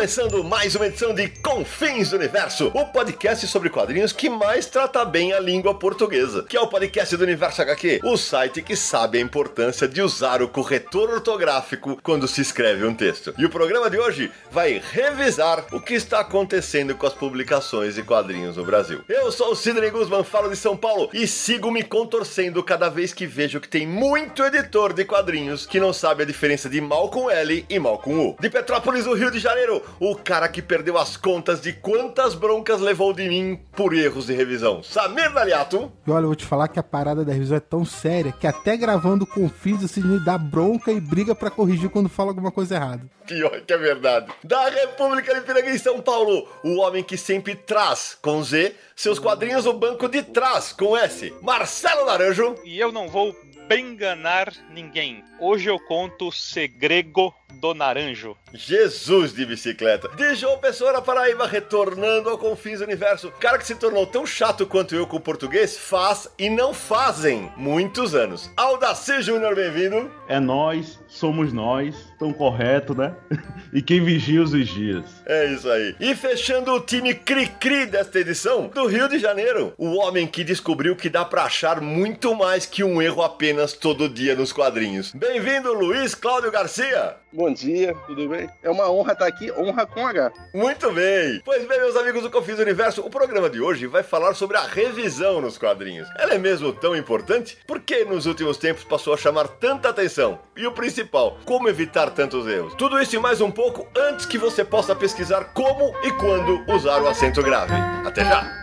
Começando mais uma edição de Confins do Universo, o podcast sobre quadrinhos que mais trata bem a língua portuguesa, que é o podcast do Universo HQ, o site que sabe a importância de usar o corretor ortográfico quando se escreve um texto. E o programa de hoje vai revisar o que está acontecendo com as publicações de quadrinhos no Brasil. Eu sou o Sidney Guzman, falo de São Paulo e sigo me contorcendo cada vez que vejo que tem muito editor de quadrinhos que não sabe a diferença de mal com L e mal com U. De Petrópolis, no Rio de Janeiro, o cara que perdeu as contas de quantas broncas levou de mim por erros de revisão. Samir Daliato. E olha, eu vou te falar que a parada da revisão é tão séria que até gravando com o Fiz, me dá bronca e briga para corrigir quando fala alguma coisa errada. Pior que é verdade. Da República de Piranga em São Paulo, o homem que sempre traz, com Z, seus quadrinhos no banco de trás, com S. Marcelo Naranjo. E eu não vou enganar ninguém. Hoje eu conto o segredo do Naranjo. Jesus de bicicleta. De João Pessoa Paraíba, retornando ao Confins do Universo. Cara que se tornou tão chato quanto eu com o português, faz e não fazem muitos anos. Aldaci Júnior, bem-vindo. É nós, somos nós, tão correto, né? e quem vigia os vigias. É isso aí. E fechando o time cri-cri desta edição, do Rio de Janeiro, o homem que descobriu que dá pra achar muito mais que um erro apenas todo dia nos quadrinhos. Bem-vindo, Luiz Cláudio Garcia. Bom dia, tudo bem? É uma honra estar aqui, honra com H. Muito bem! Pois bem, meus amigos do Confis Universo, o programa de hoje vai falar sobre a revisão nos quadrinhos. Ela é mesmo tão importante? Por que nos últimos tempos passou a chamar tanta atenção? E o principal, como evitar tantos erros? Tudo isso e mais um pouco antes que você possa pesquisar como e quando usar o acento grave. Até já!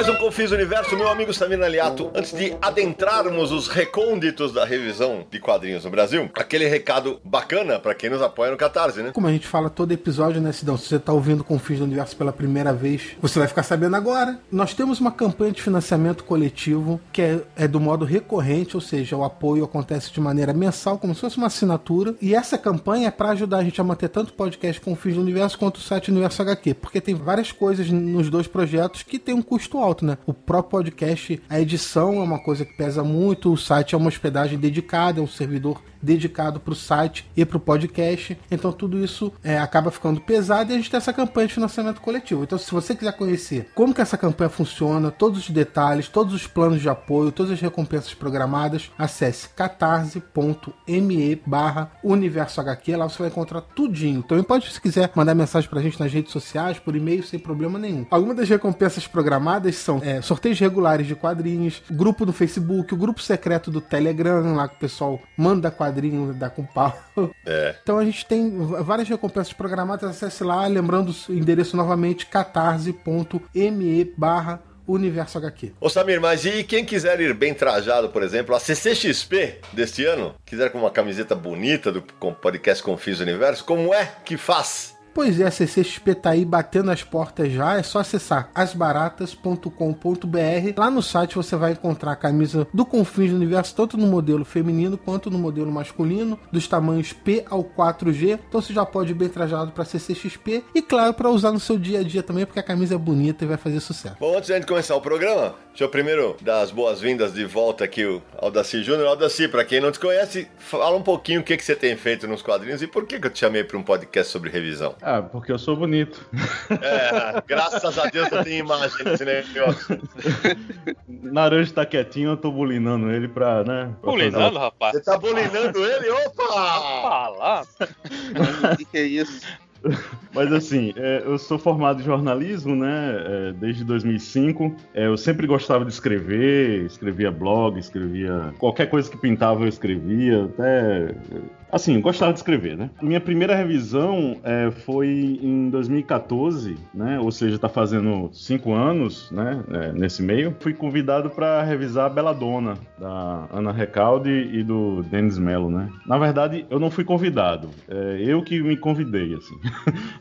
Mais um Confis Universo, meu amigo Samir Aliato, antes de adentrarmos os recônditos da revisão de quadrinhos no Brasil, aquele recado bacana para quem nos apoia no Catarse, né? Como a gente fala todo episódio, né, Sidão? Se você tá ouvindo Confis do Universo pela primeira vez, você vai ficar sabendo agora. Nós temos uma campanha de financiamento coletivo que é, é do modo recorrente, ou seja, o apoio acontece de maneira mensal, como se fosse uma assinatura. E essa campanha é para ajudar a gente a manter tanto o podcast Confis do Universo quanto o site Universo HQ, porque tem várias coisas nos dois projetos que tem um custo alto, né? O próprio podcast, a edição é uma coisa que pesa muito, o site é uma hospedagem dedicada, é um servidor dedicado para o site e para o podcast. Então tudo isso é, acaba ficando pesado e a gente tem essa campanha de financiamento coletivo. Então se você quiser conhecer como que essa campanha funciona, todos os detalhes, todos os planos de apoio, todas as recompensas programadas, acesse catarse.me barra universo HQ, lá você vai encontrar tudinho. Também pode, se quiser, mandar mensagem para a gente nas redes sociais, por e-mail, sem problema nenhum. Algumas das recompensas programadas são é, sorteios regulares de quadrinhos, grupo do Facebook, o grupo secreto do Telegram, lá que o pessoal manda quadrinho da com pau. É. Então a gente tem várias recompensas programadas. Acesse lá, lembrando o endereço novamente, catarse.me barra Universo HQ. Ô Samir, mas e quem quiser ir bem trajado, por exemplo, a CCXP deste ano, quiser com uma camiseta bonita do podcast Confis Universo, como é que faz? Pois é, a CCXP tá aí batendo as portas já, é só acessar asbaratas.com.br. Lá no site você vai encontrar a camisa do Confins do Universo, tanto no modelo feminino quanto no modelo masculino, dos tamanhos P ao 4G. Então você já pode ir bem trajado para CCXP e, claro, para usar no seu dia a dia também, porque a camisa é bonita e vai fazer sucesso. Bom, antes de começar o programa, deixa eu primeiro dar as boas-vindas de volta aqui ao Daci Júnior. Aldaci, para quem não te conhece, fala um pouquinho o que, que você tem feito nos quadrinhos e por que, que eu te chamei para um podcast sobre revisão. Ah, porque eu sou bonito. É, graças a Deus eu tenho imagem nesse negócio. Naranjo tá quietinho, eu tô bulinando ele pra, né? Pra bulinando, fazer... rapaz? Você tá bulinando ele? Opa! Fala! O que, que é isso? Mas assim, é, eu sou formado em jornalismo, né? É, desde 2005. É, eu sempre gostava de escrever, escrevia blog, escrevia qualquer coisa que pintava eu escrevia. Até Assim, eu gostava de escrever, né? Minha primeira revisão é, foi em 2014, né? Ou seja, tá fazendo cinco anos, né? É, nesse meio. Fui convidado para revisar a Belladonna, da Ana Recalde e do Denis Mello, né? Na verdade, eu não fui convidado. É, eu que me convidei, assim.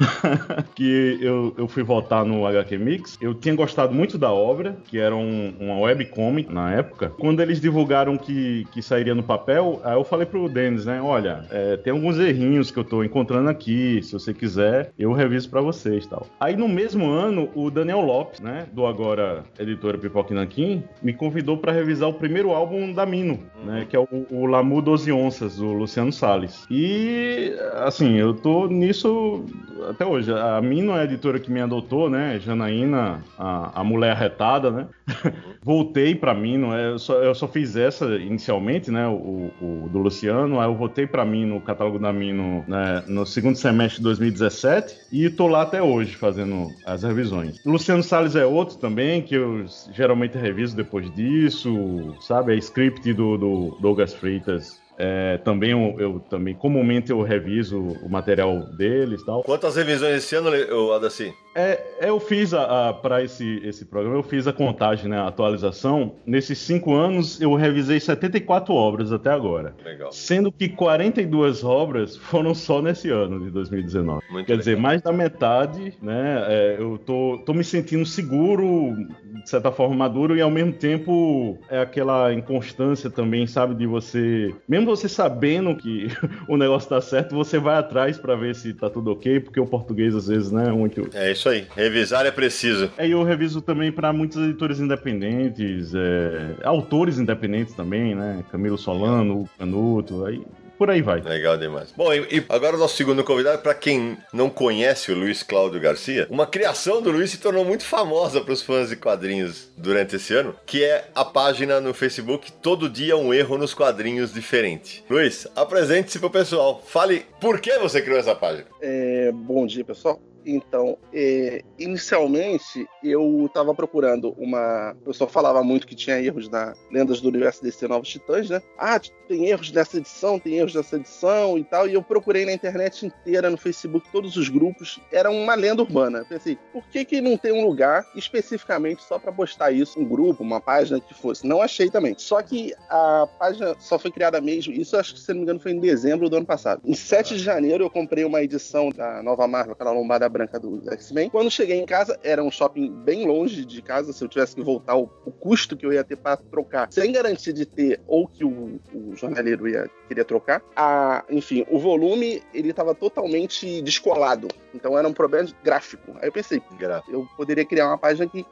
que eu, eu fui votar no HQ Mix. Eu tinha gostado muito da obra, que era um, uma webcomic na época. Quando eles divulgaram que, que sairia no papel, aí eu falei pro Denis, né? Olha, é, tem alguns errinhos que eu tô encontrando aqui. Se você quiser, eu reviso para vocês tal. Aí no mesmo ano, o Daniel Lopes, né? Do agora editora Pipoque Nanquim, me convidou para revisar o primeiro álbum da Mino, né? Que é o, o Lamu 12 Onças, do Luciano Salles. E, assim, eu tô nisso até hoje. A Mino é a editora que me adotou, né? Janaína, a, a mulher arretada, né? voltei para Mino, é, eu só, eu só fiz essa inicialmente, né? O, o do Luciano, aí eu voltei para Mino, o catálogo da Mino, né, no segundo semestre de 2017 e tô lá até hoje fazendo as revisões. Luciano Salles é outro também, que eu geralmente reviso depois disso, sabe? É script do, do Douglas Freitas é, também eu, eu, também comumente eu reviso o material deles tal. Quantas revisões esse ano, Adaci? É, eu fiz a, a para esse, esse programa, eu fiz a contagem, né, a atualização. Nesses cinco anos, eu revisei 74 obras até agora. Legal. Sendo que 42 obras foram só nesse ano de 2019. Muito Quer legal. dizer, mais da metade, né? é, eu tô, tô me sentindo seguro, de certa forma maduro, e ao mesmo tempo é aquela inconstância também, sabe, de você. Mesmo você sabendo que o negócio tá certo, você vai atrás para ver se tá tudo ok, porque o português às vezes, né, é muito. É isso aí. Revisar é preciso. É, e eu reviso também para muitos editores independentes, é, autores independentes também, né? Camilo Solano, Canuto, aí por aí vai. Legal demais. Bom, e, e agora o nosso segundo convidado, para quem não conhece o Luiz Cláudio Garcia, uma criação do Luiz se tornou muito famosa para os fãs de quadrinhos durante esse ano, que é a página no Facebook Todo Dia um Erro nos Quadrinhos Diferente. Luiz, apresente-se pro pessoal. Fale por que você criou essa página. É, bom dia, pessoal. Então, é, inicialmente eu estava procurando uma. O pessoal falava muito que tinha erros na Lendas do Universo DC Novos Titãs, né? Ah, tem erros nessa edição, tem erros nessa edição e tal. E eu procurei na internet inteira, no Facebook, todos os grupos. Era uma lenda urbana. Pensei, por que, que não tem um lugar especificamente só para postar isso? Um grupo, uma página que fosse? Não achei também. Só que a página só foi criada mesmo. Isso acho que, se não me engano, foi em dezembro do ano passado. Em 7 de janeiro eu comprei uma edição da Nova Marvel, aquela lombada branca do X-Men. Quando cheguei em casa, era um shopping bem longe de casa. Se eu tivesse que voltar, o, o custo que eu ia ter para trocar, sem garantia de ter, ou que o, o jornaleiro ia queria trocar. A, enfim, o volume ele estava totalmente descolado. Então era um problema gráfico. Aí eu pensei, Grato. eu poderia criar uma página que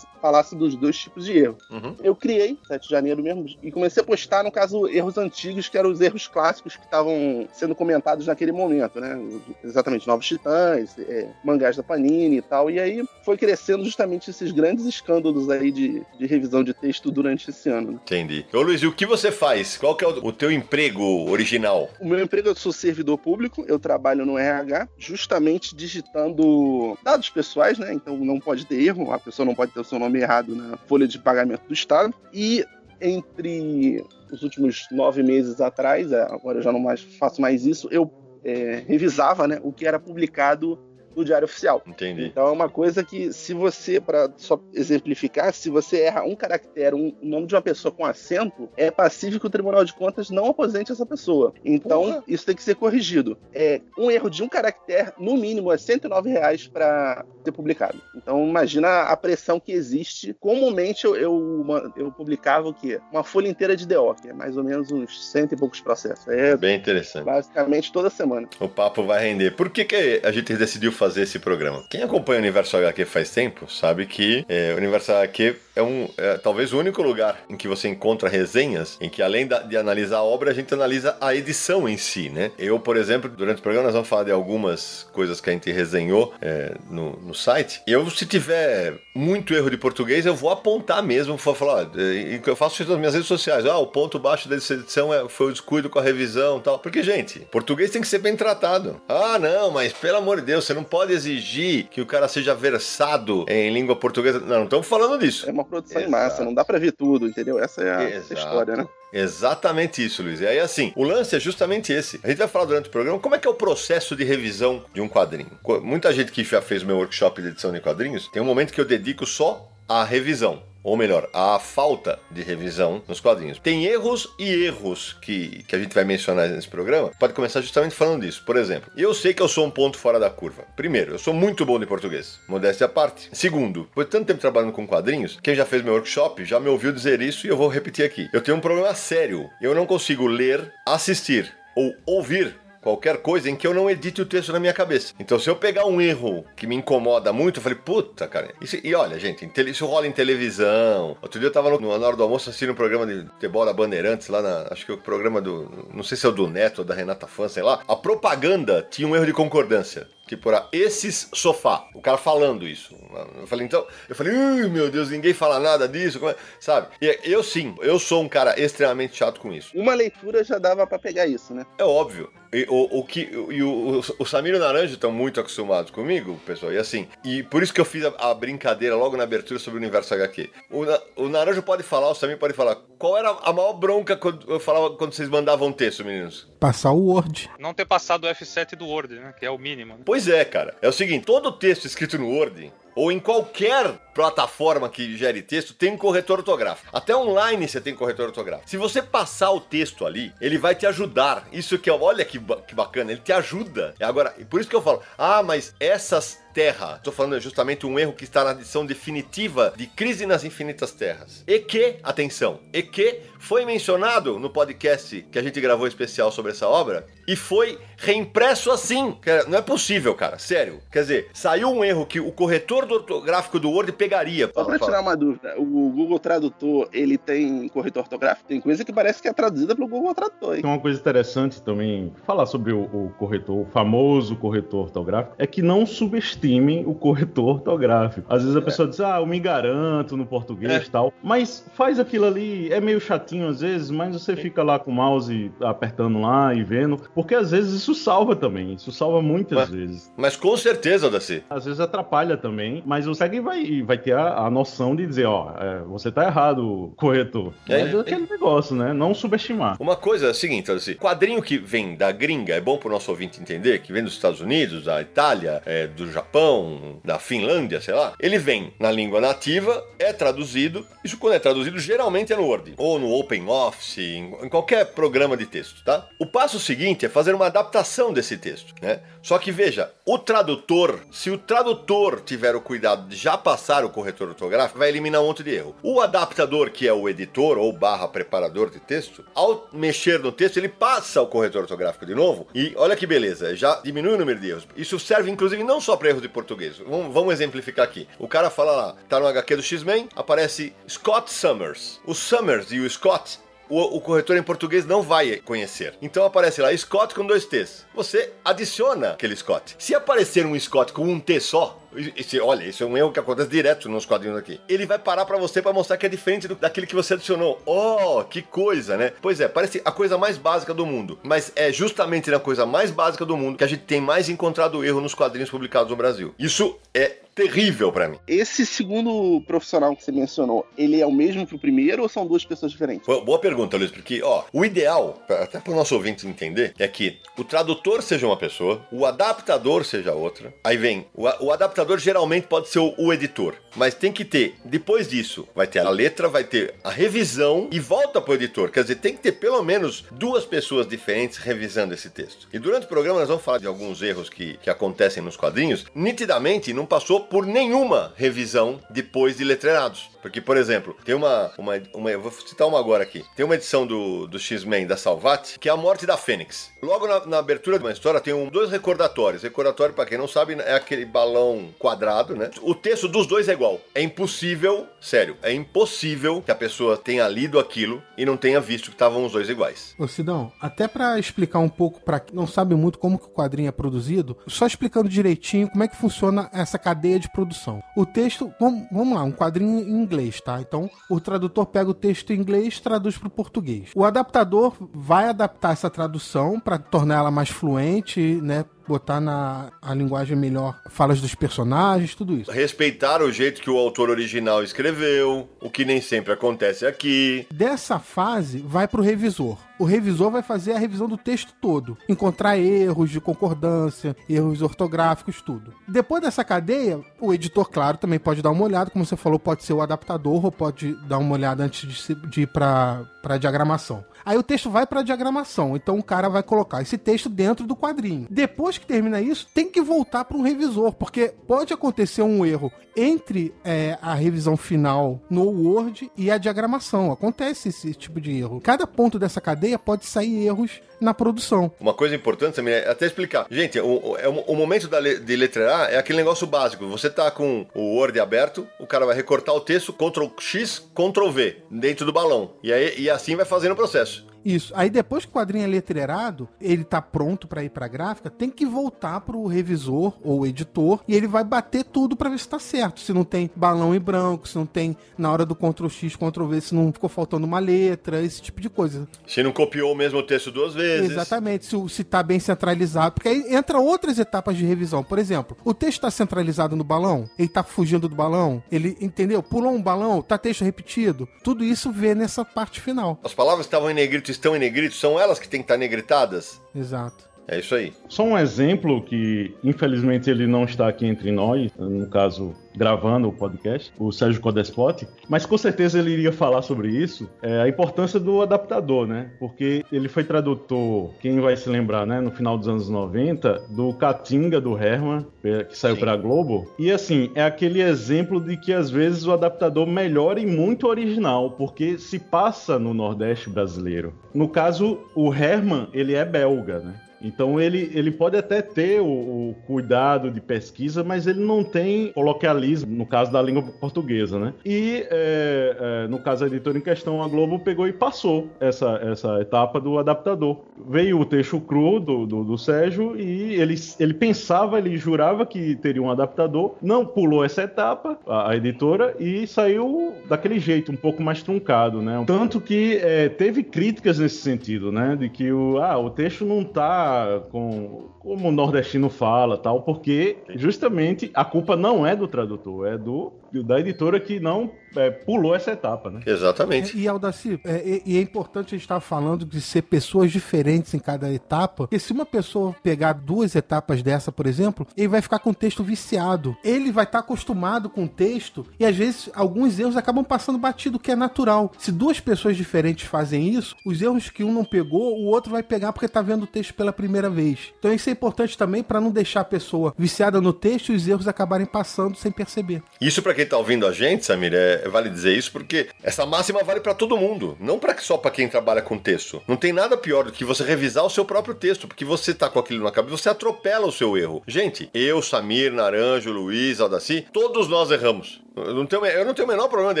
falasse dos dois tipos de erro. Uhum. Eu criei, 7 de janeiro mesmo, e comecei a postar, no caso, erros antigos, que eram os erros clássicos que estavam sendo comentados naquele momento, né? Exatamente, Novos Titãs, é, mangás da Panini e tal. E aí foi crescendo justamente esses grandes escândalos aí de, de revisão de texto durante esse ano. né? Entendi. Ô Luiz, e o que você faz? Qual que é o, o teu emprego original? O meu emprego, eu sou servidor público, eu trabalho no RH, justamente digitando dados pessoais, né? Então não pode ter erro, a pessoa não pode ter o seu nome errado na folha de pagamento do Estado. E entre os últimos nove meses atrás, é, agora eu já não mais faço mais isso, eu é, revisava né, o que era publicado no Diário Oficial. Entendi. Então é uma coisa que, se você, para só exemplificar, se você erra um caractere, um um nome de uma pessoa com acento, é passível que o Tribunal de Contas não aposente essa pessoa. Então, Porra. isso tem que ser corrigido. É, um erro de um caractere, no mínimo, é 109 reais para ser publicado. Então, imagina a pressão que existe. Comumente, eu, eu, eu publicava o quê? Uma folha inteira de DO, que é mais ou menos uns cento e poucos processos. É Bem interessante. basicamente toda semana. O papo vai render. Por que, que a gente decidiu fazer esse programa? Quem acompanha o Universo HQ faz tempo sabe que é, o Universo HQ é um é, talvez o único lugar em que você encontra resenhas em que além da- de analisar a obra, a gente analisa a edição em si, né? Eu, por exemplo, durante o programa nós vamos falar de algumas coisas que a gente resenhou é, no, no site. Eu, se tiver muito erro de português, eu vou apontar mesmo, vou falar, ó, e eu faço isso nas minhas redes sociais. Ah, o ponto baixo dessa edição é, foi o descuido com a revisão tal. Porque, gente, português tem que ser bem tratado. Ah, não, mas pelo amor de Deus, você não pode exigir que o cara seja versado em língua portuguesa. Não, não estamos falando disso. É uma produção Exato. em massa, não dá pra ver tudo, entendeu? Essa é a, essa é história, né? Exatamente isso, Luiz. E aí, assim, o lance é justamente esse. A gente vai falar durante o programa como é que é o processo de revisão de um quadrinho. Muita gente que já fez meu workshop de edição de quadrinhos, tem um momento que eu dedico só à revisão. Ou melhor, à falta de revisão nos quadrinhos. Tem erros e erros que, que a gente vai mencionar nesse programa. Pode começar justamente falando disso. Por exemplo, eu sei que eu sou um ponto fora da curva. Primeiro, eu sou muito bom de português. Modéstia à parte. Segundo, por tanto tempo trabalhando com quadrinhos, quem já fez meu workshop já me ouviu dizer isso e eu vou repetir aqui. Eu tenho um problema sério. Eu não consigo ler, assistir ou ouvir qualquer coisa em que eu não edite o texto na minha cabeça. Então, se eu pegar um erro que me incomoda muito, eu falei, puta, cara. Isso, e olha, gente, isso rola em televisão. Outro dia eu tava no, na hora do almoço assistindo um programa de futebol da Bandeirantes, lá na. Acho que o programa do. Não sei se é o do Neto ou da Renata Fã, sei lá. A propaganda tinha um erro de concordância. Que por esses sofá. O cara falando isso. Eu falei, então. Eu falei, "Ui, meu Deus, ninguém fala nada disso. como é?" Sabe? E eu sim, eu sou um cara extremamente chato com isso. Uma leitura já dava pra pegar isso, né? É óbvio. E o, o que e o, o, o Samir e o Naranja estão muito acostumados comigo, pessoal. E assim, e por isso que eu fiz a, a brincadeira logo na abertura sobre o universo HQ. O, Na- o Naranja pode falar, o Samir pode falar. Qual era a maior bronca quando eu falava quando vocês mandavam texto, meninos? Passar o Word. Não ter passado o F7 do Word, né? Que é o mínimo. Né? Pois é, cara. É o seguinte, todo texto escrito no Word ou em qualquer plataforma que gere texto tem um corretor ortográfico. Até online você tem corretor ortográfico. Se você passar o texto ali, ele vai te ajudar. Isso que é, olha que, que bacana, ele te ajuda. Agora, por isso que eu falo, ah, mas essas terra. Estou falando justamente um erro que está na edição definitiva de Crise nas Infinitas Terras. E que, atenção, e que foi mencionado no podcast que a gente gravou especial sobre essa obra e foi reimpresso assim. Não é possível, cara, sério. Quer dizer, saiu um erro que o corretor do ortográfico do Word pegaria. Só pra tirar uma dúvida, o Google Tradutor, ele tem corretor ortográfico? Tem coisa que parece que é traduzida pelo Google Tradutor, hein? Tem uma coisa interessante também, falar sobre o, o corretor, o famoso corretor ortográfico, é que não subestimem o corretor ortográfico. Às vezes a pessoa diz, ah, eu me garanto no português É. e tal, mas faz aquilo ali, é meio chatinho às vezes, mas você fica lá com o mouse apertando lá e vendo, porque às vezes isso salva também, isso salva muitas Ué. vezes. Mas com certeza, Daci. Às vezes atrapalha também, mas o SEG vai, vai ter a, a noção de dizer, ó, é, você tá errado, corretor. É, mas é aquele negócio, né? Não subestimar. Uma coisa é a seguinte, assim, quadrinho que vem da gringa, é bom pro nosso ouvinte entender, que vem dos Estados Unidos, da Itália, é, do Japão, da Finlândia, sei lá. Ele vem na língua nativa, é traduzido, isso quando é traduzido geralmente é no Word, ou no OpenOffice, em, em qualquer programa de texto, tá? O passo seguinte é fazer uma adaptação desse texto, né? Só que veja, o tradutor, se o tradutor tiver o cuidado de já passar o corretor ortográfico, vai eliminar um monte de erro. O adaptador, que é o editor ou barra preparador de texto, ao mexer no texto, ele passa o corretor ortográfico de novo e olha que beleza, já diminui o número de erros. Isso serve inclusive não só para erros de português. Vamos, vamos exemplificar aqui. O cara fala lá, tá no HQ do X-Men, aparece Scott Summers. O Summers e o Scott o, o corretor em português não vai conhecer. Então aparece lá Scott com dois T's. Você adiciona aquele Scott. Se aparecer um Scott com um T só, esse, olha, isso é um erro que acontece direto nos quadrinhos aqui. Ele vai parar pra você pra mostrar que é diferente do, daquele que você adicionou. Oh, que coisa, né? Pois é, parece a coisa mais básica do mundo. Mas é justamente na coisa mais básica do mundo que a gente tem mais encontrado erro nos quadrinhos publicados no Brasil. Isso é terrível pra mim. Esse segundo profissional que você mencionou, ele é o mesmo que o primeiro ou são duas pessoas diferentes? Boa pergunta, Luiz, porque, ó, o ideal, até para o nosso ouvinte entender, é que o tradutor seja uma pessoa, o adaptador seja outra. Aí vem, o, o adaptador geralmente pode ser o, o editor, mas tem que ter, depois disso, vai ter a letra, vai ter a revisão e volta pro editor. Quer dizer, tem que ter pelo menos duas pessoas diferentes revisando esse texto. E durante o programa nós vamos falar de alguns erros que, que acontecem nos quadrinhos. Nitidamente não passou por nenhuma revisão depois de letreirados. Porque, por exemplo, tem uma, uma, uma. Eu vou citar uma agora aqui. Tem uma edição do, do X-Men da Salvat, que é a morte da Fênix. Logo na, na abertura de uma história tem um, dois recordatórios. Recordatório, pra quem não sabe, é aquele balão quadrado, né? O texto dos dois é igual. É impossível, sério, é impossível que a pessoa tenha lido aquilo e não tenha visto que estavam os dois iguais. Ô Sidão, até pra explicar um pouco pra quem não sabe muito como que o quadrinho é produzido, só explicando direitinho como é que funciona essa cadeia de produção. O texto, vamos, vamos lá, um quadrinho em inglês, tá? Então, o tradutor pega o texto em inglês traduz pro português. O adaptador vai adaptar essa tradução pra tornar ela mais fluente, né? Botar na a linguagem melhor falas dos personagens, tudo isso. Respeitar o jeito que o autor original escreveu, o que nem sempre acontece aqui. Dessa fase, vai pro revisor. O revisor vai fazer a revisão do texto todo, encontrar erros de concordância, erros ortográficos, tudo. Depois dessa cadeia, o editor, claro, também pode dar uma olhada, como você falou, pode ser o adaptador ou pode dar uma olhada antes de, de ir para para diagramação. Aí o texto vai para diagramação, então o cara vai colocar esse texto dentro do quadrinho. Depois que termina isso, tem que voltar para um revisor, porque pode acontecer um erro entre é, a revisão final no Word e a diagramação. Acontece esse tipo de erro. Cada ponto dessa cadeia pode sair erros na produção. Uma coisa importante também é até explicar. Gente, o, o- é o- momento da de letrear é aquele negócio básico. Você tá com o Word aberto, o cara vai recortar o texto, Ctrl X, Ctrl V, dentro do balão. E, aí, e assim vai fazendo o processo. Isso. Aí depois que o quadrinho é letreirado, ele tá pronto para ir pra gráfica, tem que voltar pro revisor ou editor e ele vai bater tudo para ver se tá certo. Se não tem balão em branco, se não tem na hora do Ctrl X, Ctrl V, se não ficou faltando uma letra, esse tipo de coisa. Se não copiou o mesmo texto duas vezes. Exatamente, se, se tá bem centralizado. Porque aí entra outras etapas de revisão. Por exemplo, o texto tá centralizado no balão, ele tá fugindo do balão, ele, entendeu? Pulou um balão, tá texto repetido. Tudo isso vê nessa parte final. As palavras estavam em negrito estão em negrito, são elas que têm que estar negritadas? Exato. É isso aí. Só um exemplo que, infelizmente, ele não está aqui entre nós, no caso, gravando o podcast, o Sérgio Codespot, mas com certeza ele iria falar sobre isso, é a importância do adaptador, né? Porque ele foi tradutor, quem vai se lembrar, né, no final dos anos 90, do Catinga, do Herman, é, que saiu pra Globo. E assim, é aquele exemplo de que às vezes o adaptador melhora e muito original, porque se passa no Nordeste brasileiro. No caso, o Herman, ele é belga, né? Então ele, ele pode até ter o, o cuidado de pesquisa, mas ele não tem coloquialismo, no caso da língua portuguesa, né? E é, é, no caso da editora em questão, a Globo pegou e passou essa, essa etapa do adaptador. Veio o texto cru do, do, do Sérgio e ele, ele pensava, ele jurava que teria um adaptador, não pulou essa etapa, a, a editora, e saiu daquele jeito, um pouco mais truncado, né? Tanto que é, teve críticas nesse sentido, né? De que o, ah, o texto não tá com como o nordestino fala, tal, porque justamente a culpa não é do tradutor, é do da editora que não é, pulou essa etapa, né? Exatamente. E, Aldaci, é, e- e é importante a gente estar falando de ser pessoas diferentes em cada etapa, porque se uma pessoa pegar duas etapas dessa, por exemplo, ele vai ficar com o texto viciado. Ele vai estar acostumado com o texto e às vezes alguns erros acabam passando batido, que é natural. Se duas pessoas diferentes fazem isso, os erros que um não pegou, o outro vai pegar porque tá vendo o texto pela primeira vez. Então isso é importante também para não deixar a pessoa viciada no texto e os erros acabarem passando sem perceber. Isso pra quem tá ouvindo a gente, Samir, é, vale dizer isso porque essa máxima vale pra todo mundo, não para só pra quem trabalha com texto. Não tem nada pior do que você revisar o seu próprio texto, porque você tá com aquilo na cabeça, você atropela o seu erro. Gente, eu, Samir, Naranjo, Luiz, Aldaci, todos nós erramos. Eu não, tenho, eu não tenho o menor problema de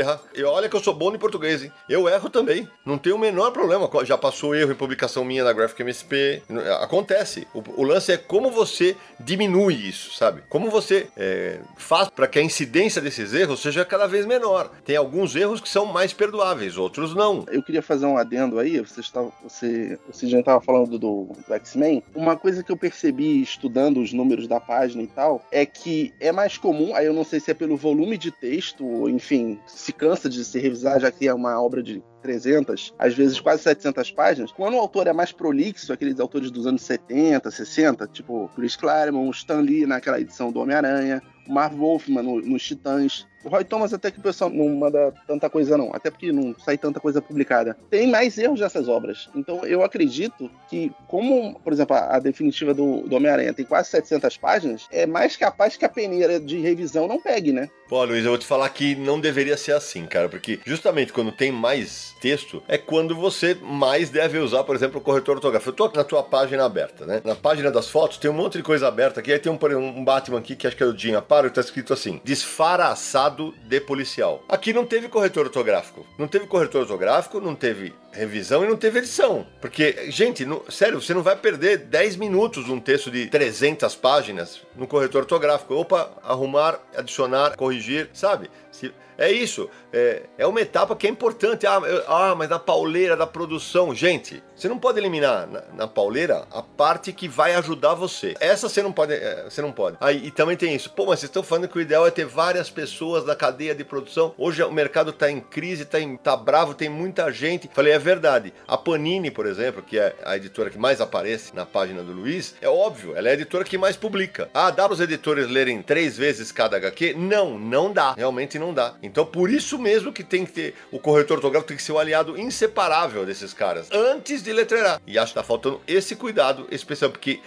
errar. E olha que eu sou bom em português, hein? Eu erro também. Não tenho o menor problema. Já passou erro em publicação minha na Graphic MSP. Acontece. O, o lance é como você diminui isso, sabe? Como você é, faz para que a incidência desses erros seja cada vez menor. Tem alguns erros que são mais perdoáveis, outros não. Eu queria fazer um adendo aí, você você, você já estava falando do, do X-Men. Uma coisa que eu percebi estudando os números da página e tal, é que é mais comum, aí eu não sei se é pelo volume de texto, enfim, se cansa de se revisar, já que é uma obra de 300, às vezes quase 700 páginas. Quando o autor é mais prolixo, aqueles autores dos anos 70, 60, tipo Chris Claremont, Stan Lee naquela edição do Homem-Aranha, Marv Wolfman no, nos Titãs. O Roy Thomas até que o pessoal não manda tanta coisa não, até porque não sai tanta coisa publicada. Tem mais erros nessas obras. Então eu acredito que, como, por exemplo, a, a definitiva do, do Homem-Aranha tem quase 700 páginas, é mais capaz que a peneira de revisão não pegue, né? Pô, Luiz, eu vou te falar que não deveria ser assim, cara, porque justamente quando tem mais texto, é quando você mais deve usar, por exemplo, o corretor ortográfico. Eu tô na tua página aberta, né? Na página das fotos tem um monte de coisa aberta aqui, aí tem um, um Batman aqui, que acho que é o Jim Aparo, que tá escrito assim, disfarçado de policial. Aqui não teve corretor ortográfico. Não teve corretor ortográfico, não teve revisão e não teve edição. Porque, gente, no- sério, você não vai perder 10 minutos num texto de 300 páginas no corretor ortográfico. Opa, arrumar, adicionar, corrigir, sabe? Se- é isso. É, é uma etapa que é importante. Ah, eu- ah, mas na pauleira da produção. Gente, Você não pode eliminar na, na pauleira a parte que vai ajudar você. Essa você não pode. é, Você não pode. Aí, e também tem isso. Pô, mas vocês estão falando que o ideal é ter várias pessoas na cadeia de produção. Hoje o mercado tá em crise, tá, em- tá bravo, tem muita gente. Falei, é verdade. A Panini, por exemplo, que é a editora que mais aparece na página do Luiz, é óbvio, ela é a editora que mais publica. Ah, dá para os editores lerem três vezes cada HQ? Não, não dá. Realmente não dá. Então, por isso mesmo que tem que ter. O corretor ortográfico tem que ser o aliado inseparável desses caras antes de letrerar. E acho que tá faltando esse cuidado especial, porque,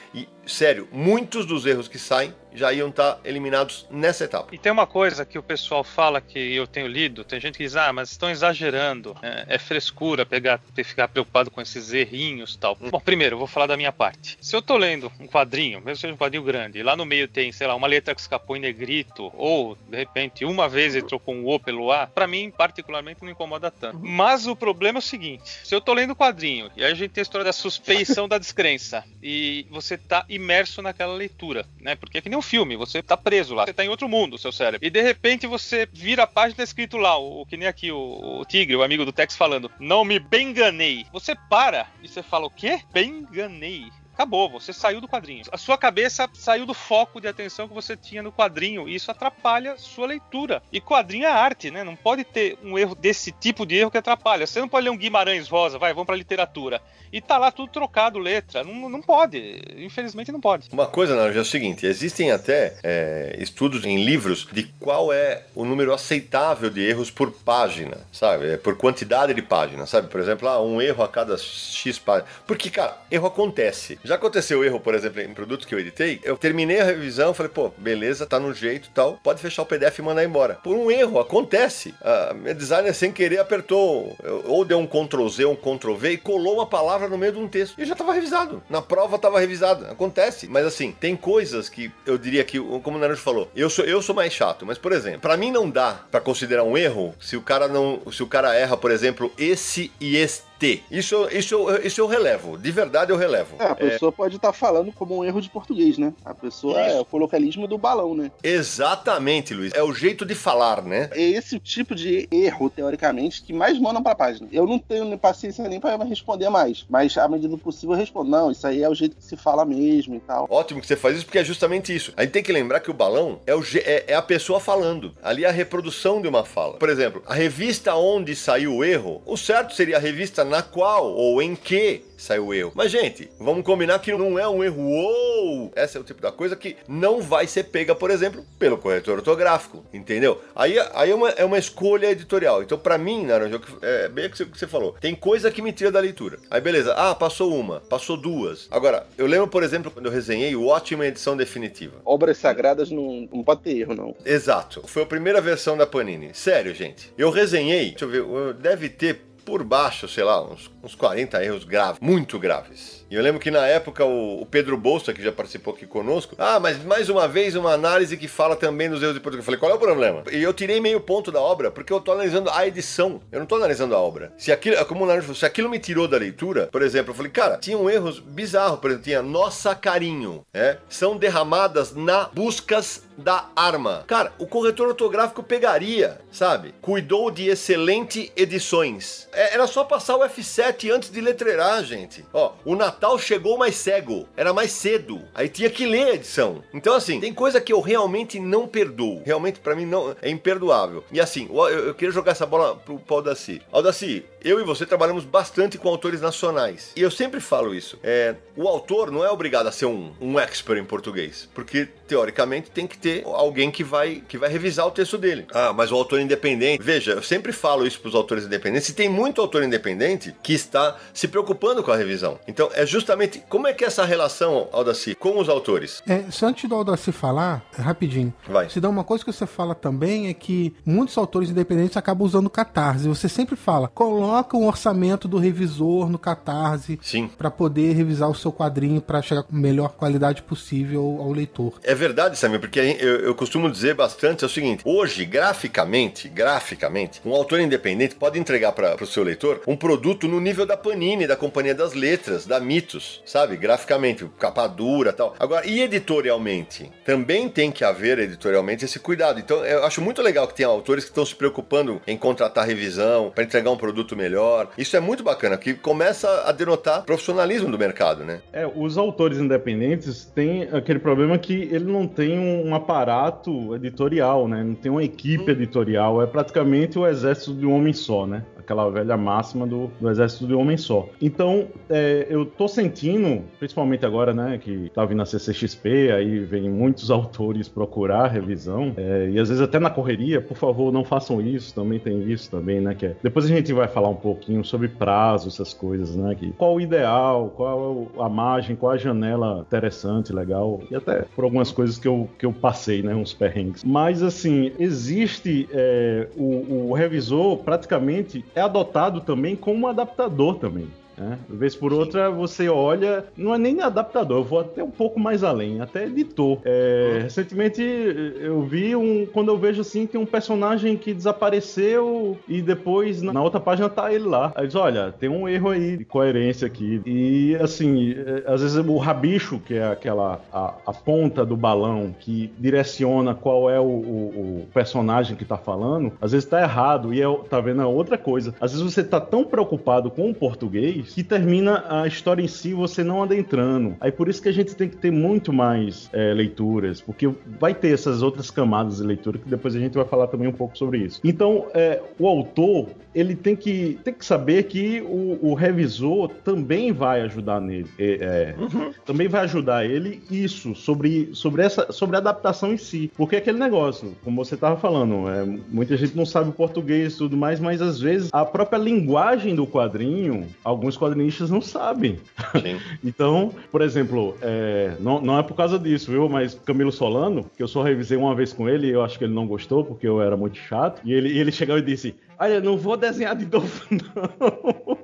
sério, muitos dos erros que saem já iam estar eliminados nessa etapa. E tem uma coisa que o pessoal fala que eu tenho lido, tem gente que diz, ah, mas estão exagerando, é, é frescura pegar, ter, ficar preocupado com esses errinhos e tal. Bom, primeiro, eu vou falar da minha parte. Se eu tô lendo um quadrinho, mesmo que seja um quadrinho grande, e lá no meio tem, sei lá, uma letra que escapou em negrito, ou, de repente, uma vez entrou com um O pelo A, pra mim, particularmente, não incomoda tanto. Mas o problema é o seguinte, se eu tô lendo o quadrinho, e aí a gente tem a história da suspeição da descrença, e você tá imerso naquela leitura, né? Porque é que nem um filme, você tá preso lá, você tá em outro mundo, seu cérebro. E de repente você vira a página escrito lá, o, o que nem aqui o, o Tigre, o amigo do Tex falando, não me benganei. Você para e você fala o quê? Benganei. Acabou, você saiu do quadrinho. A sua cabeça saiu do foco de atenção que você tinha no quadrinho. E isso atrapalha sua leitura. E quadrinho é arte, né? Não pode ter um erro desse tipo de erro que atrapalha. Você não pode ler um Guimarães Rosa, vai, vamos pra literatura. E tá lá tudo trocado, letra. Não, não pode. Infelizmente não pode. Uma coisa, Naranjo, é o seguinte: existem até é, estudos em livros de qual é o número aceitável de erros por página, sabe? É, Por quantidade de páginas, sabe? Por exemplo, ah, um erro a cada X páginas. Porque, cara, erro acontece. Já aconteceu erro, por exemplo, em produtos que eu editei, eu terminei a revisão, falei, pô, beleza, tá no jeito tal, pode fechar o PDF e mandar embora. Por um erro, acontece. A minha designer sem querer apertou, ou deu um Ctrl Z, um Ctrl V e colou uma palavra no meio de um texto. E já tava revisado. Na prova tava revisado. Acontece. Mas assim, tem coisas que eu diria que, como o Naranjo falou, eu sou, eu sou mais chato. Mas, por exemplo, pra mim não dá pra considerar um erro se o cara não. Se o cara erra, por exemplo, esse e este. Isso, isso, eu- isso eu relevo. De verdade eu relevo. É, a pessoa pode estar falando como um erro de português, né? A pessoa é o colocalismo do balão, né? Exatamente, Luiz. É o jeito de falar, né? É esse tipo de erro, teoricamente, que mais mandam pra página. Eu não tenho nem paciência nem pra responder mais. Mas, à medida do possível, eu respondo. Não, isso aí é o jeito que se fala mesmo e tal. Ótimo que você faz isso, porque é justamente isso. A gente tem que lembrar que o balão é, o é- é a pessoa falando. Ali é a reprodução de uma fala. Por exemplo, a revista onde saiu o erro, o certo seria a revista na qual ou em que saiu o erro. Mas, gente, vamos combinar que não é um erro. Uou! Essa é o tipo da coisa que não vai ser pega, por exemplo, pelo corretor ortográfico. Entendeu? Aí, aí é, uma, é uma escolha editorial. Então, pra mim, Naranjo, é bem o que você- falou. Tem coisa que me tira da leitura. Aí, beleza. Ah, passou uma, passou duas. Agora, eu lembro, por exemplo, quando eu resenhei o ótima edição definitiva. Obras sagradas não, não pode ter erro, não. Exato. Foi a primeira versão da Panini. Sério, gente. Eu resenhei, deixa eu ver, deve ter por baixo, sei lá, uns, uns 40 erros graves, muito graves. E eu lembro que na época o, o Pedro Bolsa, que já participou aqui conosco, ah, mas mais uma vez uma análise que fala também dos erros de português. Eu falei, qual é o problema? E eu tirei meio ponto da obra, porque eu tô analisando a edição, eu não tô analisando a obra. Se aquilo, como o falou, se aquilo me tirou da leitura, por exemplo, eu falei, cara, tinham erros bizarros, por exemplo, tinha nossa carinho, é? São derramadas na buscas da arma. Cara, o corretor ortográfico pegaria, sabe? Cuidou de excelente edições. É, era só passar o F7 antes de letreirar, gente. Ó, o Natal chegou mais cego, era mais cedo. Aí tinha que ler a edição. Então, assim, tem coisa que eu realmente não perdoo. Realmente, pra mim, não é imperdoável. E assim, eu, eu queria jogar essa bola pro, pro Aldaci. Aldaci, eu e você trabalhamos bastante com autores nacionais. E eu sempre falo isso. É, o autor não é obrigado a ser um, um expert em português. Porque, teoricamente, tem que ter alguém que vai, que vai revisar o texto dele. Ah, mas o autor independente. Veja, eu sempre falo isso pros autores independentes. E tem muito autor independente que está se preocupando com a revisão. Então, é justamente como é que é essa relação, Aldaci, com os autores? É, se antes do Aldaci falar, rapidinho. Vai. Se dá uma coisa que você fala também é que muitos autores independentes acabam usando Catarse. Você sempre fala, coloca um orçamento do revisor no Catarse Sim. para poder revisar o seu quadrinho para chegar com a melhor qualidade possível ao leitor. É verdade, Samir, porque eu, eu costumo dizer bastante é o seguinte: hoje, graficamente, graficamente, um autor independente pode entregar para o seu leitor um produto no nível da Panini, da Companhia das Letras, da Mitos, sabe? Graficamente, capa dura tal. Agora, e editorialmente? Também tem que haver editorialmente esse cuidado. Então, eu acho muito legal que tenha autores que estão se preocupando em contratar revisão, para entregar um produto melhor. Isso é muito bacana, que começa a denotar profissionalismo do mercado, né? É, os autores independentes têm aquele problema que ele não tem um aparato editorial, né? Não tem uma equipe hum. editorial, é praticamente o exército de um homem só, né? Aquela velha máxima do, do exército de um homem só. Então, é, eu tô sentindo, principalmente agora, né, que tá vindo a CCXP, aí vem muitos autores procurar revisão, é, e às vezes até na correria, por favor, não façam isso, também tem isso também, né, que é, depois a gente vai falar um pouquinho sobre prazo, essas coisas, né, que qual o ideal, qual a margem, qual a janela interessante, legal, e até por algumas coisas que eu, que eu passei, né, uns perrengues. Mas, assim, existe é, o, o revisor praticamente é adotado também como um adaptador também. Né? Vez por outra, você olha, não é nem adaptador, eu vou até um pouco mais além, até editor. É, uhum. Recentemente eu vi um. Quando eu vejo assim, tem um personagem que desapareceu e depois na outra página tá ele lá. Aí diz: olha, tem um erro aí de coerência aqui. E assim, é, às vezes o rabicho, que é aquela a, a ponta do balão que direciona qual é o, o, o, personagem que tá falando, às vezes tá errado e é, tá vendo é outra coisa. Às vezes você tá tão preocupado com o português que termina a história em si você não adentrando. Aí por isso que a gente tem que ter muito mais é, leituras, porque vai ter essas outras camadas de leitura que depois a gente vai falar também um pouco sobre isso. Então, é, o autor ele tem que, tem que saber que o, o revisor também vai ajudar nele. É, é, uhum. Também vai ajudar ele isso, sobre, sobre, essa, sobre a adaptação em si. Porque é aquele negócio, como você estava falando, é, muita gente não sabe o português e tudo mais, mas às vezes a própria linguagem do quadrinho, alguns quadrinistas não sabem. então, por exemplo, é, não, não é por causa disso, viu? Mas Camilo Solano, que eu só revisei uma vez com ele, eu acho que ele não gostou, porque eu era muito chato, e ele, ele chegou e disse: Olha, não vou desenhar de novo, não.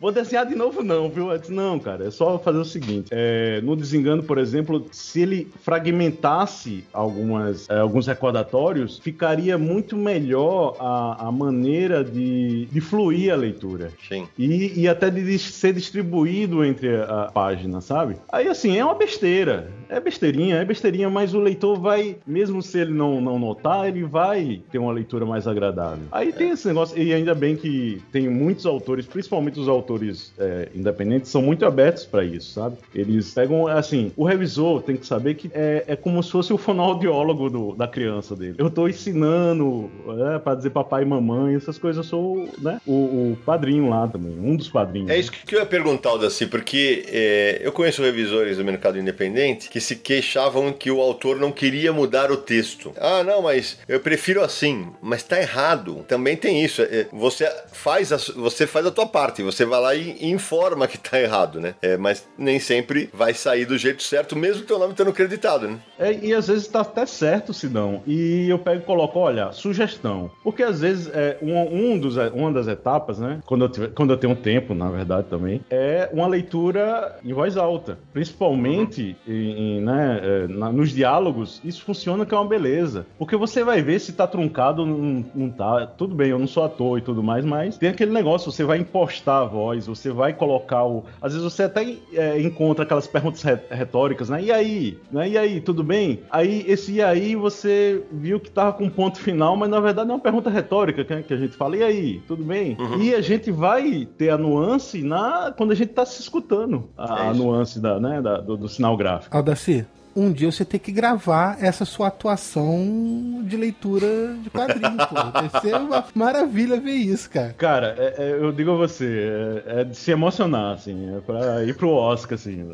vou desenhar de novo, não, viu? Eu disse, não, cara, é só fazer o seguinte. É, no Desengano, por exemplo, se ele fragmentasse algumas, é, alguns recordatórios, ficaria muito melhor a, a maneira de, de fluir a leitura. Sim. E, e até de ser distribuído entre a página, sabe? Aí, assim, é uma besteira. É besteirinha, é besteirinha, mas o leitor vai, mesmo se ele não, não notar, ele vai ter uma leitura mais agradável. Aí é. tem esse negócio, e ainda bem que tem muitos autores, principalmente os autores é, independentes, são muito abertos para isso, sabe? Eles pegam, assim, o revisor tem que saber que é, é como se fosse o fonoaudiólogo do, da criança dele. Eu tô ensinando é, para dizer papai e mamãe, essas coisas, eu sou né, o, o, padrinho lá também, um dos padrinhos. É isso que eu ia perguntar, Daci, porque é, eu conheço revisores do mercado independente que se queixavam que o autor não queria mudar o texto. Ah, não, mas eu prefiro assim, mas tá errado. Também tem isso. É, você faz a, você faz a tua parte, você vai lá e, informa que tá errado, né? É, mas nem sempre vai sair do jeito certo, mesmo teu nome estando creditado, né? É, e às vezes tá até certo, Sidão. E eu pego e coloco, olha, sugestão. Porque às vezes é, um, um dos, uma das etapas, né? Quando eu, tiver, quando eu tenho tempo, na verdade, também, é uma leitura em voz alta. Principalmente uhum. em, em, né, é, na, nos diálogos, isso funciona que é uma beleza. Porque você vai ver se tá truncado ou não, não tá. Tudo bem, eu não sou ator e tudo mais, mas tem aquele negócio, você vai impostar a voz, você vai colocar o. Às vezes você até é, encontra aquelas perguntas retóricas, né? E aí? Né? E aí, tudo bem? Aí, esse e aí você viu que tava com um ponto final, mas na verdade é uma pergunta retórica que, que a gente fala, e aí, tudo bem? Uhum. E a gente vai ter a nuance na quando a gente tá se escutando, a, é a nuance da, né, da, do, do sinal gráfico. Aldaci, um dia você tem que gravar essa sua atuação de leitura de quadrinhos, pô. Vai ser uma maravilha ver isso, cara. Cara, é, é, eu digo a você, é, é, de se emocionar, assim, é pra ir pro Oscar, assim.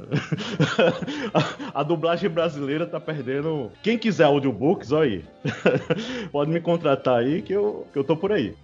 a, a, dublagem brasileira tá perdendo. Quem quiser audiobooks, olha aí. Pode me contratar aí que eu, que eu tô por aí.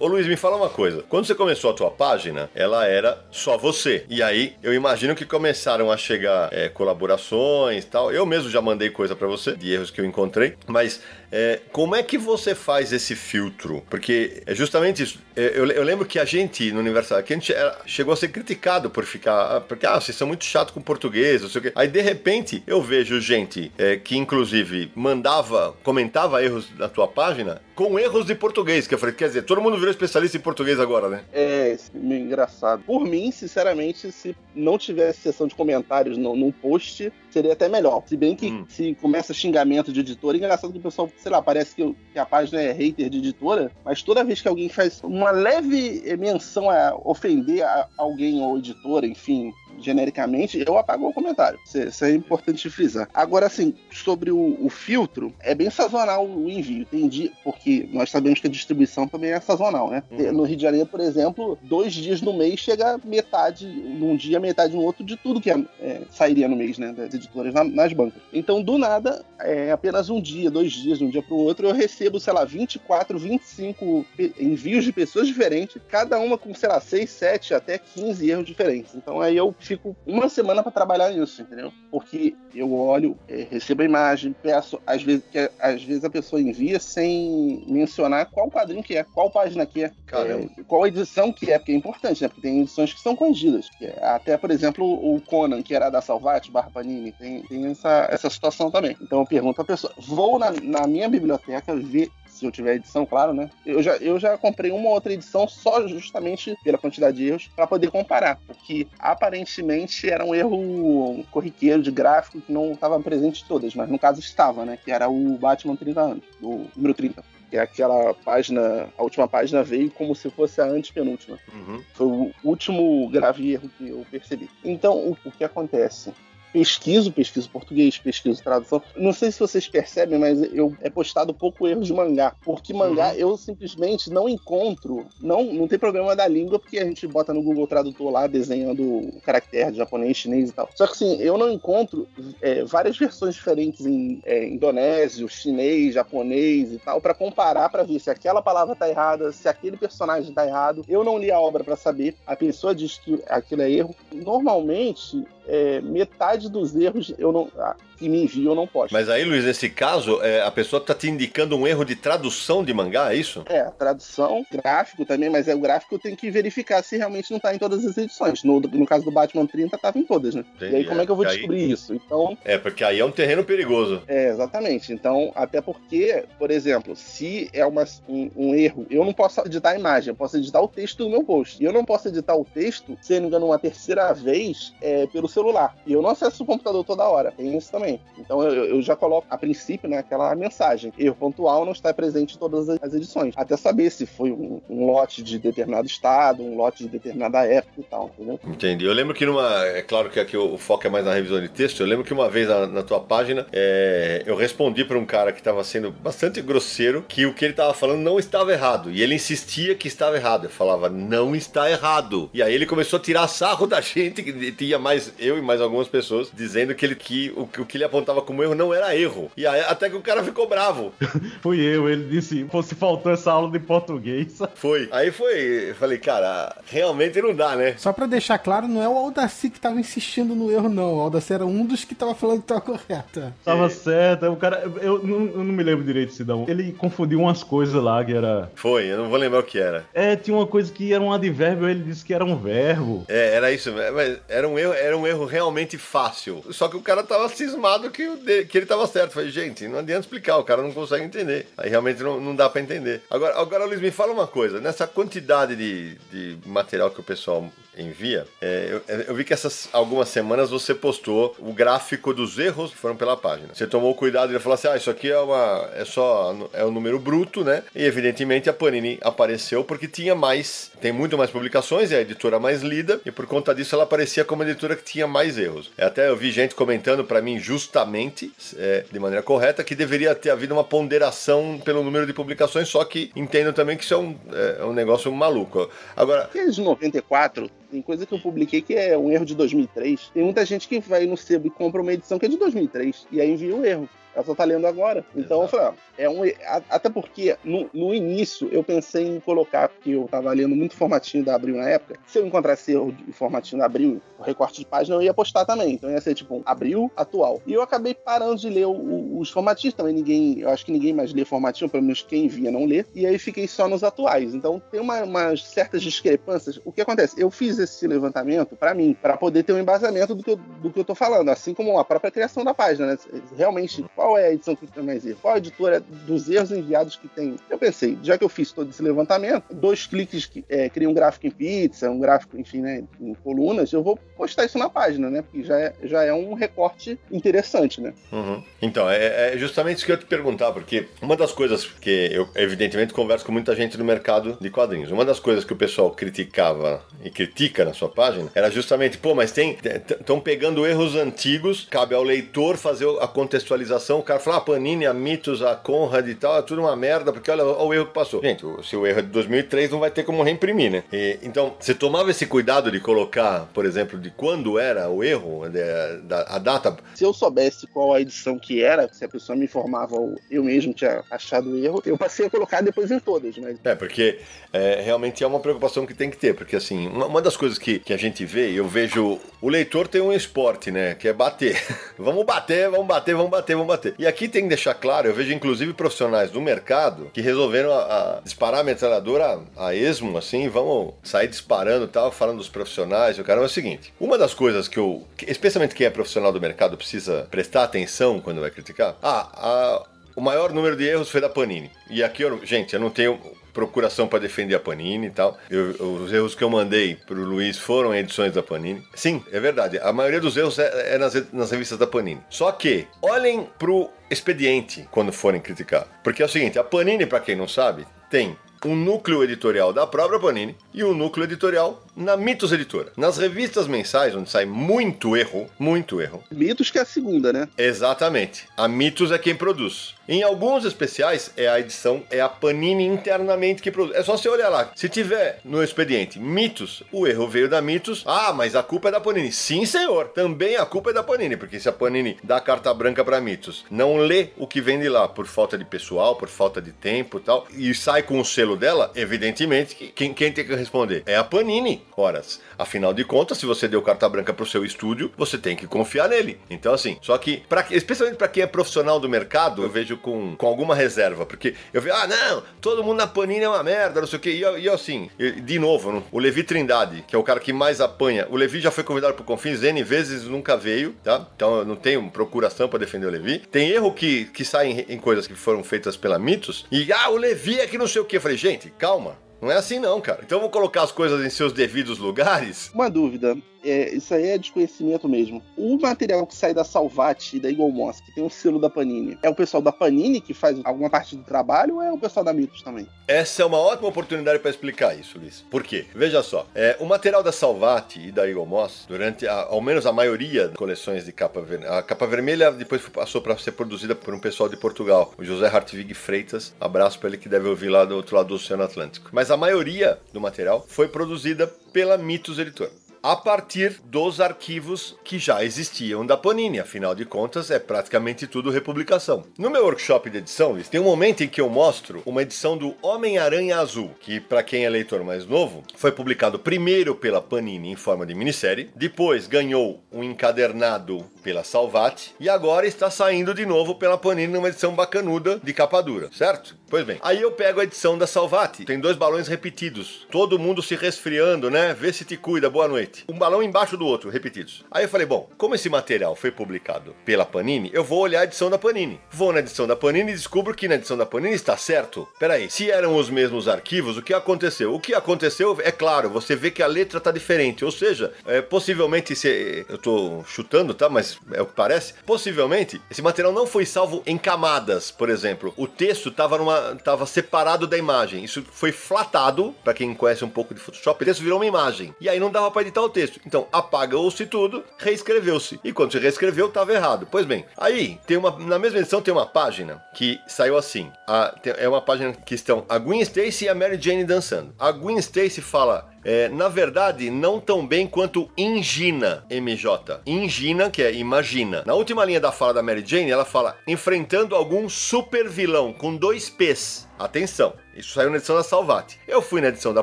Ô Luiz, me fala uma coisa. Quando você começou a tua página, ela era só você. E aí, eu imagino que começaram a chegar é, colaborações e tal. Eu mesmo já mandei coisa para você, de erros que eu encontrei. Mas é, como é que você faz esse filtro? Porque é justamente isso. É, eu, eu, lembro que a gente, no Universal, que a gente era, chegou a ser criticado por ficar. Ah, porque, ah, vocês são muito chato com português, não sei o quê. Aí, de repente, eu vejo gente é, que, inclusive, mandava, comentava erros na tua página com erros de português. Que eu falei, quer dizer, todo mundo virou especialista em português agora, né? É, meio engraçado. Por mim, sinceramente, se não tivesse sessão de comentários no, num post, seria até melhor. Se bem que hum. se começa xingamento de editor, é engraçado que o pessoal sei lá, parece que, que, a página é hater de editora, mas toda vez que alguém faz uma leve menção a ofender a alguém ou editora, enfim, genericamente, eu apago o comentário. Isso é importante frisar. Agora, assim, sobre o, o filtro, é bem sazonal o envio. Dia, porque nós sabemos que a distribuição também é sazonal, né? Uhum. No Rio de Janeiro, por exemplo, dois dias no mês chega metade, num dia, metade no outro, de tudo que é, é, sairia no mês, né? Das editoras na, nas bancas. Então, do nada, é apenas um dia, dois dias, de um dia para o outro, eu recebo, sei lá, 24, 25 envios de pessoas diferentes, cada uma com, sei lá, 6, 7, até 15 erros diferentes. Então aí eu fico uma semana para trabalhar nisso, entendeu? Porque eu olho, é, recebo a imagem, peço, às vezes, que, às vezes a pessoa envia sem mencionar qual quadrinho que é, qual página que é, é qual edição que é, porque é importante, né? Porque tem edições que são corrigidas. É, até, por exemplo, o Conan, que era da Salvat, barra Panini, tem, tem essa, essa situação também. Então eu pergunto à pessoa, vou na, na minha biblioteca ver se eu tiver edição, claro, né? Eu já, eu já comprei uma outra edição só justamente pela quantidade de erros para poder comparar, porque aparentemente era um erro corriqueiro de gráfico que não estava presente em todas, mas no caso estava, né? Que era o Batman 30 anos, o número 30 que é aquela página, a última página veio como se fosse a antepenúltima. Uhum. Foi o último grave erro que eu percebi. Então, o, o que acontece? Pesquiso, pesquiso português, pesquiso tradução. Não sei se vocês percebem, mas eu é postado pouco erros de mangá, porque mangá uhum. eu simplesmente não encontro, não, não tem problema da língua, porque a gente bota no Google Tradutor lá desenhando o caractere japonês, chinês e tal. Só que assim, eu não encontro é, várias versões diferentes em é, indonésio, chinês, japonês e tal, para comparar para ver se aquela palavra tá errada, se aquele personagem tá errado. Eu não li a obra para saber. A pessoa diz que aquilo é erro. Normalmente, é, metade dos erros eu não, ah, que me enviam não posto. Mas aí, Luiz, nesse caso, é, a pessoa está te indicando um erro de tradução de mangá, é isso? É, tradução, gráfico também, mas é o gráfico eu tenho que verificar se realmente não está em todas as edições. No, no caso do Batman 30, estava em todas, né? Entendi, e aí como é que eu vou descobrir aí... isso? Então. É, porque aí é um terreno perigoso. É, exatamente. Então, até porque, por exemplo, se é uma, um, um erro, eu não posso editar a imagem, eu posso editar o texto do meu post. E eu não posso editar o texto, se não me engano, uma terceira vez é, pelo celular. E eu não acesso o computador toda hora. Tem isso também. Então eu, eu já coloco, a princípio, né, aquela mensagem. Erro pontual não está presente em todas as edições. Até saber se foi um, um lote de determinado estado, um lote de determinada época e tal, entendeu? Entendi. Eu lembro que numa. É claro que aqui o, foco é mais na revisão de texto. Eu lembro que uma vez na, na tua página é, eu respondi para um cara que estava sendo bastante grosseiro que o que ele estava falando não estava errado. E ele insistia que estava errado. Eu falava, não está errado. E aí ele começou a tirar sarro da gente, que tinha mais eu e mais algumas pessoas, dizendo que, ele, que o, o que ele apontava como erro não era erro. E aí, até que o cara ficou bravo. Fui eu, ele disse, se faltou essa aula de português. Foi. Aí foi, eu falei, cara, realmente não dá, né? Só pra deixar claro, não é o Aldaci que tava insistindo no erro, não. O Aldaci era um dos que tava falando que tava correta. Tava é. certo. O cara, eu não, eu não me lembro direito, Sidão. Ele confundiu umas coisas lá que era. Foi, eu não vou lembrar o que era. É, tinha uma coisa que era um advérbio, ele disse que era um verbo. É, era isso, mas era um erro, era um erro realmente fácil. Só que o cara tava cismado que, o de, que ele tava certo. Falei, gente, não adianta explicar, o cara não consegue entender. Aí realmente não, não dá para entender. Agora, agora, Luiz, me fala uma coisa. Nessa quantidade de, de material que o pessoal envia, é, eu, eu, vi que essas algumas semanas você postou o gráfico dos erros que foram pela página. Você tomou cuidado de falar assim: ah, isso aqui é uma. é só. é um número bruto, né? E evidentemente a Panini apareceu porque tinha mais. tem muito mais publicações, é a editora mais lida, e por conta disso ela aparecia como a editora que tinha mais erros. Até eu vi gente comentando para mim justamente, é, de maneira correta, que deveria ter havido uma ponderação pelo número de publicações, só que entendo também que isso é um, é, é um negócio maluco. Agora. Desde 94 tem coisa que eu publiquei que é um erro de 2003. Tem muita gente que vai no sebo e compra uma edição que é de 2003 e aí envia o um erro. Ela só tá lendo agora. Então Exato. eu falei, é um. Até porque no, no, início eu pensei em colocar, porque eu tava lendo muito formatinho da Abril na época. Se eu encontrasse erro de formatinho da Abril, o recorte de página, eu ia postar também. Então ia ser tipo um Abril atual. E eu acabei parando de ler o, os formatinhos também. Ninguém. Eu acho que ninguém mais lê formatinho, pelo menos quem via não lê. E aí fiquei só nos atuais. Então tem uma, umas certas discrepâncias. O que acontece? Eu fiz esse levantamento para mim, para poder ter um embasamento do que, eu, do que eu tô falando. Assim como a própria criação da página, né? Realmente Qual é a edição que tem mais erro? Qual a editora dos erros enviados que tem? Eu pensei, já que eu fiz todo esse levantamento, dois cliques que é, cria um gráfico em pizza, um gráfico, enfim, né, em colunas, eu vou postar isso na página, né? Porque já é, já é um recorte interessante, né? Uhum. Então, é, é, justamente isso que eu ia te perguntar, porque uma das coisas que eu, evidentemente, converso com muita gente no mercado de quadrinhos, uma das coisas que o pessoal criticava e critica na sua página era justamente, pô, mas tem. Estão pegando erros antigos, cabe ao leitor fazer a contextualização. O cara fala, ah, Panini, a Mitos, a Conrad e tal, é tudo uma merda, porque olha, olha o erro que passou. Gente, se o erro é de 2003, não vai ter como reimprimir, né? E, então, você tomava esse cuidado de colocar, por exemplo, de quando era o erro, de, da, a data. Se eu soubesse qual a edição que era, se a pessoa me informava ou eu mesmo tinha achado o erro, eu passei a colocar depois em todas, mas... É, porque é, realmente é uma preocupação que tem que ter, porque assim, uma, uma das coisas que, que a gente vê, eu vejo, o leitor tem um esporte, né, que é bater. vamos bater, vamos bater, vamos bater, vamos bater. E aqui tem que deixar claro, eu vejo inclusive profissionais do mercado que resolveram a, a disparar a metralhadora a, a esmo, assim, vamos sair disparando e tal, falando dos profissionais. O cara é o seguinte: uma das coisas que eu, especialmente quem é profissional do mercado, precisa prestar atenção quando vai criticar, ah, a, o maior número de erros foi da Panini. E aqui, eu, gente, eu não tenho procuração para defender a Panini e tal. Eu, os erros que eu mandei pro Luiz foram edições da Panini. Sim, é verdade. A maioria dos erros é, é nas, nas revistas da Panini. Só que, olhem pro expediente quando forem criticar. Porque é o seguinte, a Panini, para quem não sabe, tem um núcleo editorial da própria Panini e um núcleo editorial na Mitos Editora. Nas revistas mensais, onde sai muito erro, muito erro. Mitos que é a segunda, né? Exatamente. A Mitos é quem produz. Em alguns especiais, é a edição, é a Panini internamente que produz. É só você olhar lá. Se tiver no expediente Mitos, o erro veio da Mitos. Ah, mas a culpa é da Panini. Sim, senhor. Também a culpa é da Panini, porque se a Panini dá carta branca para Mitos, não lê o que vem de lá por falta de pessoal, por falta de tempo e tal, e sai com o selo dela, evidentemente, quem, quem tem que responder é a Panini horas. Afinal de contas, se você deu carta branca pro seu estúdio, você tem que confiar nele. Então, assim, só que, pra, especialmente para quem é profissional do mercado, eu vejo com, com alguma reserva. Porque eu vejo, ah, não, todo mundo na Panini é uma merda, não sei o quê. E, e assim, de novo, o Levi Trindade, que é o cara que mais apanha. O Levi já foi convidado pro Confins N vezes, nunca veio, tá? Então eu não tenho procuração para defender o Levi. Tem erro que, que sai em, em coisas que foram feitas pela Mitos. E, ah, o Levi é que não sei o quê. Eu falei, gente, calma. Não é assim não, cara. Então vou colocar as coisas em seus devidos lugares. Uma dúvida é, isso aí é desconhecimento mesmo. O material que sai da Salvat e da Eagle Moss, que tem o selo da Panini, é o pessoal da Panini que faz alguma parte do trabalho ou é o pessoal da Mitos também? Essa é uma ótima oportunidade para explicar isso, Luiz. Por quê? Veja só, é, o material da Salvat e da Eagle Moss, durante a, ao menos a maioria das coleções de capa vermelha, a capa vermelha depois passou para ser produzida por um pessoal de Portugal, o José Hartwig Freitas. Abraço para ele que deve ouvir lá do outro lado do Oceano Atlântico. Mas a maioria do material foi produzida pela Mitos Editora a partir dos arquivos que já existiam da Panini. Afinal de contas, é praticamente tudo republicação. No meu workshop de edição, tem um momento em que eu mostro uma edição do Homem-Aranha Azul, que, para quem é leitor mais novo, foi publicado primeiro pela Panini em forma de minissérie, depois ganhou um encadernado pela Salvat e agora está saindo de novo pela Panini numa edição bacanuda de capa dura, certo? Pois bem, aí eu pego a edição da Salvat, tem dois balões repetidos, todo mundo se resfriando, né? Vê se te cuida, boa noite. Um balão embaixo do outro, repetidos. Aí eu falei, bom, como esse material foi publicado pela Panini, eu vou olhar a edição da Panini. Vou na edição da Panini e descubro que na edição da Panini está certo. Peraí, se eram os mesmos arquivos, o que aconteceu? O que aconteceu, é claro, você vê que a letra está diferente, ou seja, é, possivelmente, se, eu estou chutando, tá? Mas é o que parece. Possivelmente, esse material não foi salvo em camadas, por exemplo. O texto estava numa, tava separado da imagem. Isso foi flatado, para quem conhece um pouco de Photoshop, o texto virou uma imagem. E aí não dava para editar o texto. Então, apagou-se tudo, reescreveu-se. E quando se reescreveu, estava errado. Pois bem, aí tem uma na mesma edição tem uma página que saiu assim. A, é uma página que estão a Gwen Stacy e a Mary Jane dançando. A Gwen Stacy fala é, na verdade, não tão bem quanto Ingina, MJ. Ingina, que é imagina. Na última linha da fala da Mary Jane, ela fala enfrentando algum super vilão com dois P's. Atenção, isso saiu na edição da Salvat. Eu fui na edição da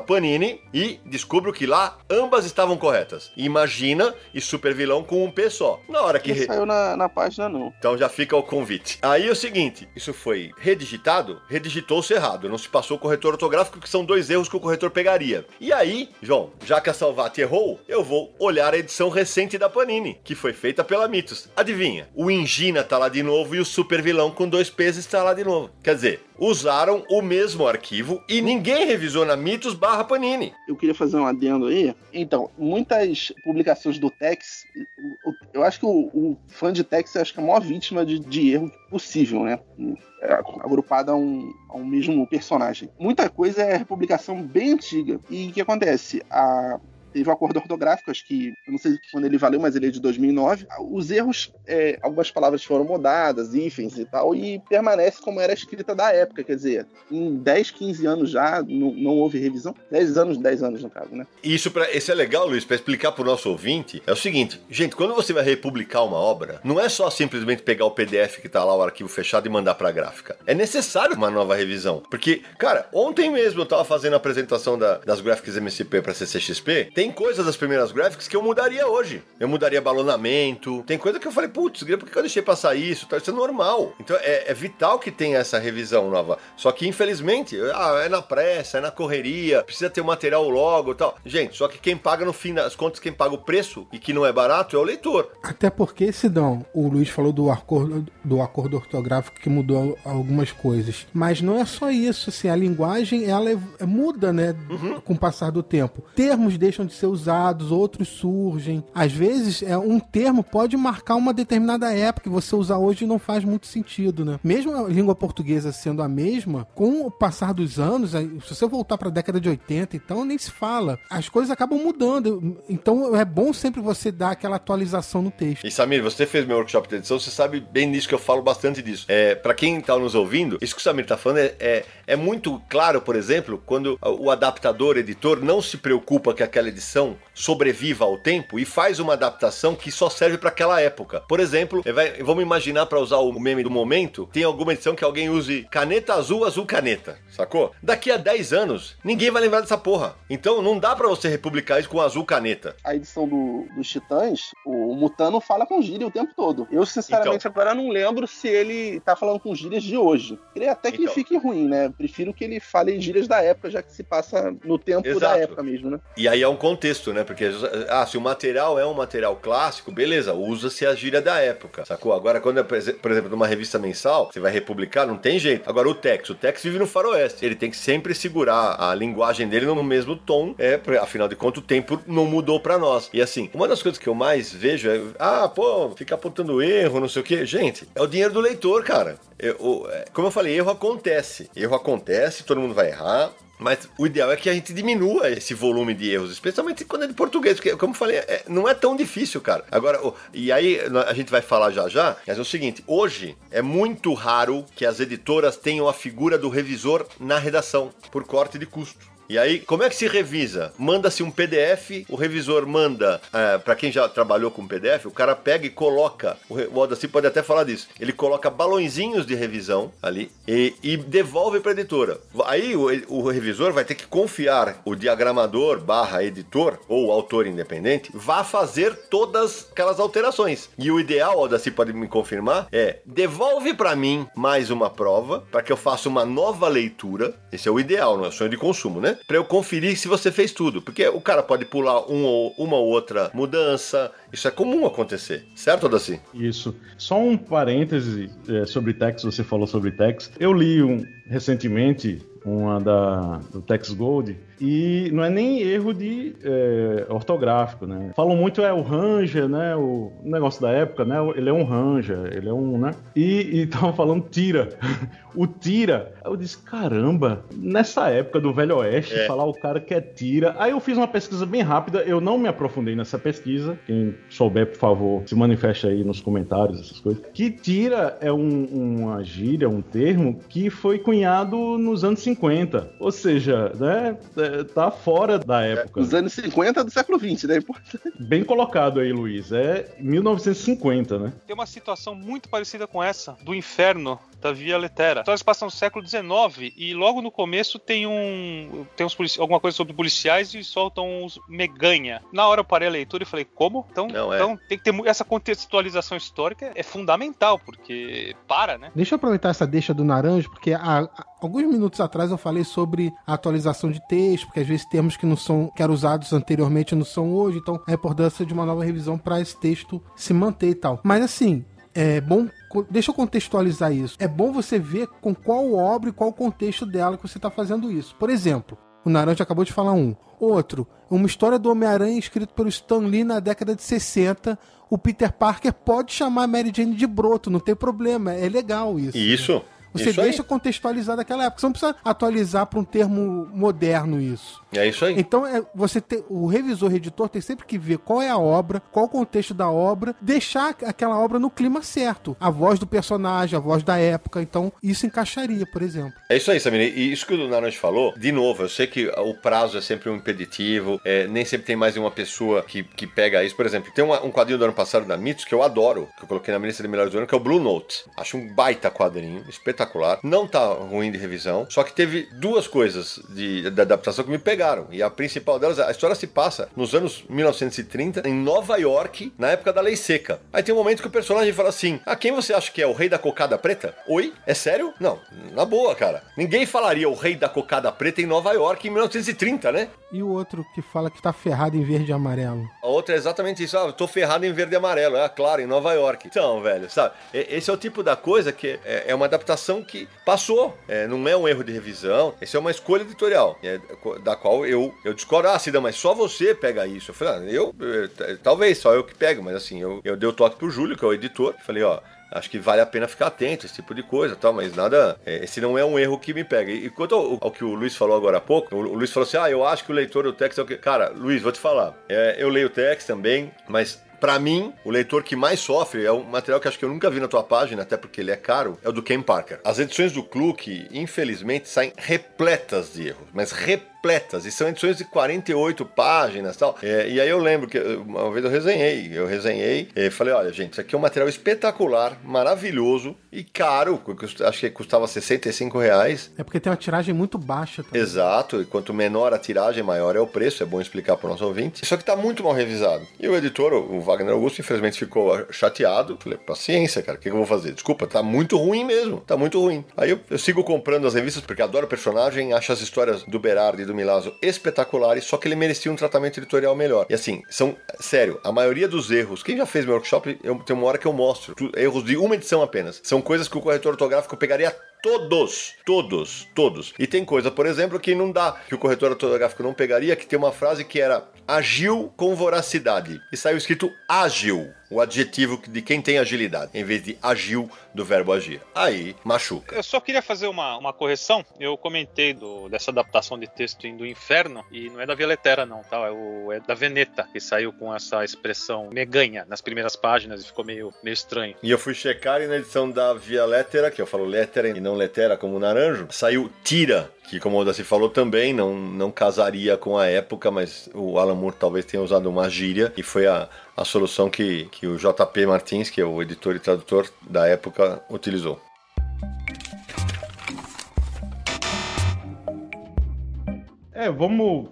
Panini e descubro que lá ambas estavam corretas. Imagina e super vilão com um P só. Na hora que. Não saiu na, na página, não. Então já fica o convite. Aí é o seguinte: isso foi redigitado, redigitou-se errado. Não se passou o corretor ortográfico, que são dois erros que o corretor pegaria. E aí João, já que a Salvati errou, eu vou olhar a edição recente da Panini, que foi feita pela Mitos. Adivinha? O Ingina tá lá de novo e o Super Vilão com dois pesos está lá de novo. Quer dizer, usaram o mesmo arquivo e ninguém revisou na Mitos barra Panini. Eu queria fazer um adendo aí. Então, muitas publicações do Tex, eu acho que o, o fã de Tex acho que é a maior vítima de, de erro possível, né? É agrupada a um, a um mesmo personagem. Muita coisa é republicação bem antiga. E o que acontece? A teve um acordo ortográfico, acho que, eu não sei quando ele valeu, mas ele é de 2009. Os erros, é, algumas palavras foram mudadas, hífens e tal, e permanece como era escrita da época, quer dizer, em 10, 15 anos já não, não houve revisão. 10 anos, 10 anos no caso, né? Isso, pra, isso é legal, Luiz, para explicar para o nosso ouvinte, é o seguinte, gente, quando você vai republicar uma obra, não é só simplesmente pegar o PDF que tá lá, o arquivo fechado e mandar para a gráfica. É necessário uma nova revisão, porque, cara, ontem mesmo eu tava fazendo a apresentação da, das Graphics MCP para CCXP, tem coisas das primeiras graphics que eu mudaria hoje. Eu mudaria balonamento. Tem coisa que eu falei, putz, por que eu deixei passar isso? Isso é normal. Então é, é, vital que tenha essa revisão nova. Só que, infelizmente, ah, é na pressa, é na correria, precisa ter o material logo e tal. Gente, só que quem paga no fim das contas, quem paga o preço e que não é barato é o leitor. Até porque, Sidão, o Luiz falou do acordo, do acordo ortográfico que mudou algumas coisas. Mas não é só isso, assim, a linguagem ela é, muda, né, uhum. com o passar do tempo. Termos deixam de ser usados, outros surgem. Às vezes, é, um termo pode marcar uma determinada época que você usar hoje não faz muito sentido, né? Mesmo a língua portuguesa sendo a mesma, com o passar dos anos, se você voltar para a década de 80, então nem se fala. As coisas acabam mudando. Então é bom sempre você dar aquela atualização no texto. E Samir, você fez meu workshop de edição, você sabe bem disso que eu falo bastante disso. É, para quem tá nos ouvindo, isso que o Samir tá falando é, é, é muito claro, por exemplo, quando o adaptador, editor, não se preocupa que aquela edição sobreviva ao tempo e faz uma adaptação que só serve para aquela época. Por exemplo, vai, vamos imaginar para usar o meme do momento, tem alguma edição que alguém use caneta azul, azul caneta, sacou? Daqui a 10 anos, ninguém vai lembrar dessa porra. Então não dá para você republicar isso com azul caneta. A edição do, dos Titãs, o Mutano fala com gíria o tempo todo. Eu, sinceramente, então, agora não lembro se ele tá falando com gírias de hoje. Queria até que então, fique ruim, né? Prefiro que ele fale gírias da época, já que se passa no tempo exato. da época mesmo, né? E aí é um contexto né? Porque ah, se o material é um material clássico, beleza, usa-se a gíria da época, sacou? Agora, quando é, por exemplo, numa revista mensal, você vai republicar, não tem jeito. Agora, o Tex, o Tex vive no faroeste. Ele tem que sempre segurar a linguagem dele no mesmo tom, é, afinal de contas, o tempo não mudou para nós. E assim, uma das coisas que eu mais vejo é, ah, pô, fica apontando erro, não sei o quê. Gente, é o dinheiro do leitor, cara. Eu, é, como eu falei, erro acontece. Erro acontece, todo mundo vai errar. Mas o ideal é que a gente diminua esse volume de erros, especialmente quando é de português, porque, como eu falei, é, não é tão difícil, cara. Agora, e aí a gente vai falar já já, mas é o seguinte: hoje é muito raro que as editoras tenham a figura do revisor na redação, por corte de custo. E aí, como é que se revisa? Manda-se um PDF, o revisor manda, é, para quem já trabalhou com PDF, o cara pega e coloca, o, Odaci pode até falar disso, ele coloca balãozinhos de revisão ali e, e devolve para a editora. Aí o, o, revisor vai ter que confiar o diagramador barra editor ou autor independente vá fazer todas aquelas alterações. E o ideal, Odaci pode me confirmar, é devolve para mim mais uma prova para que eu faça uma nova leitura. Esse é o ideal, não é sonho de consumo, né? Para eu conferir se você fez tudo. Porque o cara pode pular um ou, uma ou outra mudança. Isso é comum acontecer, certo, Odaci? Isso. Só um parêntese é, sobre text, você falou sobre text. Eu li um, recentemente uma da, do Tex Gold, e não é nem erro de é, ortográfico, né? Falam muito é o Ranger, né? O negócio da época, né? Ele é um Ranger, ele é um, né? E estavam falando tira. o tira. Eu disse, caramba, nessa época do Velho Oeste, é. falar o cara que é tira. Aí eu fiz uma pesquisa bem rápida, eu não me aprofundei nessa pesquisa. Quem souber, por favor, se manifeste aí nos comentários, essas coisas. Que tira é um, uma gíria, um termo que foi cunhado nos anos 50. Ou seja, né? É, tá fora da época. Os anos 50 do século 20, né? Bem colocado aí, Luiz. É 1950, né? Tem uma situação muito parecida com essa, do inferno da Via Letera. Então eles passam no século XIX e logo no começo tem um tem uns alguma coisa sobre policiais e soltam uns meganha. Na hora eu parei a leitura e falei, como? Então, Não, é. então tem que ter essa contextualização histórica é fundamental, porque para, né? Deixa eu aproveitar essa deixa do Naranjo, porque há, alguns minutos atrás eu falei sobre a atualização de texto, porque às vezes termos que não são que eram usados anteriormente não são hoje, então a importância de uma nova revisão para esse texto se manter e tal. Mas assim, é bom. Deixa eu contextualizar isso. É bom você ver com qual obra e qual contexto dela que você está fazendo isso. Por exemplo, o Naranja acabou de falar um. Outro, uma história do Homem-Aranha escrito pelo Stan Lee na década de 60. O Peter Parker pode chamar a Mary Jane de broto, não tem problema. É legal isso. Isso. Né? Você isso deixa aí. contextualizar daquela época. Você não precisa atualizar para um termo moderno isso. É isso aí. Então, é, você tem, o revisor, o editor tem sempre que ver qual é a obra, qual o contexto da obra, deixar aquela obra no clima certo. A voz do personagem, a voz da época. Então, isso encaixaria, por exemplo. É isso aí, Samir. E isso que o Naranjo falou, de novo, eu sei que o prazo é sempre um impeditivo, é, nem sempre tem mais uma pessoa que, que pega isso. Por exemplo, tem uma, um quadrinho do ano passado da Mitos que eu adoro, que eu coloquei na minha lista de melhores do ano, que é o Blue Note. Acho um baita quadrinho, espetacular. Não tá ruim de revisão, só que teve duas coisas de, de adaptação que me pegaram. E a principal delas, a história se passa nos anos 1930, em Nova York, na época da Lei Seca. Aí tem um momento que o personagem fala assim: Ah, quem você acha que é? O rei da cocada preta? Oi? É sério? Não, na boa, cara. Ninguém falaria o rei da cocada preta em Nova York em 1930, né? E o outro que fala que tá ferrado em verde e amarelo? A outra é exatamente isso. Ah, eu tô ferrado em verde e amarelo. É claro, em Nova York. Então, velho, sabe? Esse é o tipo da coisa que é, é uma adaptação que passou. É, não é um erro de revisão. Essa é uma escolha editorial, é, da qual eu, eu discordo. Ah, Cida, mas só você pega isso. Eu falei, ah, eu, talvez, só eu que pego, mas assim, eu, eu dei o toque pro Júlio, que é o editor. Falei, ó, acho que vale a pena ficar atento, esse tipo de coisa tal, mas nada. É, esse não é um erro que me pega. E quanto ao, ao, que o Luiz falou agora há pouco, o, o, Luiz falou assim: ah, eu acho que o leitor do texto é o que. Cara, Luiz, vou te falar. É, eu leio o texto também, mas para mim, o leitor que mais sofre é um material que acho que eu nunca vi na tua página, até porque ele é caro, é o do Ken Parker. As edições do Kluck, infelizmente, saem repletas de erros, mas repletas completas, e são edições de 48 páginas tal. É, e aí eu lembro que uma vez eu resenhei, eu resenhei e falei, olha gente, isso aqui é um material espetacular, maravilhoso e caro, acho que custava 65 reais. É porque tem uma tiragem muito baixa. Também. Exato, e quanto menor a tiragem, maior é o preço, é bom explicar para o nosso ouvinte. Só que está muito mal revisado. E o editor, o Wagner Augusto, infelizmente ficou chateado. Falei, paciência, cara, o que, que, eu vou fazer? Desculpa, tá muito ruim mesmo, tá muito ruim. Aí eu, eu sigo comprando as revistas porque adoro o personagem, acho as histórias do Berardi do Milazzo espetaculares, só que ele merecia um tratamento editorial melhor. E assim, são, sério, a maioria dos erros, quem já fez meu workshop, eu, tem uma hora que eu mostro, erros de uma edição apenas. São coisas que o corretor ortográfico pegaria Todos, todos, todos. E tem coisa, por exemplo, que não dá, que o corretor ortográfico não pegaria, que tem uma frase que era agiu com voracidade. E saiu escrito ágil o adjetivo de quem tem agilidade, em vez de agiu do verbo agir. Aí, machuca. Eu só queria fazer uma, uma correção. Eu comentei do, dessa adaptação de texto do Inferno, e não é da Via Letera, não, tá? É, o, é da Veneta, que saiu com essa expressão meganha nas primeiras páginas e ficou meio, meio estranho. E eu fui checar e na edição da Via Letera, que eu falo Letera e não Letera como naranjo, saiu tira que como o Daci falou também não, não casaria com a época, mas o Alan Moore talvez tenha usado uma gíria e foi a, a solução que, que o JP Martins, que é o editor e tradutor da época, utilizou. É, vamos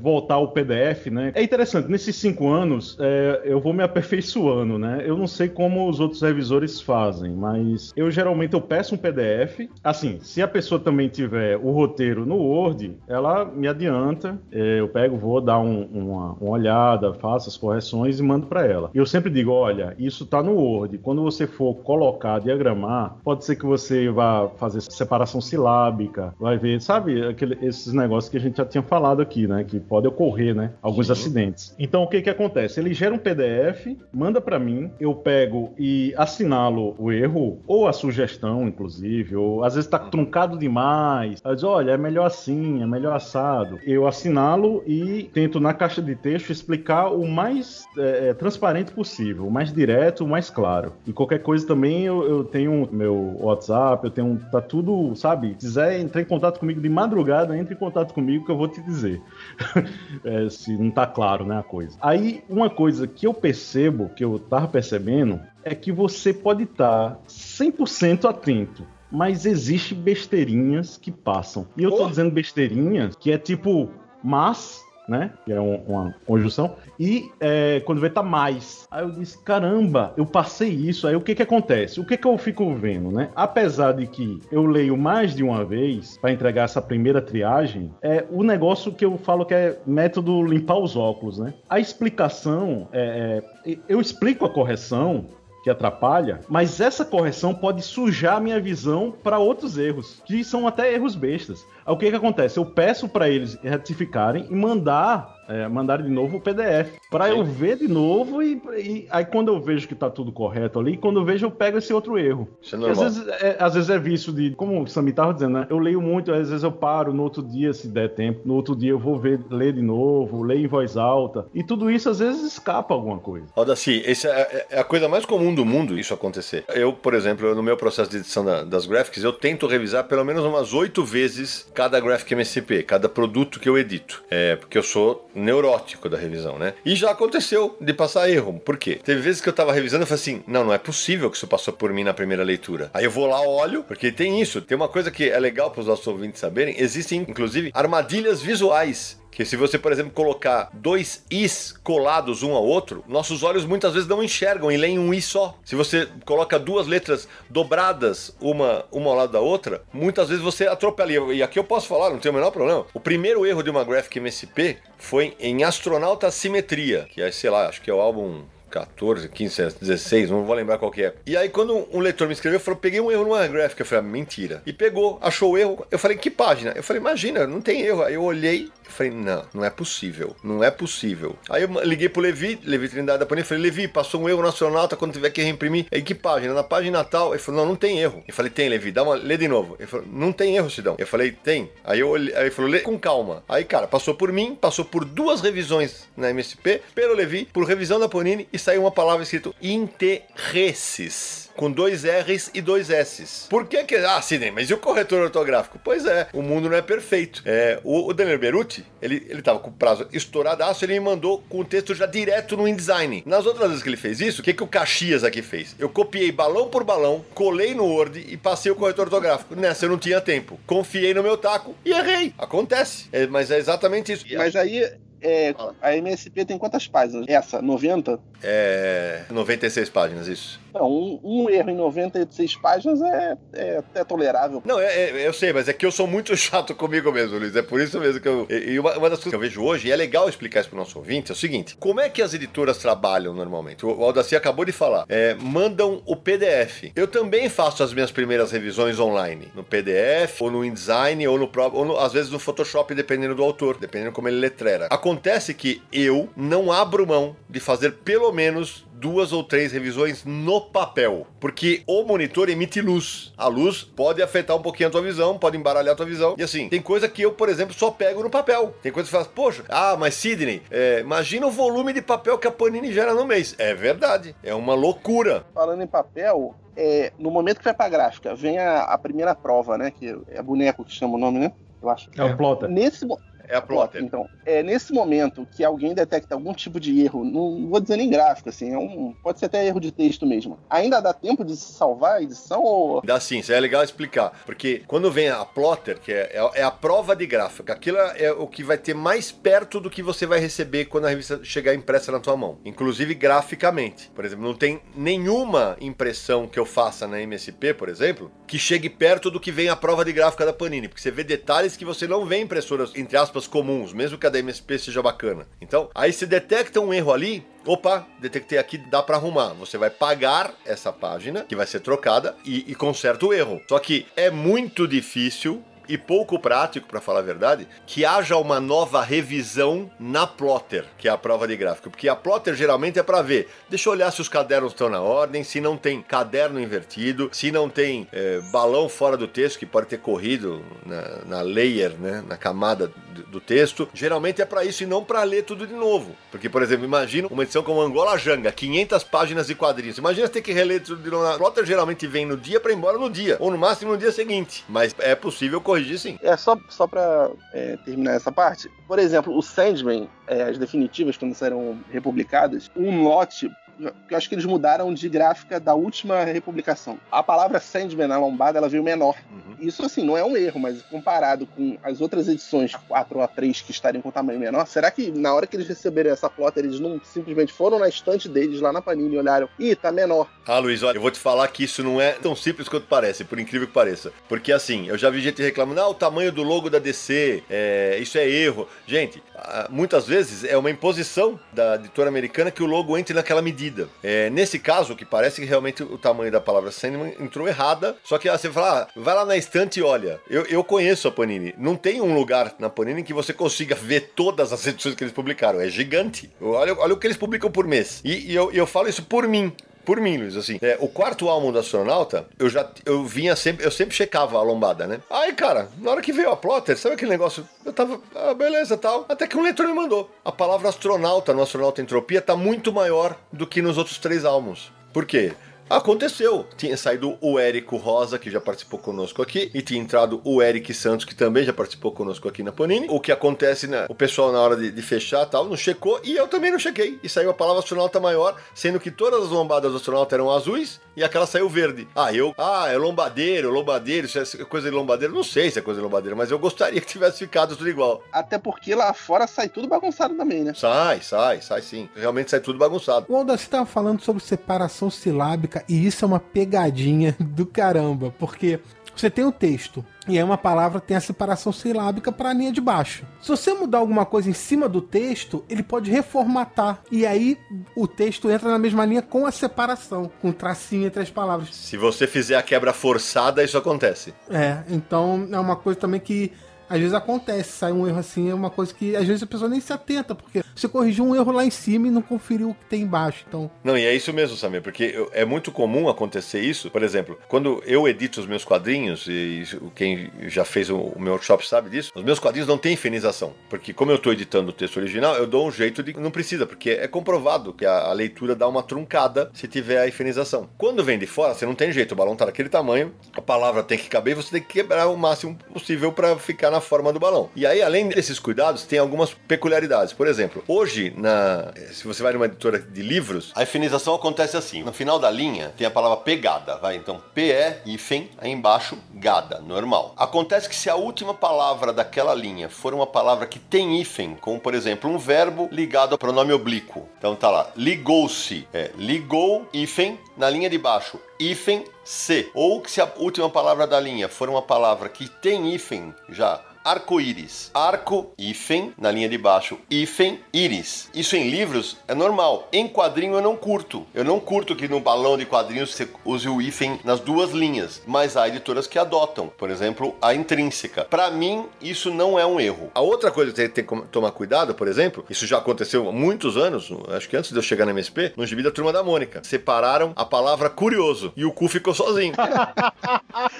voltar ao PDF, né? É interessante, nesses cinco anos é, eu vou me aperfeiçoando, né? Eu não sei como os outros revisores fazem, mas eu geralmente eu peço um PDF. Assim, se a pessoa também tiver o roteiro no Word, ela me adianta. É, eu pego, vou dar um, uma, uma, olhada, faço as correções e mando para ela. Eu sempre digo, olha, isso tá no Word. Quando você for colocar, diagramar, pode ser que você vá fazer separação silábica, vai ver, sabe, aquele, esses negócios que a gente já tinha falado aqui, né? Que pode ocorrer, né? Alguns Sim. acidentes. Então o que que acontece? Ele gera um PDF, manda para mim, eu pego e assinalo o erro ou a sugestão, inclusive, ou às vezes tá truncado demais. Aí diz, olha, é melhor assim, é melhor assado. Eu assinalo e tento na caixa de texto explicar o mais é transparente possível, o mais direto, o mais claro. E qualquer coisa também eu, eu tenho meu WhatsApp, eu tenho tá tudo, sabe? Se quiser entrar em contato comigo de madrugada, entre em contato comigo que eu vou te dizer. é, se não tá claro, né, a coisa. Aí, uma coisa que eu percebo, que eu tava percebendo, é que você pode estar tá 100% atento mas existe besteirinhas que passam. E eu tô Oh. dizendo besteirinhas que é tipo, mas, né? Que é um- uma conjunção. E é, quando vê tá mais. Aí eu disse, caramba, eu passei isso. Aí o que que acontece? O que que eu fico vendo, né? Apesar de que eu leio mais de uma vez para entregar essa primeira triagem, é o negócio que eu falo que é método limpar os óculos, né? A explicação, é, é, eu explico a correção que atrapalha, mas essa correção pode sujar a minha visão para outros erros, que são até erros bestas. O que que acontece? Eu peço para eles retificarem e mandar é, mandarem de novo o PDF para eu ver de novo e, e aí quando eu vejo que tá tudo correto ali, quando eu vejo eu pego esse outro erro. Isso é às vezes, é, às vezes é vício de, como o Sami tava dizendo, né? Eu leio muito, às vezes eu paro no outro dia, se der tempo, no outro dia eu vou ver, ler de novo, ler em voz alta. E tudo isso às vezes escapa alguma coisa. Aldaci, esse é, é a coisa mais comum do mundo isso acontecer. Eu, por exemplo, no meu processo de edição da- das graphics, eu tento revisar pelo menos umas oito vezes cada graphic MSP, cada produto que eu edito. É, porque eu sou neurótico da revisão, né? E já aconteceu de passar erro. Por quê? Teve vezes que eu tava revisando e falei assim: não, não é possível que isso passou por mim na primeira leitura. Aí eu vou lá, olho, porque tem isso. Tem uma coisa que é legal para os nossos ouvintes saberem: existem, inclusive, armadilhas visuais. Que se você, por exemplo, colocar dois is colados um ao outro, nossos olhos muitas vezes não enxergam e leem um i só. Se você coloca duas letras dobradas, uma, uma ao lado da outra, muitas vezes você atropela. E aqui eu posso falar, não tem o menor problema. O primeiro erro de uma Graphic MSP foi em Astronauta Simetria, que é, sei lá, acho que é o álbum 14, 15, 16, não vou lembrar qual que é. E aí, quando um leitor me escreveu, falou: peguei um erro numa gráfica. Eu falei: ah, mentira. E pegou, achou o erro. Eu falei: que página? Eu falei: imagina, não tem erro. Aí eu olhei. Eu falei, não, não é possível, não é possível. Aí eu liguei pro Levi, Levi Trindade da Panini, falei, Levi, passou um erro no astronauta quando tiver que reimprimir. Aí que página? Na página tal. Ele falou, não, não tem erro. Eu falei, tem, Levi, dá uma, lê de novo. Ele falou, não tem erro, Sidão. Eu falei, tem. Aí eu olhei, aí ele falou, lê com calma. Aí, cara, passou por mim, passou por duas revisões na MSP, pelo Levi, por revisão da Panini, e saiu uma palavra escrito interresses com dois R's e dois S's. Por que que... Ah, Sidney, mas e o corretor ortográfico? Pois é, o mundo não é perfeito. É, o, o Daniel Beruti, ele, ele tava com o prazo estouradaço, ele me mandou com o texto já direto no InDesign. Nas outras vezes que ele fez isso, o que que o Caxias aqui fez? Eu copiei balão por balão, colei no Word e passei o corretor ortográfico. Nessa eu não tinha tempo. Confiei no meu taco e errei. Acontece. É, mas é exatamente isso. Mas aí, é, a MSP tem quantas páginas? Essa, 90? É... 96 páginas, isso. Não, um, um erro em 96 páginas é, é até tolerável. Não, é- é- eu sei, mas é que eu sou muito chato comigo mesmo, Luiz. É por isso mesmo que eu. E e uma, uma das coisas que eu vejo hoje, e é legal explicar isso pro nosso ouvinte, é o seguinte: como é que as editoras trabalham normalmente? O, o Aldaci acabou de falar. É, mandam o PDF. Eu também faço as minhas primeiras revisões online, no PDF, ou no InDesign, ou no próprio. Ou no- às vezes no Photoshop, dependendo do autor, dependendo como ele letrera. Acontece que eu não abro mão de fazer pelo menos duas ou três revisões no papel, porque o monitor emite luz. A luz pode afetar um pouquinho a tua visão, pode embaralhar a tua visão. E assim, tem coisa que eu, por exemplo, só pego no papel. Tem coisa que faz, poxa, ah, mas Sidney, é, imagina o volume de papel que a Panini gera no mês. É verdade, é uma loucura. Falando em papel, é, no momento que vai pra gráfica, vem a, a primeira prova, né? Que é boneco que chama o nome, né? Eu acho. É o plotter. Nesse, mo- É a plotter. Então, é nesse momento que alguém detecta algum tipo de erro, não vou dizer nem gráfico, assim, é um, pode ser até erro de texto mesmo. Ainda dá tempo de se salvar a edição ou Dá sim, isso é legal explicar. Porque quando vem a plotter, que é, é- é a prova de gráfica, aquilo é o que vai ter mais perto do que você vai receber quando a revista chegar impressa na tua mão. Inclusive graficamente. Por exemplo, não tem nenhuma impressão que eu faça na MSP, por exemplo, que chegue perto do que vem a prova de gráfica da Panini. Porque você vê detalhes que você não vê impressoras, entre aspas, comuns, mesmo que a da MSP seja bacana. Então, aí se detecta um erro ali, Opa, detectei aqui, dá pra arrumar. Você vai pagar essa página, que vai ser trocada, e, e conserta o erro. Só que é muito difícil e pouco prático, pra falar a verdade, que haja uma nova revisão na plotter, que é a prova de gráfico. Porque a plotter geralmente é pra ver, deixa eu olhar se os cadernos estão na ordem, se não tem caderno invertido, se não tem é, balão fora do texto, que pode ter corrido na, na layer, né, na camada do, texto. Geralmente é pra isso e não pra ler tudo de novo. Porque, por exemplo, imagina uma edição como Angola Janga, 500 páginas de quadrinhos. Imagina você ter que reler tudo de novo. A plotter geralmente vem no dia pra ir embora no dia, ou no máximo no dia seguinte. Mas é possível corrigir sim. É só, só pra é, terminar essa parte. Por exemplo, o Sandman, é, as definitivas, quando serão republicadas, um lote eu acho que eles mudaram de gráfica da última republicação. A palavra Sandman na lombada ela veio menor. Uhum. Isso, assim, não é um erro, mas comparado com as outras edições, a 4 ou a 3, que estariam com tamanho menor, será que na hora que eles receberam essa plota, eles não simplesmente foram na estante deles lá na Panini e olharam, ih, tá menor. Ah, Luiz, olha, eu vou te falar que isso não é tão simples quanto parece, por incrível que pareça. Porque assim, eu já vi gente reclamando, ah, o tamanho do logo da DC, é, isso é erro. Gente, muitas vezes é uma imposição da editora americana que o logo entre naquela medida. É, nesse caso, o que parece que realmente o tamanho da palavra Sandman entrou errada, só que ah, você fala, ah, vai lá na estante e olha. Eu, eu conheço a Panini. Não tem um lugar na Panini que você consiga ver todas as edições que eles publicaram. É gigante. Olha, olha o que eles publicam por mês. E, e eu, eu falo isso por mim por mim, Luiz, assim. É, o quarto álbum do astronauta, eu já eu vinha sempre, eu sempre checava a lombada, né? Aí, cara, na hora que veio a plotter, sabe aquele negócio? Eu tava, ah, beleza, tal. Até que um leitor me mandou. A palavra astronauta no astronauta entropia tá muito maior do que nos outros três álbuns. Por quê? Aconteceu. Tinha saído o Érico Rosa, que já participou conosco aqui, e tinha entrado o Eric Santos, que também já participou conosco aqui na Panini. O que acontece, né? O pessoal, na hora de, de fechar tal, não checou, e eu também não chequei. E saiu a palavra astronauta maior, sendo que todas as lombadas do astronauta eram azuis e aquela saiu verde. Ah, eu. Ah, é lombadeiro, lombadeiro, isso é coisa de lombadeiro. Não sei se é coisa de lombadeiro, mas eu gostaria que tivesse ficado tudo igual. Até porque lá fora sai tudo bagunçado também, né? Sai, sai, sai sim. Realmente sai tudo bagunçado. O Alda, você tava falando sobre separação silábica e isso é uma pegadinha do caramba, porque você tem o texto, e aí uma palavra tem a separação silábica para a linha de baixo. Se você mudar alguma coisa em cima do texto, ele pode reformatar. E aí o texto entra na mesma linha com a separação, com o tracinho entre as palavras. Se você fizer a quebra forçada, isso acontece. É, então é uma coisa também que às vezes acontece, sai um erro assim, é uma coisa que às vezes a pessoa nem se atenta, porque você corrigiu um erro lá em cima e não conferiu o que tem embaixo, então... Não, e é isso mesmo, Samir, porque é muito comum acontecer isso, por exemplo, quando eu edito os meus quadrinhos, e quem já fez o meu workshop sabe disso, os meus quadrinhos não têm infinização, porque como eu estou editando o texto original, eu dou um jeito de... não precisa, porque é comprovado que a, leitura dá uma truncada se tiver a infinização. Quando vem de fora, você não tem jeito, o balão tá daquele tamanho, a palavra tem que caber e você tem que quebrar o máximo possível para ficar na na forma do balão. E aí, além desses cuidados, tem algumas peculiaridades. Por exemplo, hoje, na, se você vai numa editora de livros, a efinização acontece assim. No final da linha tem a palavra pegada, vai? Então, PE, hífen, aí embaixo, gada, normal. Acontece que se a última palavra daquela linha for uma palavra que tem hífen, como por exemplo, um verbo ligado ao pronome oblíquo. Então tá lá, ligou-se, é, ligou, hífen, na linha de baixo, hífen C. Ou que se a última palavra da linha for uma palavra que tem hífen já arco-íris. Arco, hífen, na linha de baixo, hífen, íris. Isso em livros é normal. Em quadrinho eu não curto. Eu não curto que no balão de quadrinhos você use o hífen nas duas linhas. Mas há editoras que adotam. Por exemplo, a intrínseca. Para mim, isso não é um erro. A outra coisa que tem que tomar cuidado, por exemplo, isso já aconteceu há muitos anos, acho que antes de eu chegar na MSP, no gibi da Turma da Mônica. Separaram a palavra curioso e o cu ficou sozinho.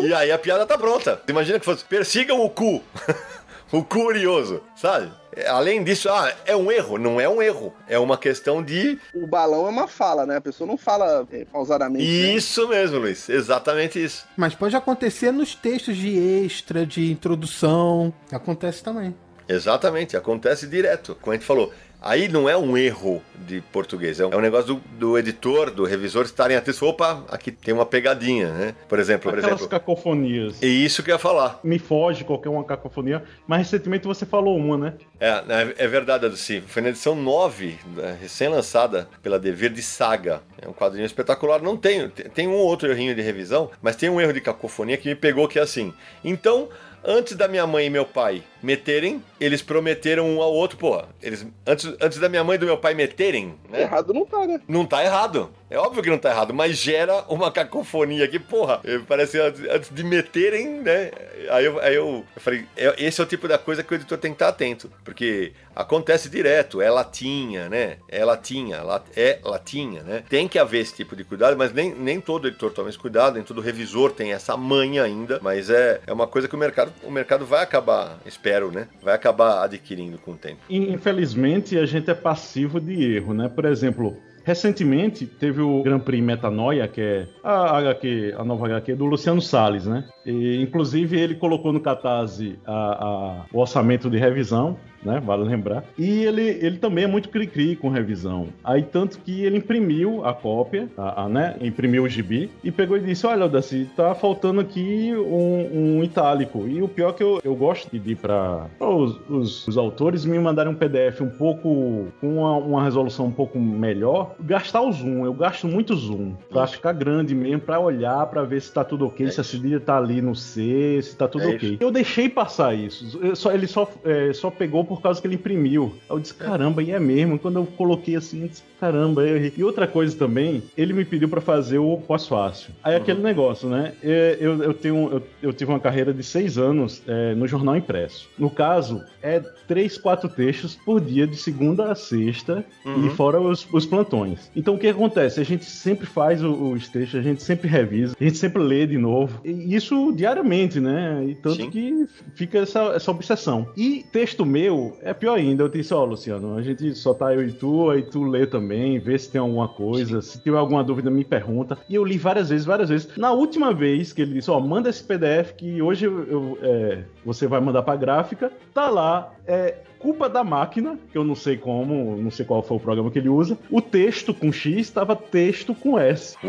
e aí a piada tá pronta. Imagina que fosse persigam o cu. o curioso, sabe? Além disso, ah, é um erro. Não é um erro. É uma questão de. O balão é uma fala, né? A pessoa não fala é, pausadamente. Né? Isso né? mesmo, Luiz. Exatamente isso. Mas pode acontecer nos textos de extra, de introdução. Acontece também. Exatamente, acontece direto. Como a gente falou, Aí não é um erro de português, é um, é negócio do, do, editor, do revisor estarem atentos. Opa, aqui tem uma pegadinha, né? Por exemplo, Aquelas por exemplo. cacofonias. E isso que eu ia falar. Me foge qualquer uma cacofonia, mas recentemente você falou uma, né? É, é, é verdade, Aduci. Foi na edição 9, né, recém-lançada pela Devir de Saga. É um quadrinho espetacular. Não tem, tem um ou outro errinho de revisão, mas tem um erro de cacofonia que me pegou que é assim. Então, antes da minha mãe e meu pai meterem, eles prometeram um ao outro, pô, eles antes, antes da minha mãe e do meu pai meterem, né? Errado não tá, né? Não tá errado. É óbvio que não tá errado, mas gera uma cacofonia que, porra, parece antes, antes de meterem, né? Aí eu, aí eu, eu falei, é, esse é o tipo da coisa que o editor tem que estar atento, porque acontece direto, é latinha, né? É latinha, é latinha, né? Tem que haver esse tipo de cuidado, mas nem, nem todo editor toma esse cuidado, nem todo revisor tem essa manha ainda, mas é, é uma coisa que o mercado, o mercado vai acabar, espero, né? Vai acabar adquirindo com o tempo. Infelizmente, a gente é passivo de erro, né? Por exemplo, Recentemente teve o Grand Prix Metanoia, que é a HQ, a nova HQ do Luciano Salles, né? E, inclusive, ele colocou no Catarse a, a, o orçamento de revisão né? Vale lembrar. E ele, ele também é muito cri-cri com revisão. Aí, tanto que ele imprimiu a cópia, a, a, né? Imprimiu o gibi e pegou e disse: Olha, Daci, tá faltando aqui um, um, itálico. E o pior é que eu, eu gosto de pedir para os, os, os, autores me mandarem um PDF um pouco com uma, uma, resolução um pouco melhor, gastar o zoom. Eu gasto muito zoom pra ficar grande mesmo, para olhar, para ver se tá tudo ok, é se a cedilha tá ali no C, se tá tudo é ok. Isso. Eu deixei passar isso. Eu só, ele só, é, só pegou por causa que ele imprimiu. Aí eu disse, caramba, e é mesmo. Quando eu coloquei assim, eu disse, caramba, eu. E outra coisa também, ele me pediu para fazer o pós-fácil. Aí uhum. aquele negócio, né? É, eu, eu, tenho, eu, eu, tive uma carreira de seis anos é, no jornal impresso. No caso, é três, quatro textos por dia, de segunda a sexta, uhum. e fora os, os, plantões. Então o que acontece? A gente sempre faz os textos, a gente sempre revisa, a gente sempre lê de novo. E isso diariamente, né? E tanto Sim. que fica essa, essa obsessão. E texto meu é pior ainda. Eu disse, ó, oh, Luciano, a gente só tá eu e tu, aí tu lê também, vê se tem alguma coisa. Se tiver alguma dúvida, me pergunta. E eu li várias vezes, várias vezes. Na última vez que ele disse, ó, oh, manda esse PDF que hoje eu, eu, é, você vai mandar pra gráfica, tá lá é, culpa da máquina, que eu não sei como, não sei qual foi o programa que ele usa. O texto com X estava texto com S.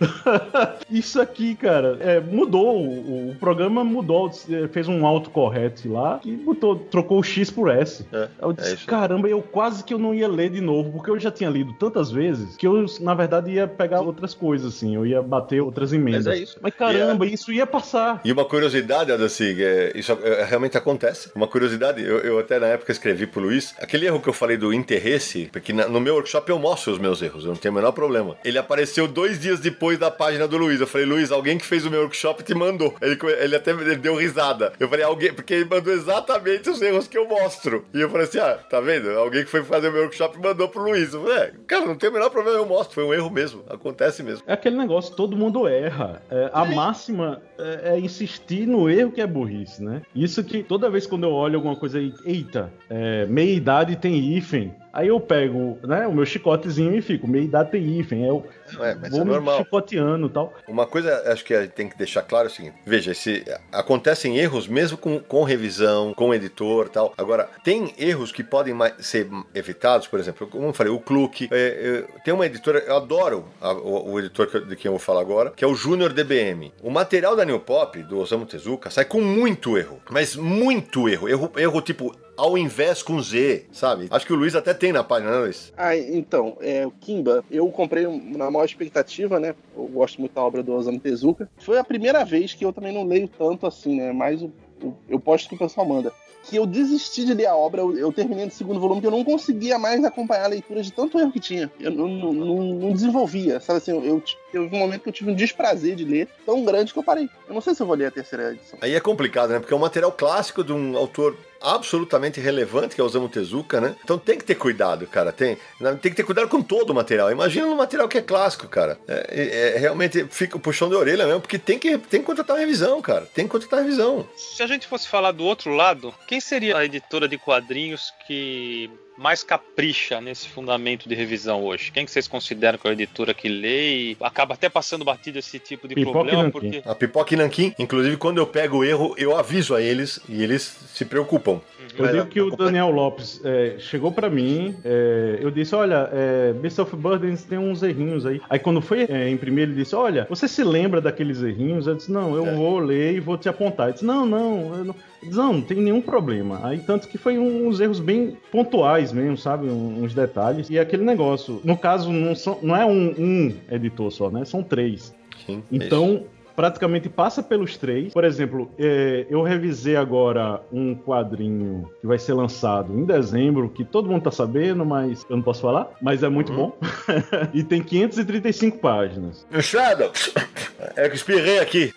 Isso aqui, cara, é, mudou. O, o, programa mudou, fez um autocorrect lá e botou, trocou o X por S. É, eu disse, é caramba, eu quase que eu não ia ler de novo, porque eu já tinha lido tantas vezes que eu, na verdade, ia pegar outras coisas, assim, eu ia bater outras emendas. Mas é isso. Mas caramba, isso ia passar. E uma curiosidade, Adacig, é, isso é, realmente acontece. Uma curiosidade, eu, eu, até na época escrevi pro Luiz, aquele erro que eu falei do interesse, porque na, no meu workshop eu mostro os meus erros, eu não tenho o menor problema. Ele apareceu dois dias depois depois da página do Luiz. Eu falei, Luiz, alguém que fez o meu workshop te mandou. Ele, ele até ele deu risada. Eu falei, alguém, porque ele mandou exatamente os erros que eu mostro. E eu falei assim: ah, tá vendo? Alguém que foi fazer o meu workshop mandou pro Luiz. Eu falei, é, cara, não tem o menor problema, eu mostro. Foi um erro mesmo. Acontece mesmo. É aquele negócio, todo mundo erra. É, a máxima é, é, insistir no erro que é burrice, né? Isso que toda vez quando eu olho alguma coisa aí, eita, é, meia idade tem hífen. Aí eu pego né, o meu chicotezinho e fico, meia idade tem hífen. Eu é, vou é normal. chicoteando e tal. Uma coisa acho que a gente tem que deixar claro é o seguinte: veja, se acontecem erros mesmo com, com revisão, com editor tal. Agora, tem erros que podem ser evitados, por exemplo, como eu falei, o Cluk. É, é, tem uma editora, eu adoro a, o, o, editor de quem eu vou falar agora, que é o Junior DBM. O material da New Pop, do Osamu Tezuka, sai com muito erro, mas muito erro. Erro, erro tipo ao invés com Z, sabe? Acho que o Luiz até tem na página, né, Luiz? Ah, então, é, o Kimba, eu comprei na maior expectativa, né? Eu gosto muito da obra do Osamu Tezuka. Foi a primeira vez que eu também não leio tanto assim, né? Mas o, o, eu posto que o pessoal manda que eu desisti de ler a obra, eu, eu terminei no segundo volume, que eu não conseguia mais acompanhar a leitura de tanto erro que tinha. Eu não, não, não, não desenvolvia, sabe assim, eu, eu, teve um momento que eu tive um desprazer de ler tão grande que eu parei. Eu não sei se eu vou ler a terceira edição. Aí é complicado, né? Porque é um material clássico de um autor absolutamente relevante, que é o Osamu Tezuka, né? Então tem que ter cuidado, cara. Tem, tem que ter cuidado com todo o material. Imagina no material que é clássico, cara. É, é, é realmente fica o puxão de orelha mesmo, porque tem que, tem que contratar revisão, cara. Tem que contratar revisão. Se a gente fosse falar do outro lado, quem seria a editora de quadrinhos que mais capricha nesse fundamento de revisão hoje? Quem que vocês consideram que é a editora que lê e acaba até passando batido esse tipo de Pipoca problema? Porque... A Pipoca e Nanquim, inclusive quando eu pego o erro, eu aviso a eles e eles se preocupam. Uhum. Eu digo que o Daniel Lopes é, chegou para mim, é, eu disse, olha, é, Beast of Burdens tem uns errinhos aí. Aí quando foi é, imprimir, ele disse, olha, você se lembra daqueles errinhos? Eu disse, não, eu é. vou ler e vou te apontar. Ele disse, não, não, eu não não, não tem nenhum problema. Aí tanto que foi uns erros bem pontuais mesmo, sabe? Uns detalhes. E aquele negócio. No caso, não, são, não é um, um editor só, né? São três. Sim, então, praticamente passa pelos três. Por exemplo, é, eu revisei agora um quadrinho que vai ser lançado em dezembro, que todo mundo tá sabendo, mas eu não posso falar, mas é muito uhum. bom. e tem 535 páginas. Shadow! É que espirrei aqui.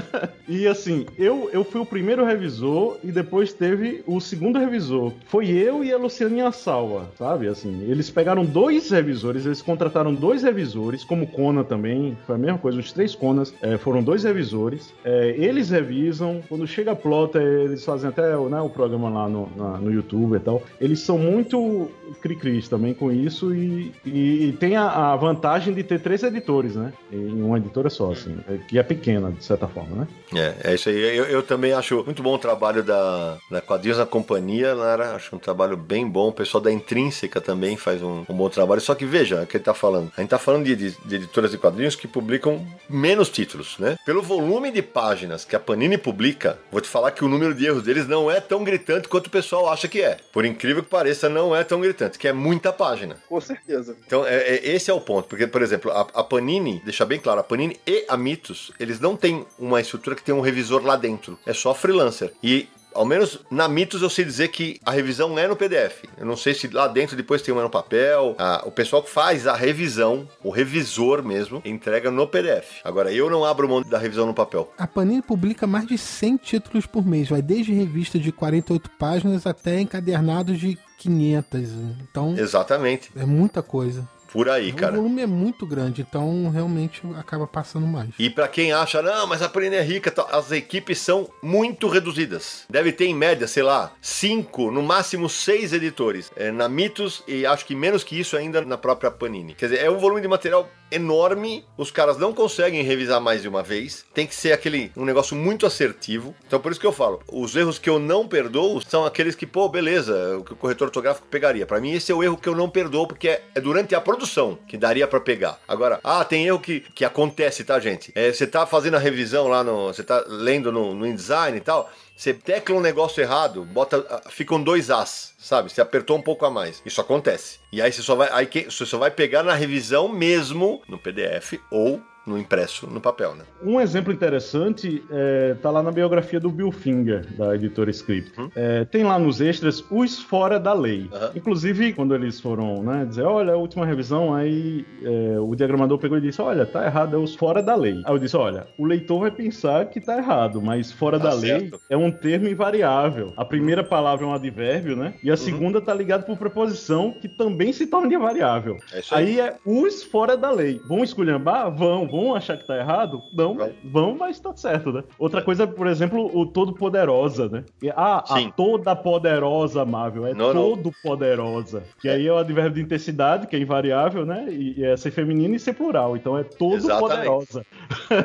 e assim, eu, eu fui o primeiro revisor e depois teve o segundo revisor. Foi eu e a Lucianinha Salva, sabe? Assim, eles pegaram dois revisores, eles contrataram dois revisores, como Kona também, foi a mesma coisa, os três Conas é, foram dois revisores. É, eles revisam, quando chega a plota, eles fazem até né, o programa lá no, na, no YouTube e tal. Eles são muito cri-cris também com isso e, e, e tem a, a, vantagem de ter três editores, né? Em uma editora só, assim. assim, é, que é pequena, de certa forma, né? É, é isso aí. Eu, eu também acho muito bom o trabalho da, da Quadrinhos na Companhia, Lara. Acho um trabalho bem bom. O pessoal da Intrínseca também faz um, um bom trabalho. Só que veja o que ele tá falando. A gente tá falando de, de, de editoras de quadrinhos que publicam menos títulos, né? Pelo volume de páginas que a Panini publica, vou te falar que o número de erros deles não é tão gritante quanto o pessoal acha que é. Por incrível que pareça, não é tão gritante, que é muita página. Com certeza. Então, é, é- esse é o ponto. Porque, por exemplo, a, a Panini, deixa bem claro, a Panini e a Mitos, eles não têm uma estrutura que tem um revisor lá dentro. É só freelancer. E. Ao menos na Mitos eu sei dizer que a revisão é no PDF. Eu não sei se lá dentro depois tem uma no papel. Ah, o pessoal que faz a revisão, o revisor mesmo, entrega no PDF. Agora eu não abro mão da revisão no papel. A Panini publica mais de 100 títulos por mês, vai desde revista de 48 páginas até encadernados de 500. Então, Exatamente. é muita coisa. Por aí, o cara. volume é muito grande, então realmente acaba passando mais. E pra quem acha, não, mas a Panini é rica, tal", as equipes são muito reduzidas. Deve ter em média, sei lá, cinco, no máximo seis editores é, na Mitos e acho que menos que isso ainda na própria Panini. Quer dizer, é um volume de material enorme, os caras não conseguem revisar mais de uma vez, tem que ser aquele um negócio muito assertivo. Então por isso que eu falo, os erros que eu não perdoo são aqueles que, pô, beleza, o que o corretor ortográfico pegaria. Pra mim esse é o erro que eu não perdoo porque é, é durante a produção que daria pra pegar. Agora, ah, tem erro que, que acontece, tá, gente? É, você tá fazendo a revisão lá no, você tá lendo no, no InDesign e tal, você tecla um negócio errado, bota, ah, ficam dois As, sabe? Você apertou um pouco a mais. Isso acontece. E aí você só vai, aí você só vai pegar na revisão mesmo no PDF ou no impresso no papel, né? Um exemplo interessante é, tá lá na biografia do Bill Finger, da editora Script. É, tem lá nos extras os fora da lei. Inclusive, quando eles foram né, dizer, olha, a última revisão, aí é, o diagramador pegou e disse, olha, tá errado, é os fora da lei. Aí eu disse, olha, o leitor vai pensar que tá errado, mas fora Tá da lei certo. é um termo invariável. A primeira palavra é um advérbio, né? E a segunda tá ligada por preposição, que também se torna invariável. É aí. Aí é os fora da lei. Vão esculhambar? Vão. Vão achar que tá errado? Não, Vão. vão, mas tá certo, né? Outra coisa, por exemplo, o todo poderosa, né? Ah, Sim. a toda poderosa, Marvel. É Não, não. todo poderosa. Que aí é o advérbio de intensidade, que é invariável, né? E, e é ser feminino e ser plural. Então é todo Exatamente. poderosa.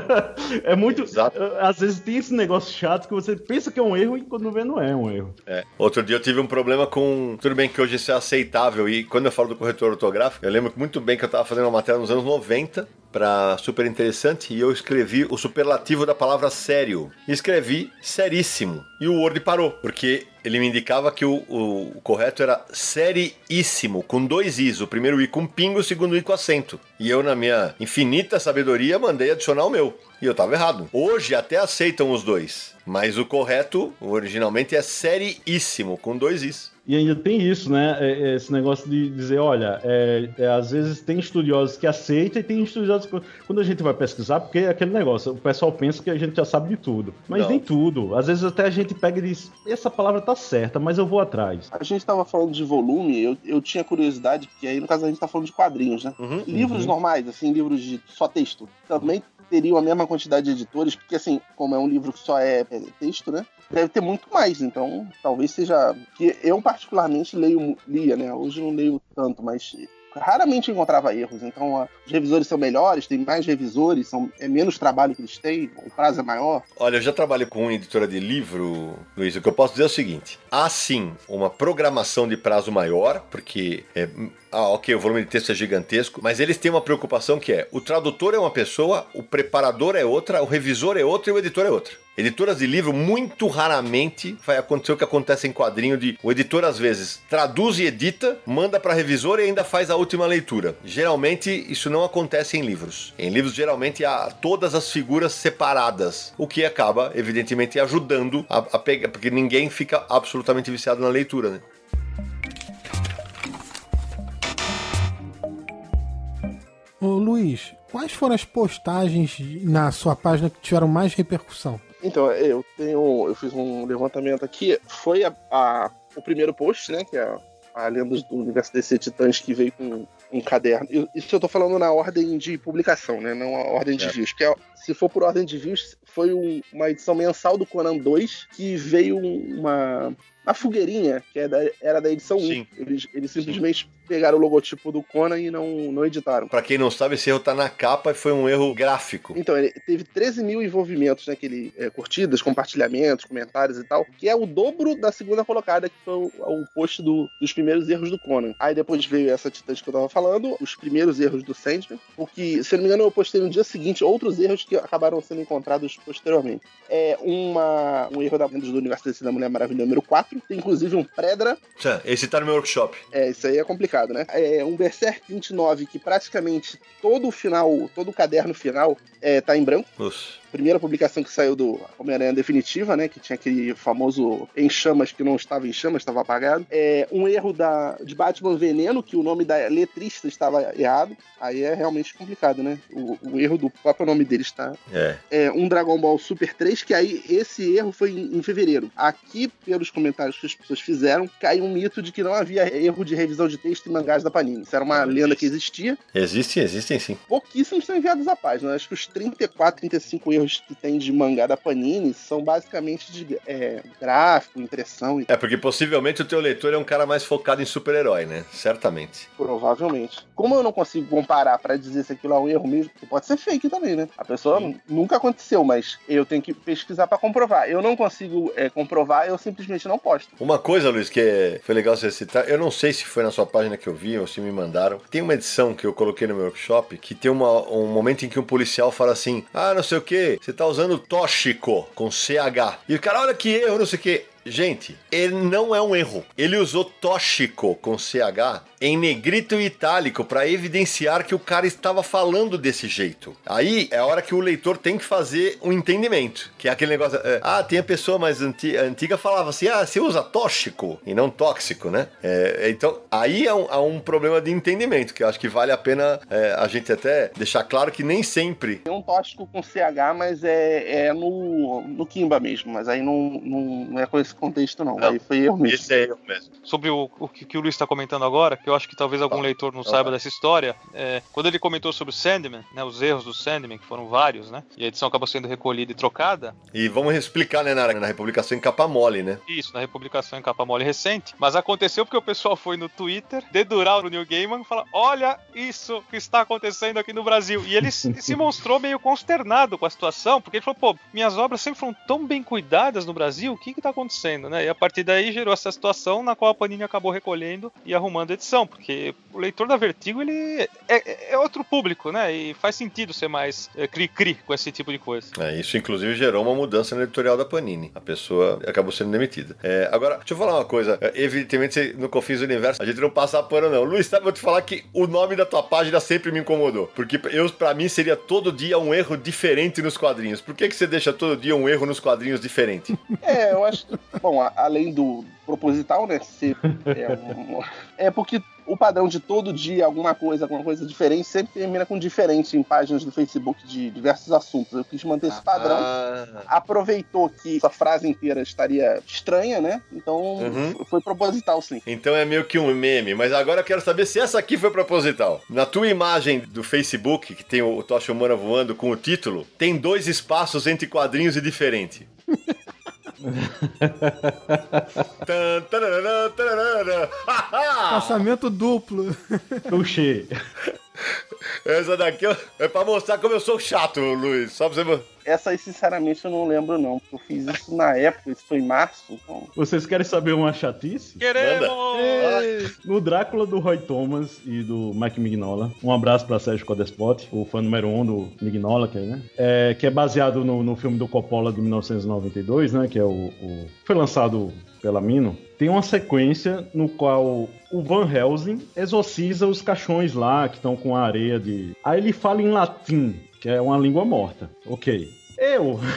é muito. Exato. Às vezes tem esse negócio chato que você pensa que é um erro e quando vê não é um erro. É. Outro dia eu tive um problema com. Tudo bem que hoje isso é aceitável. E quando eu falo do corretor ortográfico, eu lembro muito bem que eu estava fazendo uma matéria nos anos 90 para super interessante e eu escrevi o superlativo da palavra sério. Escrevi seríssimo. E o Word parou, porque ele me indicava que o, o- o correto era seriíssimo, com dois i's. O primeiro i com pingo, o segundo i com acento. E eu, na minha infinita sabedoria, mandei adicionar o meu. E eu tava errado. Hoje até aceitam os dois. Mas o correto, originalmente, é seriíssimo, com dois i's. E ainda tem isso, né? É- é Esse negócio de dizer, olha, é- é, às vezes tem estudiosos que aceitam e tem estudiosos que, quando a gente vai pesquisar, porque é aquele negócio, o pessoal pensa que a gente já sabe de tudo. Mas Não. nem tudo. Às vezes até a gente pega e diz, essa palavra tá certa, mas eu vou atrás. A gente tava falando de volume, eu, eu tinha curiosidade, que aí no caso a gente tá falando de quadrinhos, né? Uhum. Livros normais, assim, livros de só texto, também teriam a mesma quantidade de editores, porque assim, como é um livro que só é é texto, né? Deve ter muito mais, então talvez seja. Que eu particularmente leio, lia, né? Hoje não leio tanto, mas raramente encontrava erros. Então a- os revisores são melhores, tem mais revisores, são, é menos trabalho que eles têm, o prazo é maior. Olha, eu já trabalho com editora de livro, Luiz. O que eu posso dizer é o seguinte: há sim uma programação de prazo maior, porque é, ah, ok, o volume de texto é gigantesco, mas eles têm uma preocupação que é: o tradutor é uma pessoa, o preparador é outra, o revisor é outra e o editor é outra. Editoras de livro, muito raramente vai acontecer o que acontece em quadrinho de o editor às vezes traduz e edita, manda para revisor e ainda faz a última leitura. Geralmente isso não acontece em livros. Em livros geralmente há todas as figuras separadas, o que acaba evidentemente ajudando a, a pegar, porque ninguém fica absolutamente viciado na leitura, né? Ô Luiz, quais foram as postagens na sua página que tiveram mais repercussão? Então, eu tenho. Eu fiz um levantamento aqui. Foi a, a- o primeiro post, né? Que é a, Lendas do Universo DC Titãs que veio com um caderno. Isso eu tô falando na ordem de publicação, né? Não a ordem de Certo. views. Que é, se for por ordem de views, foi um- uma edição mensal do Conan 2 que veio um- uma. A fogueirinha, que é da, era da edição 1. Sim. Eles, eles simplesmente pegaram o logotipo do Conan e não, não editaram. Pra quem não sabe, esse erro tá na capa e foi um erro gráfico. Então, ele teve 13 mil envolvimentos naquele é, curtidas, compartilhamentos, comentários e tal, que é o dobro da segunda colocada, que foi o, o post do- dos primeiros erros do Conan. Aí depois veio essa Titãs que eu tava falando, os primeiros erros do Sandman, porque, se eu não me engano, eu postei no dia seguinte outros erros que acabaram sendo encontrados posteriormente. É uma, um erro da do Universo da Mulher Maravilha número 4, tem inclusive um Predra, Esse tá no meu workshop. é, isso aí é complicado, né? É um Berserk 29 que praticamente todo o final, todo o caderno final é, tá em branco. Nossa. Primeira publicação que saiu do Homem-Aranha Definitiva, né? Que tinha aquele famoso em chamas que não estava em chamas, estava apagado. É um erro da, de Batman Veneno, que o nome da letrista estava errado. Aí é realmente complicado, né? O, o erro do próprio nome dele está É. é, um Dragon Ball Super 3, que aí esse erro foi em, em fevereiro. Aqui, pelos comentários que as pessoas fizeram, caiu um mito de que não havia erro de revisão de texto em mangás da Panini. Isso era uma lenda que existia. Existem, existem sim. Pouquíssimos são enviados à página. Acho que os 34, 35 erros que tem de mangá da Panini são basicamente de é, gráfico, impressão, e É porque possivelmente o teu leitor é um cara mais focado em super-herói, né? Certamente. provavelmente. Como eu não consigo comparar pra dizer se aquilo é um erro mesmo, pode ser fake também, né? A pessoa nunca aconteceu, mas eu tenho que pesquisar pra comprovar. Eu não consigo é, comprovar, eu simplesmente não posto. Uma coisa, Luiz, que é- foi legal você citar, eu não sei se foi na sua página que eu vi ou se me mandaram. Tem uma edição que eu coloquei no meu workshop que tem uma- um momento em que um policial fala assim: Ah, não sei o que, você tá usando tóxico com CH. E o cara, olha que erro, não sei o que. Gente, ele não é um erro. Ele usou tóxico com CH em negrito e itálico para evidenciar que o cara estava falando desse jeito. Aí é a hora que o leitor tem que fazer um entendimento, que é aquele negócio, é, ah, tem a pessoa mais anti- antiga falava assim, ah, você usa tóxico e não tóxico, né? É, então aí há um, há um problema de entendimento que eu acho que vale a pena é, a gente até deixar claro que nem sempre Tem um tóxico com CH, mas é, é no, no Kimba mesmo. Mas aí não, não, não é com esse contexto, não. Não. Aí foi erro mesmo. esse é erro mesmo. sobre o, o que, que o Luiz está comentando agora, que eu acho que talvez algum leitor não saiba dessa história, é, quando ele comentou sobre o Sandman, né, os erros do Sandman, que foram vários, né, e a edição acabou sendo recolhida e trocada, E vamos explicar, né, na, na republicação em capa mole, né? isso, na republicação em capa mole recente, mas aconteceu porque o pessoal foi no Twitter dedurar o Neil Gaiman e falar, olha isso que está acontecendo aqui no Brasil, e ele se mostrou meio consternado com a situação, porque ele falou, pô, minhas obras sempre foram tão bem cuidadas no Brasil, o que que tá acontecendo, né, e a partir daí gerou essa situação na qual a Panini acabou recolhendo e arrumando a edição, porque o leitor da Vertigo, ele é, é outro público, né, e faz sentido ser mais é, cri-cri com esse tipo de coisa. É, isso, inclusive, gerou uma mudança no editorial da Panini. A pessoa acabou sendo demitida. É, agora, deixa eu falar uma coisa. É, evidentemente, no Confins do Universo, a gente não passa pano, não. Luiz, sabe, eu vou te falar que o nome da tua página sempre me incomodou. Porque eu, pra mim, seria todo dia um erro diferente nos quadrinhos. Por que, que você deixa todo dia um erro nos quadrinhos diferente? É, eu acho que, bom, a- além do proposital, né, ser, é, um- é porque o padrão de todo dia alguma coisa, alguma coisa diferente, sempre termina com diferente em páginas do Facebook de diversos assuntos. Eu quis manter esse padrão. Ah, Aproveitou que essa frase inteira estaria estranha, né? Então Uhum. foi proposital, sim. então é meio que um meme. Mas agora eu quero saber se essa aqui foi proposital. Na tua imagem do Facebook, que tem o Tocha Humana voando com o título, tem dois espaços entre quadrinhos e diferente. Passamento duplo. Touché. Essa daqui é- é pra mostrar como eu sou chato, Luiz. Só pra você. Essa aí, sinceramente, eu não lembro, não. Porque eu fiz isso na época, isso foi em março. Então... Vocês querem saber uma chatice? Queremos! No Drácula do Roy Thomas e do Mike Mignola. Um abraço pra Sérgio Codespot, o fã número um do Mignola, que é, né? É, que é baseado no, no filme do Coppola de 1992, né? Que é o, o- foi lançado pela Mino. Tem uma sequência no qual o Van Helsing exorciza os caixões lá que estão com a areia de. Aí ele fala em latim, que é uma língua morta. Ok. Eu.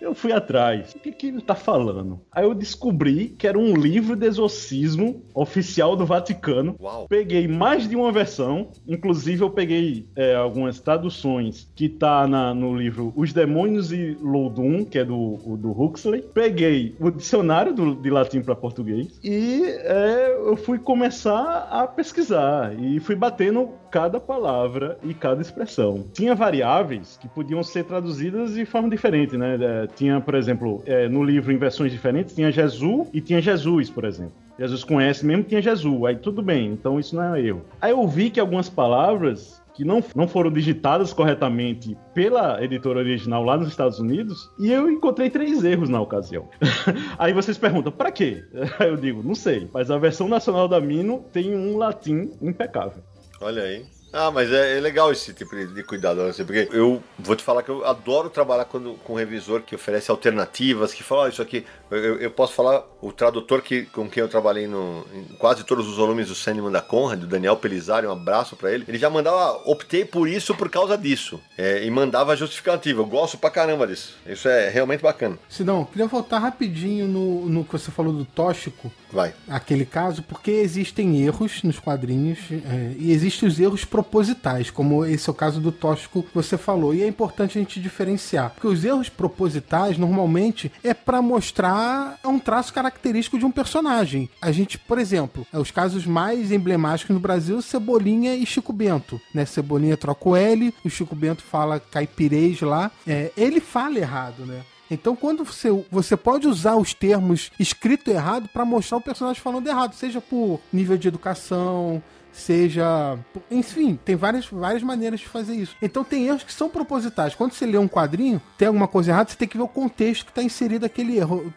Eu fui atrás. O que, que ele tá falando? Aí eu descobri que era um livro de exorcismo oficial do Vaticano. Uau. Peguei mais de uma versão, inclusive eu peguei é, algumas traduções que tá na- no livro Os Demônios e Loudun, que é do, o- do Huxley. Peguei o dicionário do- de latim para português e é, eu fui começar a pesquisar e fui batendo cada palavra e cada expressão. Tinha variáveis que podiam ser traduzidas de forma diferente, né? É, tinha, por exemplo, é, no livro em versões diferentes, tinha Jesus e tinha Jesus, por exemplo. Jesus conhece mesmo tinha Jesus, aí tudo bem, então isso não é erro. Aí eu vi que algumas palavras que não, não foram digitadas corretamente pela editora original lá nos Estados Unidos, e eu encontrei três erros na ocasião. Aí vocês perguntam, para quê? Eu digo, não sei, mas a versão nacional da Mino tem um latim impecável. Olha aí. Ah, mas é, é, legal esse tipo de, cuidado, assim, porque eu vou te falar que eu adoro trabalhar quando, com um revisor que oferece alternativas, que fala, oh, isso aqui, eu, eu, posso falar, o tradutor que, com quem eu trabalhei no, em quase todos os volumes do Sandman da Conrad, do Daniel Pelizari, um abraço para ele, ele já mandava, optei por isso por causa disso, é, e mandava justificativa, eu gosto pra caramba disso, isso é realmente bacana. Sidão, queria voltar rapidinho no, no que você falou do tóxico, Vai. aquele caso, porque existem erros nos quadrinhos, é, e existem os erros propositais, como esse é o caso do tóxico que você falou. E é importante a gente diferenciar, porque os erros propositais normalmente é para mostrar um traço característico de um personagem. A gente, por exemplo, é os casos mais emblemáticos no Brasil, Cebolinha e Chico Bento, né? Cebolinha troca o L, o Chico Bento fala caipirês lá, é, ele fala errado, né? Então, quando você, você pode usar os termos escrito errado para mostrar o personagem falando errado, seja por nível de educação, seja. Enfim, tem várias, várias maneiras de fazer isso. Então tem erros que são propositais. Quando você lê um quadrinho, tem alguma coisa errada, você tem que ver o contexto que está inserido aquele erro.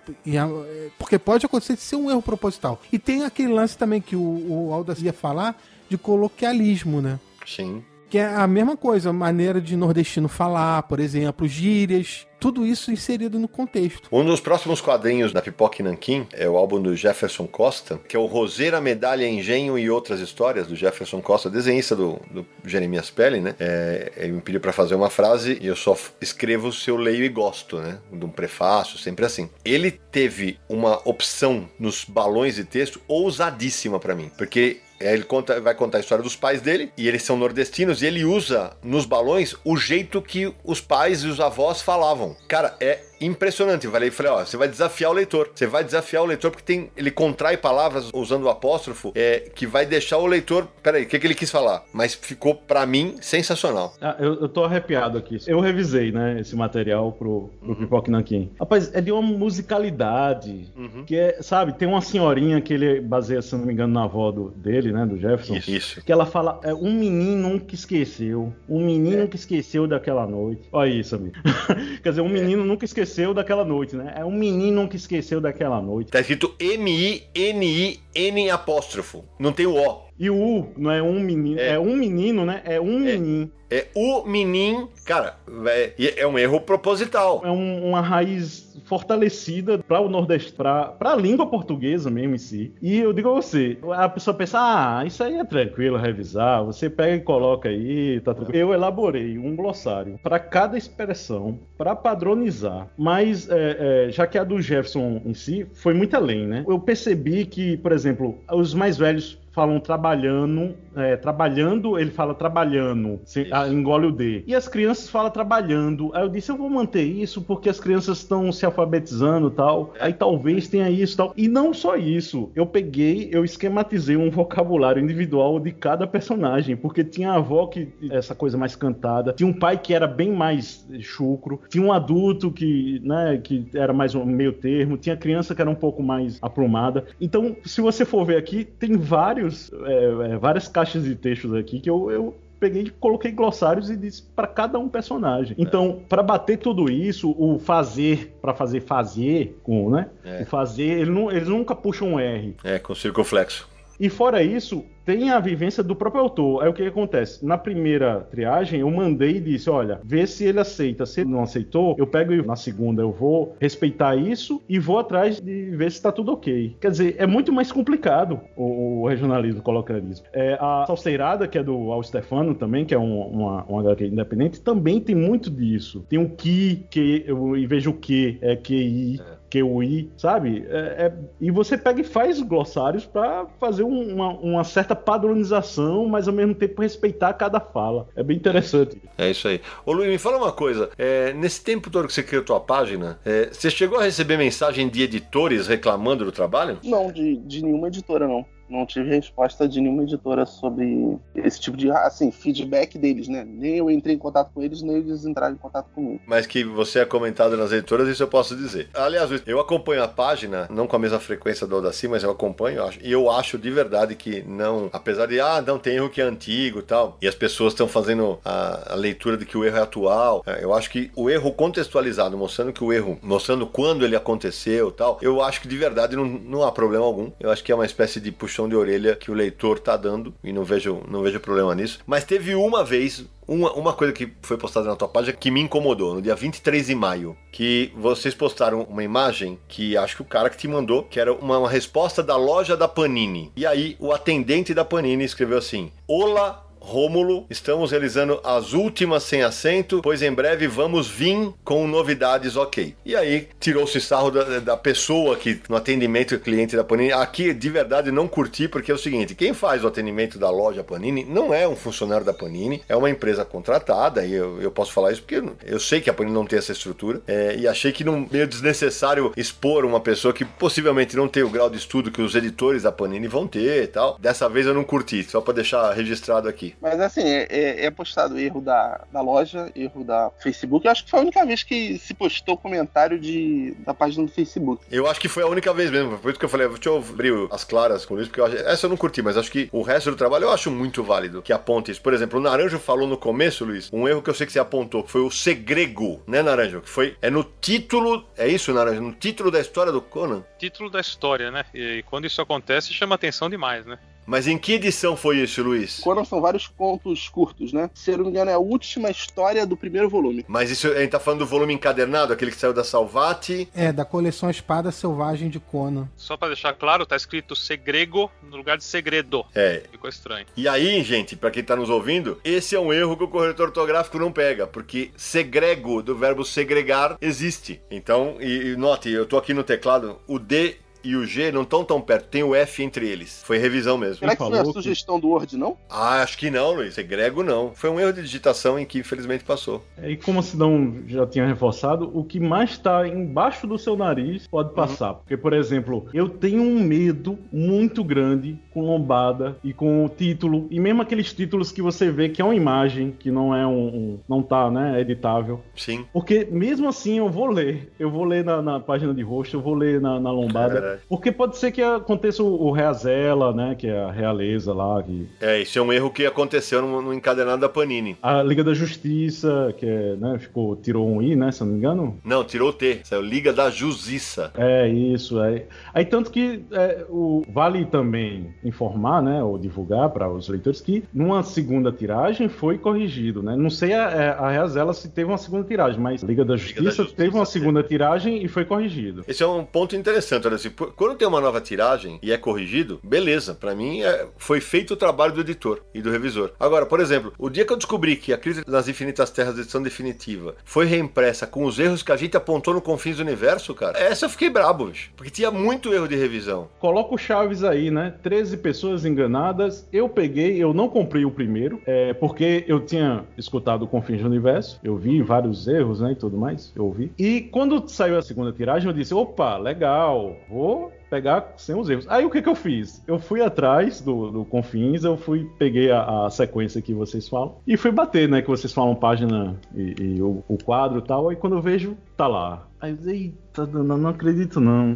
Porque pode acontecer de ser um erro proposital. E tem aquele lance também que o, o Aldas ia falar de coloquialismo, né? Sim. Que é a mesma coisa, maneira de nordestino falar, por exemplo, gírias, tudo isso inserido no contexto. Um dos próximos quadrinhos da Pipoca Nankin é o álbum do Jefferson Costa, que é o Roseira, Medalha, Engenho e Outras Histórias, do Jefferson Costa, desenhista do, do Jeremias Pelle, né? É, ele me pediu para fazer uma frase e eu só escrevo se eu leio e gosto, né? De um prefácio, sempre assim. Ele teve uma opção nos balões de texto ousadíssima para mim, porque ele conta, vai contar a história dos pais dele, e eles são nordestinos, e ele usa nos balões o jeito que os pais e os avós falavam. Cara, é impressionante. Eu falei, falei, ó, você vai desafiar o leitor. Você vai desafiar o leitor porque tem, ele contrai palavras usando o apóstrofo é, que vai deixar o leitor. Peraí, o que, que ele quis falar? Mas ficou, para mim, sensacional. Ah, eu, eu tô arrepiado aqui. Eu revisei, né, esse material pro, pro uhum. Pipoque Nankin. Rapaz, é de uma musicalidade uhum. que é, sabe, tem uma senhorinha que ele baseia, se não me engano, na avó do, dele, né, do Jefferson. Isso. isso. Que ela fala, é um menino que esqueceu. Um menino é. que esqueceu daquela noite. Olha isso, amigo. Quer dizer, um menino é. nunca esqueceu esqueceu daquela noite, né? É um menino que esqueceu daquela noite. Tá escrito M-I-N-I-N apóstrofo. Não tem o O. E o U não é um menino, é, é um menino, né? É um é. menino. É o menino, cara, é, é um erro proposital. É um, uma raiz fortalecida para o Nordeste, para a língua portuguesa mesmo em si. E eu digo a você, a pessoa pensa, ah, isso aí é tranquilo revisar, você pega e coloca aí, tá tranquilo. Eu elaborei um glossário para cada expressão, para padronizar. Mas, é, é, já que a do Jefferson em si foi muito além, né? Eu percebi que, por exemplo, os mais velhos falam trabalhando, é, trabalhando, ele fala trabalhando, se, a, engole o D. E as crianças falam trabalhando. Aí eu disse, eu vou manter isso porque as crianças estão se alfabetizando tal. Aí talvez tenha isso tal. E não só isso, eu peguei, eu esquematizei um vocabulário individual de cada personagem, porque tinha a avó que essa coisa mais cantada, tinha um pai que era bem mais chucro, tinha um adulto que, né, que era mais um meio termo, tinha criança que era um pouco mais aprumada. Então, se você for ver aqui, tem vários vários, é, é, várias caixas de textos aqui que eu, eu peguei coloquei glossários e disse para cada um personagem. Então, é. para bater tudo isso, o fazer, para fazer fazer, com, né? É. O fazer, ele não, eles nunca puxam um R. É, com circunflexo. E fora isso, tem a vivência do próprio autor. Aí o que, que, acontece? Na primeira triagem, eu mandei e disse: olha, vê se ele aceita. Se ele não aceitou, eu pego e na segunda eu vou respeitar isso e vou atrás de ver se está tudo ok. Quer dizer, é muito mais complicado o, o regionalismo colocalismo. É, a Salseirada, que é do Al Stefano também, que é um, uma, uma HQ independente, também tem muito disso. Tem o que, que eu, em vez do que, é QI. É. QI, sabe? É, é, e você pega e faz glossários para fazer um, uma, uma certa padronização, mas ao mesmo tempo respeitar cada fala. É bem interessante. É isso aí. Ô Luiz, me fala uma coisa. É, nesse tempo todo que você criou tua página, é, você chegou a receber mensagem de editores reclamando do trabalho? Não, de, de nenhuma editora, não. Não tive resposta de nenhuma editora sobre esse tipo de assim, feedback deles, né? Nem eu entrei em contato com eles, nem eles entraram em contato comigo. Mas que você é comentado nas editoras, isso eu posso dizer. Aliás, eu acompanho a página, não com a mesma frequência do Odaci, mas eu acompanho, e eu acho de verdade que não, apesar de, ah, não, tem erro que é antigo e tal, e as pessoas estão fazendo a, a, leitura de que o erro é atual, é, eu acho que o erro contextualizado, mostrando que o erro, mostrando quando ele aconteceu tal, eu acho que de verdade não, não há problema algum. Eu acho que é uma espécie de puxão de orelha que o leitor tá dando, e não vejo, não vejo problema nisso. Mas teve uma vez, uma, uma coisa que foi postada na tua página que me incomodou, no dia 23 de maio, que vocês postaram uma imagem que acho que o cara que te mandou, que era uma, uma resposta da loja da Panini. E aí o atendente da Panini escreveu assim: Olá, Rômulo, estamos realizando as últimas sem assento, pois em breve vamos vir com novidades ok. E aí tirou-se sarro da, da, pessoa que no atendimento cliente da Panini. Aqui de verdade não curti, porque é o seguinte: quem faz o atendimento da loja Panini não é um funcionário da Panini, é uma empresa contratada, e eu, eu posso falar isso porque eu sei que a Panini não tem essa estrutura, é, e achei que não meio desnecessário expor uma pessoa que possivelmente não tem o grau de estudo que os editores da Panini vão ter e tal. Dessa vez eu não curti, só para deixar registrado aqui. Mas assim, é, é, é, postado erro da, da loja, erro da Facebook. Eu acho que foi a única vez que se postou comentário de, da página do Facebook. Eu acho que foi a única vez mesmo. Por isso que eu falei, deixa eu abrir as claras com isso, porque eu acho, essa eu não curti, mas acho que o resto do trabalho eu acho muito válido que aponte isso. Por exemplo, o Naranjo falou no começo, Luiz, um erro que eu sei que você apontou, que foi o segrego, né, Naranjo? Que foi. É no título. É isso, Naranjo? No título da história do Conan? Título da história, né? E quando isso acontece, chama atenção demais, né? Mas em que edição foi isso, Luiz? Quando são vários contos curtos, né? Se eu não me engano, é a última história do primeiro volume. Mas isso a gente tá falando do volume encadernado, aquele que saiu da Salvati. É, da coleção Espada Selvagem de Conan. Só para deixar claro, tá escrito segrego no lugar de segredo. É. Ficou estranho. E aí, gente, para quem tá nos ouvindo, esse é um erro que o corretor ortográfico não pega, porque segrego do verbo segregar existe. Então, e, e note, eu tô aqui no teclado, o D e o G não estão tão perto, tem o F entre eles. Foi revisão mesmo. Será que foi a sugestão do Word, não? Ah, acho que não, Luiz. Segrego não. Foi um erro de digitação em que infelizmente passou. É, e como a Sidão já tinha reforçado, o que mais está embaixo do seu nariz pode uhum. passar. Uhum. Porque, por exemplo, eu tenho um medo muito grande com lombada e com o título, e mesmo aqueles títulos que você vê que é uma imagem, que não é um. um não tá, né, editável. Sim. Porque mesmo assim eu vou ler. Eu vou ler na, na página de rosto, eu vou ler na, na lombada. Porque pode ser que aconteça o, o Reazela, né? Que é a realeza lá. Que... É, isso é um erro que aconteceu no, no encadenado da Panini. A Liga da Justiça, que é, né? Ficou, tirou um I, né? Se eu não me engano. Não, tirou o T. Saiu Liga da Justiça. É, isso. É. Aí tanto que é, o, vale também informar, né? Ou divulgar para os leitores que numa segunda tiragem foi corrigido, né? Não sei a, é, a Reazela se teve uma segunda tiragem, mas Liga da Justiça, Liga da Justiça teve uma segunda tiragem e foi corrigido. Esse é um ponto interessante, olha assim, quando tem uma nova tiragem e é corrigido, beleza. Para mim é, foi feito o trabalho do editor e do revisor. Agora, por exemplo, o dia que eu descobri que a Crise das Infinitas Terras, edição definitiva, foi reimpressa com os erros que a gente apontou no Confins do Universo, cara, essa eu fiquei brabo, bicho. Porque tinha muito erro de revisão. Coloca o Chaves aí, né? 13 pessoas enganadas. Eu peguei, eu não comprei o primeiro, é, porque eu tinha escutado o Confins do Universo. Eu vi vários erros, né? E tudo mais. Eu ouvi. E quando saiu a segunda tiragem, eu disse: opa, legal, vou pegar sem os erros. Aí o que, que eu fiz? Eu fui atrás do, do Confins, eu fui, peguei a, a, sequência que vocês falam e fui bater, né? Que vocês falam página e, e o, o, quadro e tal. Aí quando eu vejo, tá lá. Aí eu, eita, não, não acredito não.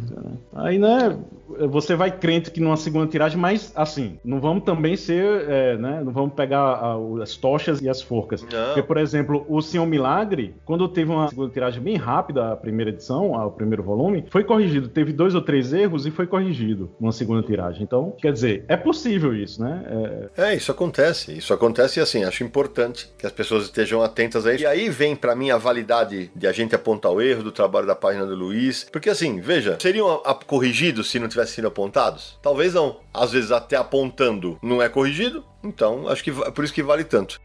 Aí, né? você vai crente que numa segunda tiragem, mas assim, não vamos também ser, é, né? Não vamos pegar a, as tochas e as forcas. Não. Porque, por exemplo, o Senhor Milagre, quando teve uma segunda tiragem bem rápida, a primeira edição, o primeiro volume, foi corrigido. Teve dois ou três erros e foi corrigido numa segunda tiragem. Então, quer dizer, é possível isso, né? É, é isso acontece. Isso acontece e assim, acho importante que as pessoas estejam atentas a isso. E aí vem para mim a validade de a gente apontar o erro do trabalho da página do Luiz. Porque assim, veja, seriam corrigidos se não tivesse sido apontados? Talvez não. Às vezes até apontando não é corrigido, então acho que é por isso que vale tanto.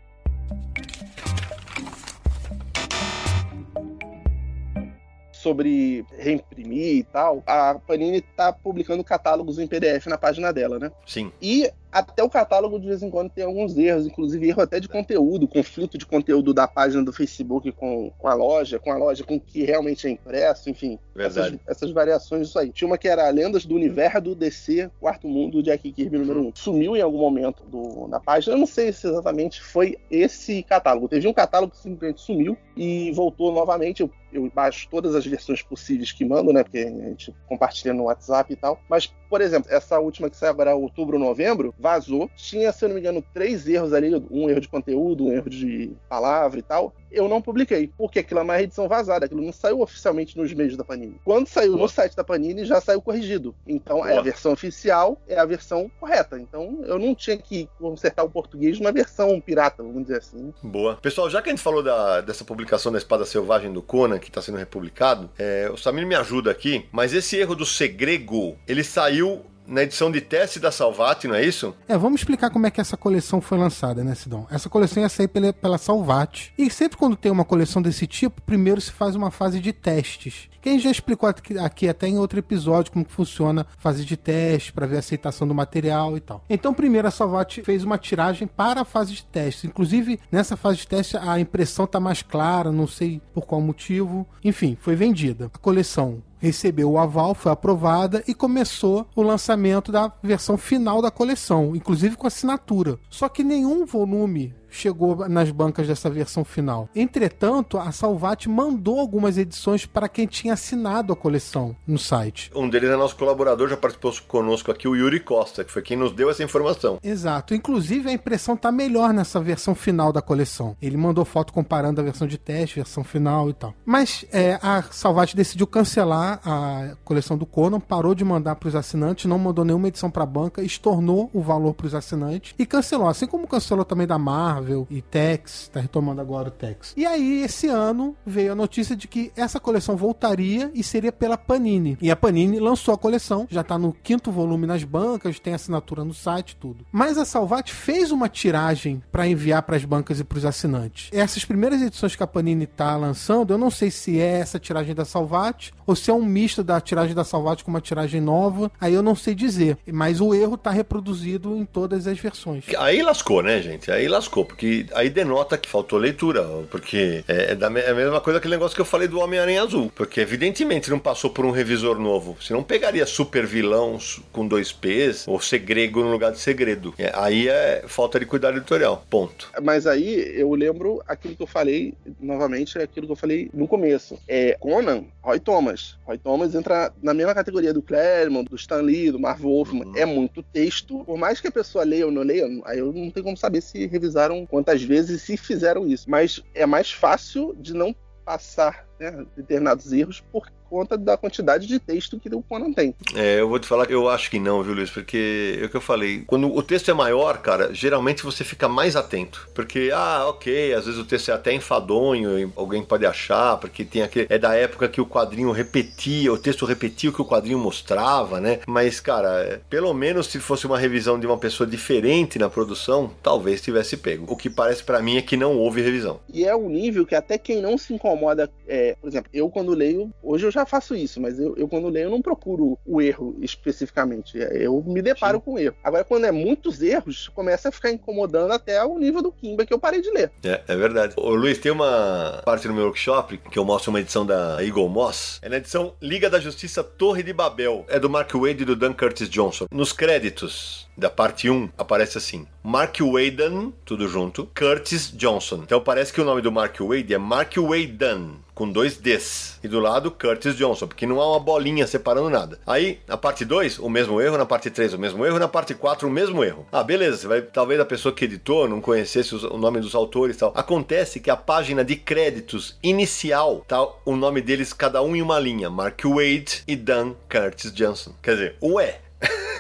sobre reimprimir e tal, a Panini tá publicando catálogos em PDF na página dela, né? Sim. E Até o catálogo de vez em quando tem alguns erros, inclusive erro até de conteúdo, conflito de conteúdo da página do Facebook com, com a loja, com a loja com o que realmente é impresso, enfim. Essas, essas, variações disso aí. Tinha uma que era Lendas do Universo do DC, Quarto Mundo, Jack Kirby número 1. Sumiu em algum momento do, na página. Eu não sei se exatamente foi esse catálogo. Teve um catálogo que simplesmente sumiu e voltou novamente. Eu eu baixo todas as versões possíveis que mando, né? Porque a gente compartilha no WhatsApp e tal. Mas, por exemplo, essa última que saiu agora, outubro, novembro, vazou. Tinha, se eu não me engano, três erros ali: um erro de conteúdo, um erro de palavra e tal. Eu não publiquei, porque aquilo é uma edição vazada, aquilo não saiu oficialmente nos meios da Panini. Quando saiu no site da Panini, já saiu corrigido. Então, é a versão oficial, é a versão correta. Então, eu não tinha que consertar o português numa versão pirata, vamos dizer assim. Boa. Pessoal, já que a gente falou da, dessa publicação da Espada Selvagem do Conan, que está sendo republicado. É, o Samir me ajuda aqui, mas esse erro do segrego, ele saiu na edição de teste da Salvati, não é isso? É, vamos explicar como é que essa coleção foi lançada, né, Sidão? Essa coleção ia sair pela, pela Salvati. E sempre quando tem uma coleção desse tipo, primeiro se faz uma fase de testes. Quem já explicou aqui, aqui, até em outro episódio como funciona a fase de teste para ver a aceitação do material e tal. Então, primeiro a Salvati fez uma tiragem para a fase de teste. Inclusive, nessa fase de teste a impressão tá mais clara, não sei por qual motivo. Enfim, foi vendida. A coleção recebeu o aval, foi aprovada e começou o lançamento da versão final da coleção, inclusive com assinatura. Só que nenhum volume chegou nas bancas dessa versão final. Entretanto, a Salvat mandou algumas edições para quem tinha assinado a coleção no site. Um deles é nosso colaborador, já participou conosco aqui, o Yuri Costa, que foi quem nos deu essa informação. Exato. Inclusive, a impressão tá melhor nessa versão final da coleção. Ele mandou foto comparando a versão de teste, versão final e tal. Mas é, a Salvat decidiu cancelar a coleção do Conan, parou de mandar para os assinantes, não mandou nenhuma edição para a banca, estornou o valor para os assinantes e cancelou. Assim como cancelou também da Marvel Marvel e Tex, tá retomando agora o Tex. E aí, esse ano, veio a notícia de que essa coleção voltaria e seria pela Panini. E a Panini lançou a coleção, já tá no quinto volume nas bancas, tem assinatura no site, tudo. Mas a Salvat fez uma tiragem para enviar para as bancas e para os assinantes. Essas primeiras edições que a Panini tá lançando, eu não sei se é essa tiragem da Salvat ou se é um misto da tiragem da Salvat com uma tiragem nova, aí eu não sei dizer. Mas o erro tá reproduzido em todas as versões. Aí lascou, né, gente? Aí lascou, porque aí denota que faltou leitura, porque é, é, da, é a mesma coisa aquele negócio que eu falei do Homem-Aranha Azul, porque evidentemente não passou por um revisor novo, senão pegaria super vilão com dois P's ou segrego no lugar de segredo. É, aí é falta de cuidado editorial, ponto. Mas aí eu lembro aquilo que eu falei, novamente, é aquilo que eu falei no começo. É Conan, Roy Thomas. Roy Thomas entra na mesma categoria do Claremont, do Stan Lee, do Marv Wolfman. Uhum. É muito texto, por mais que a pessoa leia ou não leia, aí eu não tenho como saber se revisaram quantas vezes se fizeram isso. Mas é mais fácil de não passar né, determinados erros por conta da quantidade de texto que o Conan tem. É, eu vou te falar que eu acho que não, viu, Luiz? Porque é o que eu falei. Quando o texto é maior, cara, geralmente você fica mais atento. Porque, ah, ok, às vezes o texto é até enfadonho, alguém pode achar, porque tem aquele. É da época que o quadrinho repetia, o texto repetia o que o quadrinho mostrava, né? Mas, cara, é, pelo menos se fosse uma revisão de uma pessoa diferente na produção, talvez tivesse pego. O que parece para mim é que não houve revisão. E é um nível que até quem não se incomoda, é, por exemplo, eu quando leio, hoje eu já faço isso, mas eu, eu, quando leio eu não procuro o erro especificamente. Eu me deparo Sim. com o erro. Agora, quando é muitos erros, começa a ficar incomodando até o nível do Kimba que eu parei de ler. É, é verdade. Ô, Luiz, tem uma parte no meu workshop que eu mostro uma edição da Eagle Moss. É na edição Liga da Justiça Torre de Babel. É do Mark Wade e do Dan Curtis Johnson. Nos créditos da parte 1 aparece assim: Mark Waden, tudo junto, Curtis Johnson. Então parece que o nome do Mark Wade é Mark Waden com dois Ds. E do lado, Curtis Johnson, porque não há uma bolinha separando nada. Aí, na parte 2, o mesmo erro, na parte 3, o mesmo erro, na parte 4, o mesmo erro. Ah, beleza, vai, talvez a pessoa que editou não conhecesse os, o nome dos autores e tal. Acontece que a página de créditos inicial tá o nome deles cada um em uma linha, Mark Wade e Dan Curtis Johnson. Quer dizer, ué,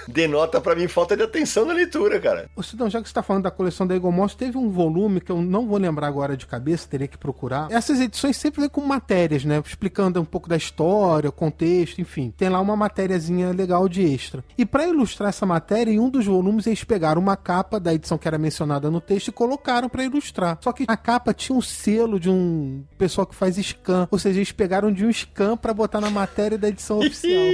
denota para mim falta de atenção na leitura, cara. Ô Sidão, já que você tá falando da coleção da Eagle Moss, teve um volume que eu não vou lembrar agora de cabeça, teria que procurar. Essas edições sempre vêm com matérias, né? Explicando um pouco da história, o contexto, enfim. Tem lá uma matériazinha legal de extra. E para ilustrar essa matéria, em um dos volumes eles pegaram uma capa da edição que era mencionada no texto e colocaram para ilustrar. Só que a capa tinha um selo de um pessoal que faz scan, ou seja, eles pegaram de um scan para botar na matéria da edição oficial.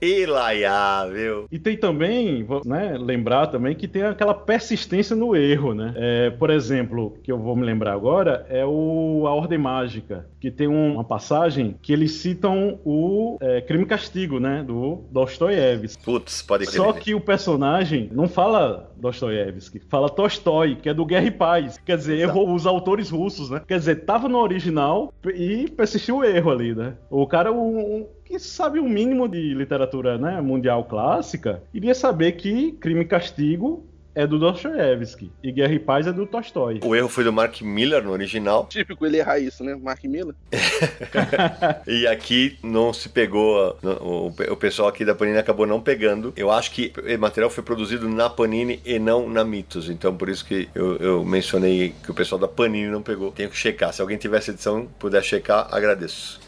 Elaiá, viu? E tem também, né, lembrar também que tem aquela persistência no erro, né? É, por exemplo, que eu vou me lembrar agora, é o A Ordem Mágica, que tem uma passagem que eles citam o é, Crime e Castigo, né? Do Dostoiévski. Putz, pode crer. Só que o personagem não fala Dostoiévski, fala Tolstói, que é do Guerra e Paz. Quer dizer, errou os autores russos, né? Quer dizer, tava no original e persistiu o erro ali, né? O cara, um, um, que sabe o mínimo de literatura né, mundial clássica, iria saber que Crime e Castigo é do Dostoiévski e Guerra e Paz é do Tolstói. O erro foi do Mark Miller no original. Típico ele errar isso, né? Mark Miller. e aqui não se pegou. O, o pessoal aqui da Panini acabou não pegando. Eu acho que o material foi produzido na Panini e não na Mitos. Então por isso que eu, eu mencionei que o pessoal da Panini não pegou. Tenho que checar. Se alguém tiver essa edição, puder checar, agradeço.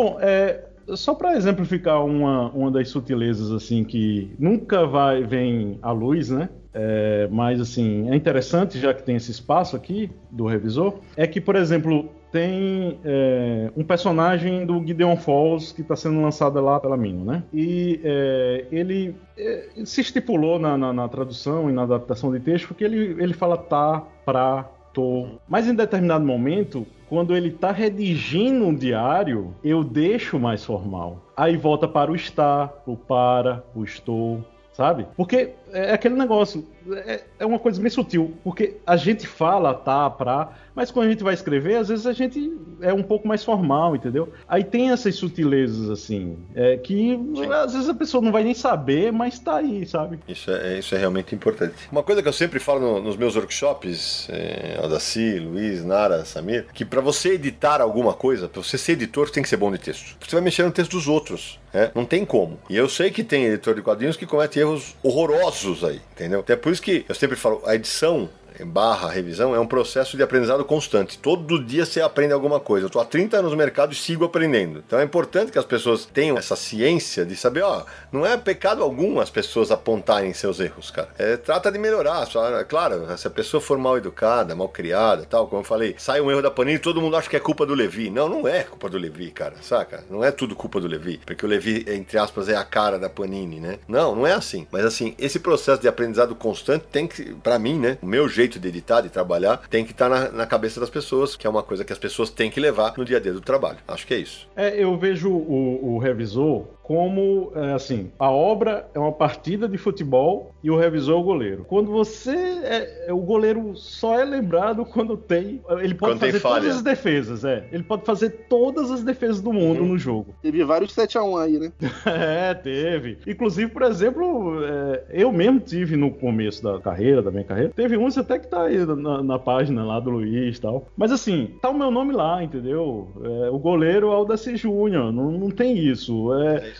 Bom, é, só para exemplificar uma, uma das sutilezas assim que nunca vai vem à luz, né? É, mas assim é interessante já que tem esse espaço aqui do revisor é que por exemplo tem é, um personagem do Gideon Falls que está sendo lançado lá pela Mino, né? E é, ele é, se estipulou na, na, na, tradução e na adaptação de texto que ele, ele fala tá, pra, tô. Mas em determinado momento quando ele está redigindo um diário, eu deixo mais formal. Aí volta para o estar, o para, o estou, sabe? Porque é aquele negócio, é, é, uma coisa bem sutil, porque a gente fala tá, pra, mas quando a gente vai escrever, às vezes a gente é um pouco mais formal, entendeu? Aí tem essas sutilezas, assim, é, que Sim. às vezes a pessoa não vai nem saber, mas tá aí, sabe? Isso é, isso é realmente importante. Uma coisa que eu sempre falo no, nos meus workshops, é, Aldaci, Luiz, Nara, Samir, que para você editar alguma coisa, para você ser editor, você tem que ser bom de texto. Você vai mexer no texto dos outros, né? Não tem como. E eu sei que tem editor de quadrinhos que comete erros horrorosos aí, entendeu? Até por isso que eu sempre falo, a edição barra revisão é um processo de aprendizado constante. Todo dia você aprende alguma coisa. Eu estou há 30 anos no mercado e sigo aprendendo. Então é importante que as pessoas tenham essa ciência de saber, ó, não é pecado algum as pessoas apontarem seus erros, cara. É, trata de melhorar. Só, é claro, se a pessoa for mal educada, mal criada, tal, como eu falei, sai um erro da Panini e todo mundo acha que é culpa do Levi. Não, não é culpa do Levi, cara, saca? Não é tudo culpa do Levi, porque o Levi, entre aspas, é a cara da Panini, né? Não, não é assim. Mas assim, esse processo de aprendizado constante tem que, para mim, né, o meu jeito de editar, de trabalhar, tem que estar tá na, na, cabeça das pessoas, que é uma coisa que as pessoas têm que levar no dia a dia do trabalho. Acho que é isso. É, eu vejo o, o revisor como, é, assim, a obra é uma partida de futebol e o revisor é o goleiro. Quando você é, é o goleiro só é lembrado quando tem, ele pode quando fazer todas as defesas, é. Ele pode fazer todas as defesas do mundo uhum. no jogo. Teve vários 7 a 1 aí, né? é, teve. Inclusive, por exemplo, é, eu mesmo tive no começo da carreira, da minha carreira, teve uns até que tá aí na, na página lá do Luiz e tal. Mas assim, tá o meu nome lá, entendeu? É, o goleiro é o Júnior, não, não tem isso. É, é isso.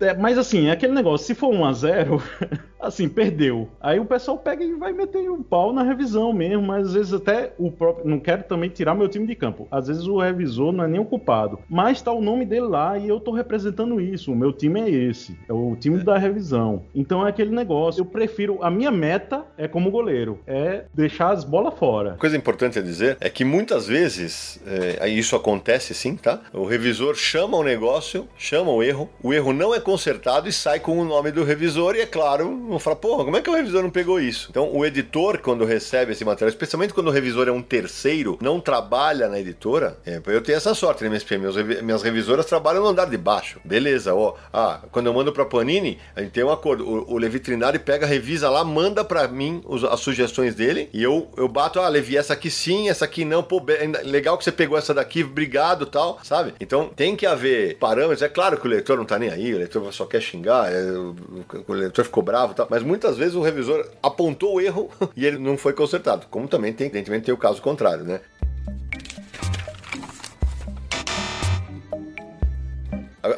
É, mas assim, é aquele negócio, se for 1 a 0 assim, perdeu. Aí o pessoal pega e vai meter um pau na revisão mesmo, mas às vezes até o próprio. Não quero também tirar meu time de campo. Às vezes o revisor não é nem o culpado. Mas tá o nome dele lá e eu tô representando isso. O meu time é esse. É o time é. da revisão. Então é aquele negócio. Eu prefiro. A minha meta é como goleiro. É deixar as bolas fora. Coisa importante a dizer é que muitas vezes é, isso acontece sim, tá? O revisor chama o negócio, chama o erro, o erro não é consertado e sai com o nome do revisor, e é claro, vão falar, porra, como é que o revisor não pegou isso? Então, o editor, quando recebe esse material, especialmente quando o revisor é um terceiro, não trabalha na editora, é, eu tenho essa sorte, né, minhas, minhas revisoras trabalham no andar de baixo. Beleza, ó. Ah, quando eu mando pra Panini, a gente tem um acordo. O, o Trinari pega, revisa lá, manda pra mim os, as sugestões dele, e eu, eu bato, ah, Levi, essa aqui sim, essa aqui não, pô, legal que você pegou essa daqui, obrigado tal, sabe? Então, tem que haver parâmetros. É claro que o leitor não tá nem aí, o leitor só quer xingar, é, o, leitor ficou bravo tal, mas muitas vezes o revisor apontou o erro e ele não foi consertado. Como também tem, evidentemente, tem o caso contrário, né?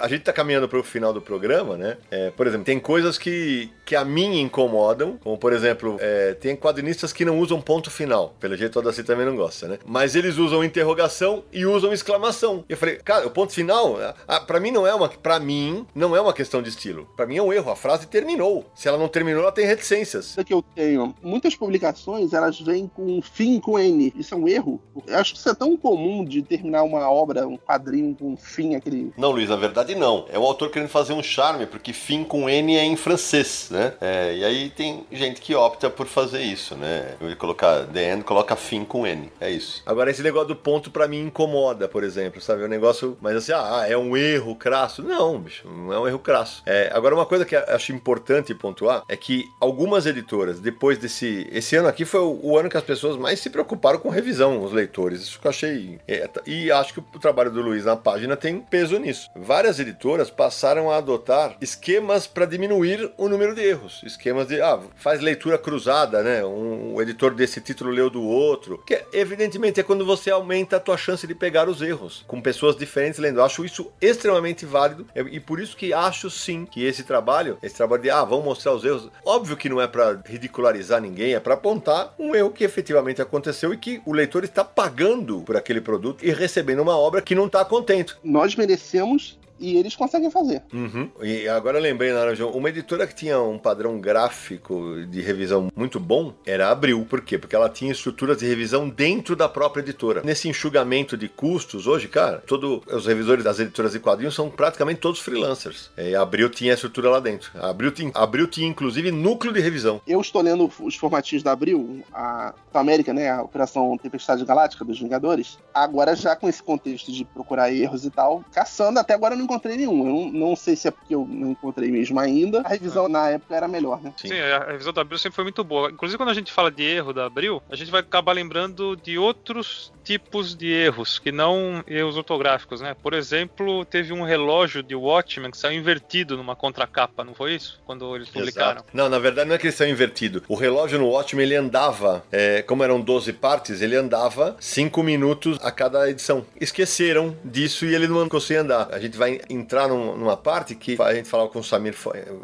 A, a gente tá caminhando pro final do programa, né? É, por exemplo, tem coisas que, que a mim incomodam, como por exemplo, é, tem quadrinistas que não usam ponto final. Pelo jeito, toda assim também não gosta, né? Mas eles usam interrogação e usam exclamação. E eu falei, cara, o ponto final, a, a, pra mim não é uma. Pra mim, não é uma questão de estilo. Pra mim é um erro. A frase terminou. Se ela não terminou, ela tem reticências. que eu tenho, muitas publicações elas vêm com fim com N. Isso é um erro. Eu acho que isso é tão comum de terminar uma obra, um quadrinho com fim, aquele. Não, Luiz, na verdade não. É o autor querendo fazer um charme, porque fim com N é em francês, né? É, e aí tem gente que opta por fazer isso, né? Ia colocar the end, coloca fim com N. É isso. Agora, esse negócio do ponto pra mim incomoda, por exemplo, sabe? É um negócio, mas assim, ah, é um erro crasso. Não, bicho, não é um erro crasso. É, agora, uma coisa que acho importante pontuar é que algumas editoras, depois desse. Esse ano aqui foi o, ano que as pessoas mais se preocuparam com revisão, os leitores. Isso que eu achei. É, e acho que o trabalho do Luiz na página tem peso nisso. Editoras passaram a adotar esquemas para diminuir o número de erros. Esquemas de, ah, faz leitura cruzada, né? Um, editor desse título leu do outro. Que evidentemente é quando você aumenta a tua chance de pegar os erros, com pessoas diferentes lendo. Eu acho isso extremamente válido e por isso que acho sim que esse trabalho, esse trabalho de, ah, vamos mostrar os erros, óbvio que não é para ridicularizar ninguém, é para apontar um erro que efetivamente aconteceu e que o leitor está pagando por aquele produto e recebendo uma obra que não está contente. Nós merecemos e eles conseguem fazer. Uhum. E agora eu lembrei, Naranjão, uma editora que tinha um padrão gráfico de revisão muito bom era a Abril. Por quê? Porque ela tinha estruturas de revisão dentro da própria editora. Nesse enxugamento de custos, hoje, cara, todos os revisores das editoras de quadrinhos são praticamente todos freelancers. E a Abril tinha a estrutura lá dentro. A Abril tinha, a Abril tinha inclusive núcleo de revisão. Eu estou lendo os formatinhos da Abril, a América, né, a Operação Tempestade Galáctica dos Vingadores. Agora já com esse contexto de procurar erros e tal, caçando, até agora não encontrei nenhum. Eu não, não, sei se é porque eu não encontrei mesmo ainda. A revisão na época era melhor, né? Sim. Sim, a revisão da Abril sempre foi muito boa. Inclusive, quando a gente fala de erro da Abril, a gente vai acabar lembrando de outros tipos de erros, que não erros ortográficos, né? Por exemplo, teve um relógio de Watchmen que saiu invertido numa contracapa, não foi isso? Quando eles publicaram. Exato. Não, na verdade não é que ele saiu invertido. O relógio no Watchmen, ele andava, é, como eram 12 partes, ele andava 5 minutos a cada edição. Esqueceram disso e ele não conseguia andar. A gente vai entrar num, numa parte que a gente falava com o Samir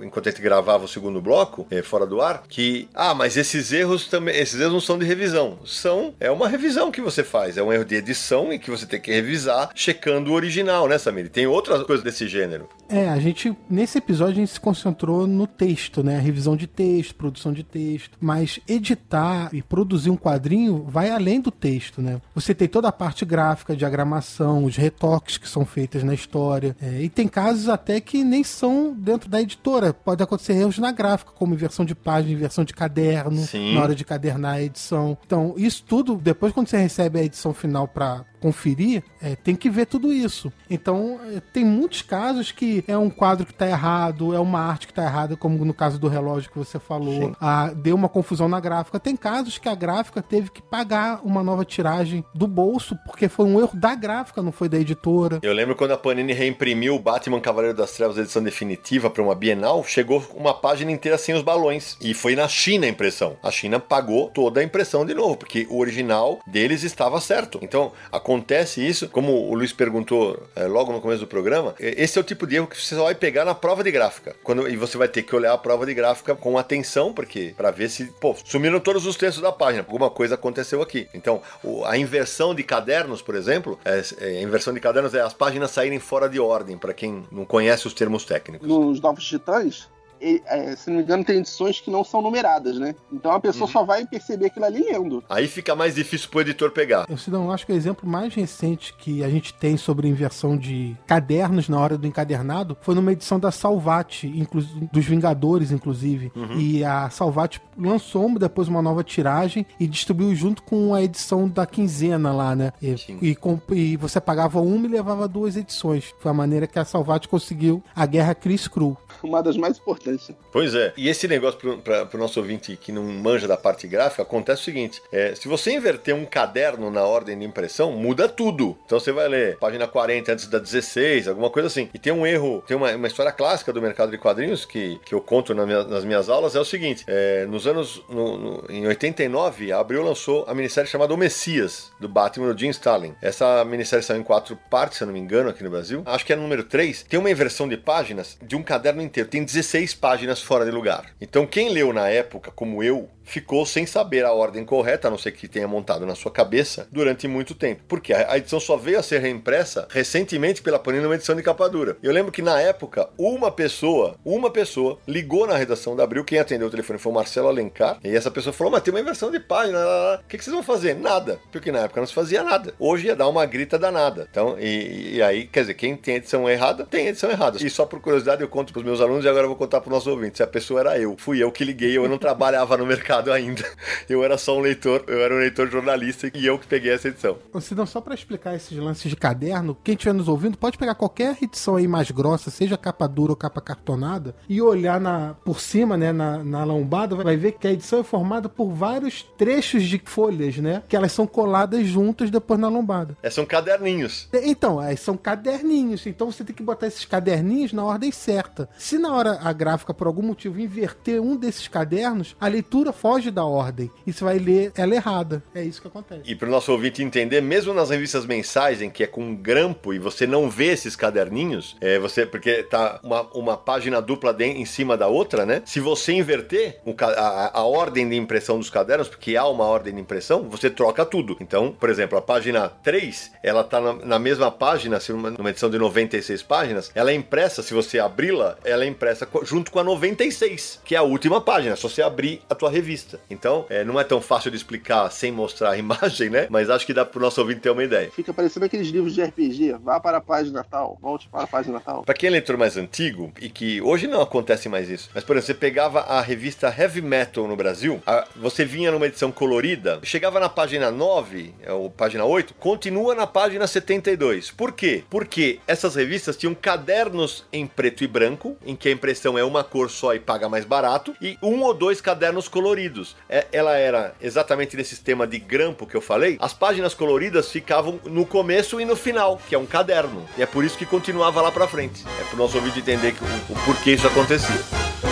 enquanto a gente gravava o segundo bloco, é, fora do ar, que, ah, mas esses erros também, esses erros não são de revisão. São, é uma revisão que você faz, é um erro de edição e que você tem que revisar checando o original, né, Samir? Tem outras coisas desse gênero. É, a gente, nesse episódio, a gente se concentrou no texto, né? Revisão de texto, produção de texto. Mas editar e produzir um quadrinho vai além do texto, né? Você tem toda a parte gráfica, diagramação, os retoques que são feitos na história. É, e tem casos até que nem são dentro da editora. Pode acontecer erros na gráfica, como inversão de página, inversão de caderno, Sim. na hora de cadernar a edição. Então, isso tudo, depois quando você recebe a edição final para conferir, é, tem que ver tudo isso. Então, é, tem muitos casos que é um quadro que está errado, é uma arte que está errada, como no caso do relógio que você falou, ah, deu uma confusão na gráfica. Tem casos que a gráfica teve que pagar uma nova tiragem do bolso, porque foi um erro da gráfica, não foi da editora. Eu lembro quando a Panini reimprimiu o Batman Cavaleiro das Trevas edição definitiva para uma Bienal, chegou uma página inteira sem os balões. E foi na China a impressão. A China pagou toda a impressão de novo, porque o original deles estava certo. Então, acontece isso, como o Luiz perguntou é, logo no começo do programa, esse é o tipo de erro que você só vai pegar na prova de gráfica. Quando, e você vai ter que olhar a prova de gráfica com atenção, porque para ver se, pô, sumiram todos os textos da página, alguma coisa aconteceu aqui. Então, o, a inversão de cadernos, por exemplo, é, é, a inversão de cadernos é as páginas saírem fora de ordem, para quem não conhece os termos técnicos. Nos Novos Titãs, é, se não me engano, tem edições que não são numeradas, né? Então a pessoa Uhum. só vai perceber aquilo ali lendo. Aí fica mais difícil pro editor pegar. Eu Cidão, acho que o exemplo mais recente que a gente tem sobre inversão de cadernos na hora do encadernado foi numa edição da Salvati, dos Vingadores, inclusive. E a Salvati lançou depois uma nova tiragem e distribuiu junto com a edição da quinzena lá, né? E, Sim. e, e você pagava uma e levava duas edições. Foi a maneira que a Salvati conseguiu a guerra Chris Cru. Uma das mais importantes Pois é. E esse negócio para o nosso ouvinte que não manja da parte gráfica, acontece o seguinte: é, se você inverter um caderno na ordem de impressão, muda tudo. Então você vai ler página 40 antes da 16, alguma coisa assim. E tem um erro, tem uma, uma história clássica do mercado de quadrinhos que, que eu conto na minha, nas minhas aulas: é o seguinte: é, nos anos. No, no, em 89, a Abril lançou a minissérie chamada O Messias, do Batman do Jim Starlin. Essa minissérie saiu em quatro partes, se eu não me engano, aqui no Brasil. Acho que é número 3. Tem uma inversão de páginas de um caderno inteiro. Tem 16 páginas fora de lugar. Então, quem leu na época, como eu, ficou sem saber a ordem correta, a não ser que tenha montado na sua cabeça, durante muito tempo. Porque a edição só veio a ser reimpressa recentemente pela Panini numa edição de capa dura. Eu lembro que na época, uma pessoa, uma pessoa, ligou na redação da Abril, quem atendeu o telefone foi o Marcelo Alencar, e essa pessoa falou, mas tem uma inversão de página, o que, que vocês vão fazer? Nada. Porque na época não se fazia nada. Hoje ia dar uma grita danada. Então, e, e aí, quer dizer, quem tem edição errada, tem edição errada. E só por curiosidade eu conto pros meus alunos e agora eu vou contar pros nossos ouvintes. Se a pessoa era eu, fui eu que liguei, eu não trabalhava no mercado ainda. Eu era só um leitor, eu era um leitor jornalista e eu que peguei essa edição. Se não, só para explicar esses lances de caderno, quem estiver nos ouvindo pode pegar qualquer edição aí mais grossa, seja capa dura ou capa cartonada, e olhar na, por cima, né, na, na lombada, vai ver que a edição é formada por vários trechos de folhas, né? Que elas são coladas juntas depois na lombada. É, são caderninhos. Então, é, são caderninhos. Então você tem que botar esses caderninhos na ordem certa. Se na hora a gráfica, por algum motivo, inverter um desses cadernos, a leitura foge da ordem. E você vai ler ela errada. É isso que acontece. E para o nosso ouvinte entender, mesmo nas revistas mensais, em que é com grampo e você não vê esses caderninhos, é você porque tá uma, uma página dupla de, em cima da outra, né? Se você inverter o, a, a ordem de impressão dos cadernos, porque há uma ordem de impressão, você troca tudo. Então, por exemplo, a página 3, ela tá na, na mesma página, se numa, numa edição de 96 páginas, ela é impressa, se você abri-la, ela é impressa junto com a 96, que é a última página, se você abrir a tua revista. Então, é, não é tão fácil de explicar sem mostrar a imagem, né? Mas acho que dá pro nosso ouvinte ter uma ideia. Fica parecendo aqueles livros de RPG. Vá para a página tal, volte para a página tal. Pra quem é leitor mais antigo, e que hoje não acontece mais isso, mas por exemplo, você pegava a revista Heavy Metal no Brasil, a, você vinha numa edição colorida, chegava na página 9, é, ou página 8, continua na página 72. Por quê? Porque essas revistas tinham cadernos em preto e branco, em que a impressão é uma cor só e paga mais barato, e um ou dois cadernos coloridos. É, ela era exatamente nesse sistema de grampo que eu falei, as páginas coloridas ficavam no começo e no final, que é um caderno. E é por isso que continuava lá pra frente. É pro nosso ouvinte entender que, o, o porquê isso acontecia.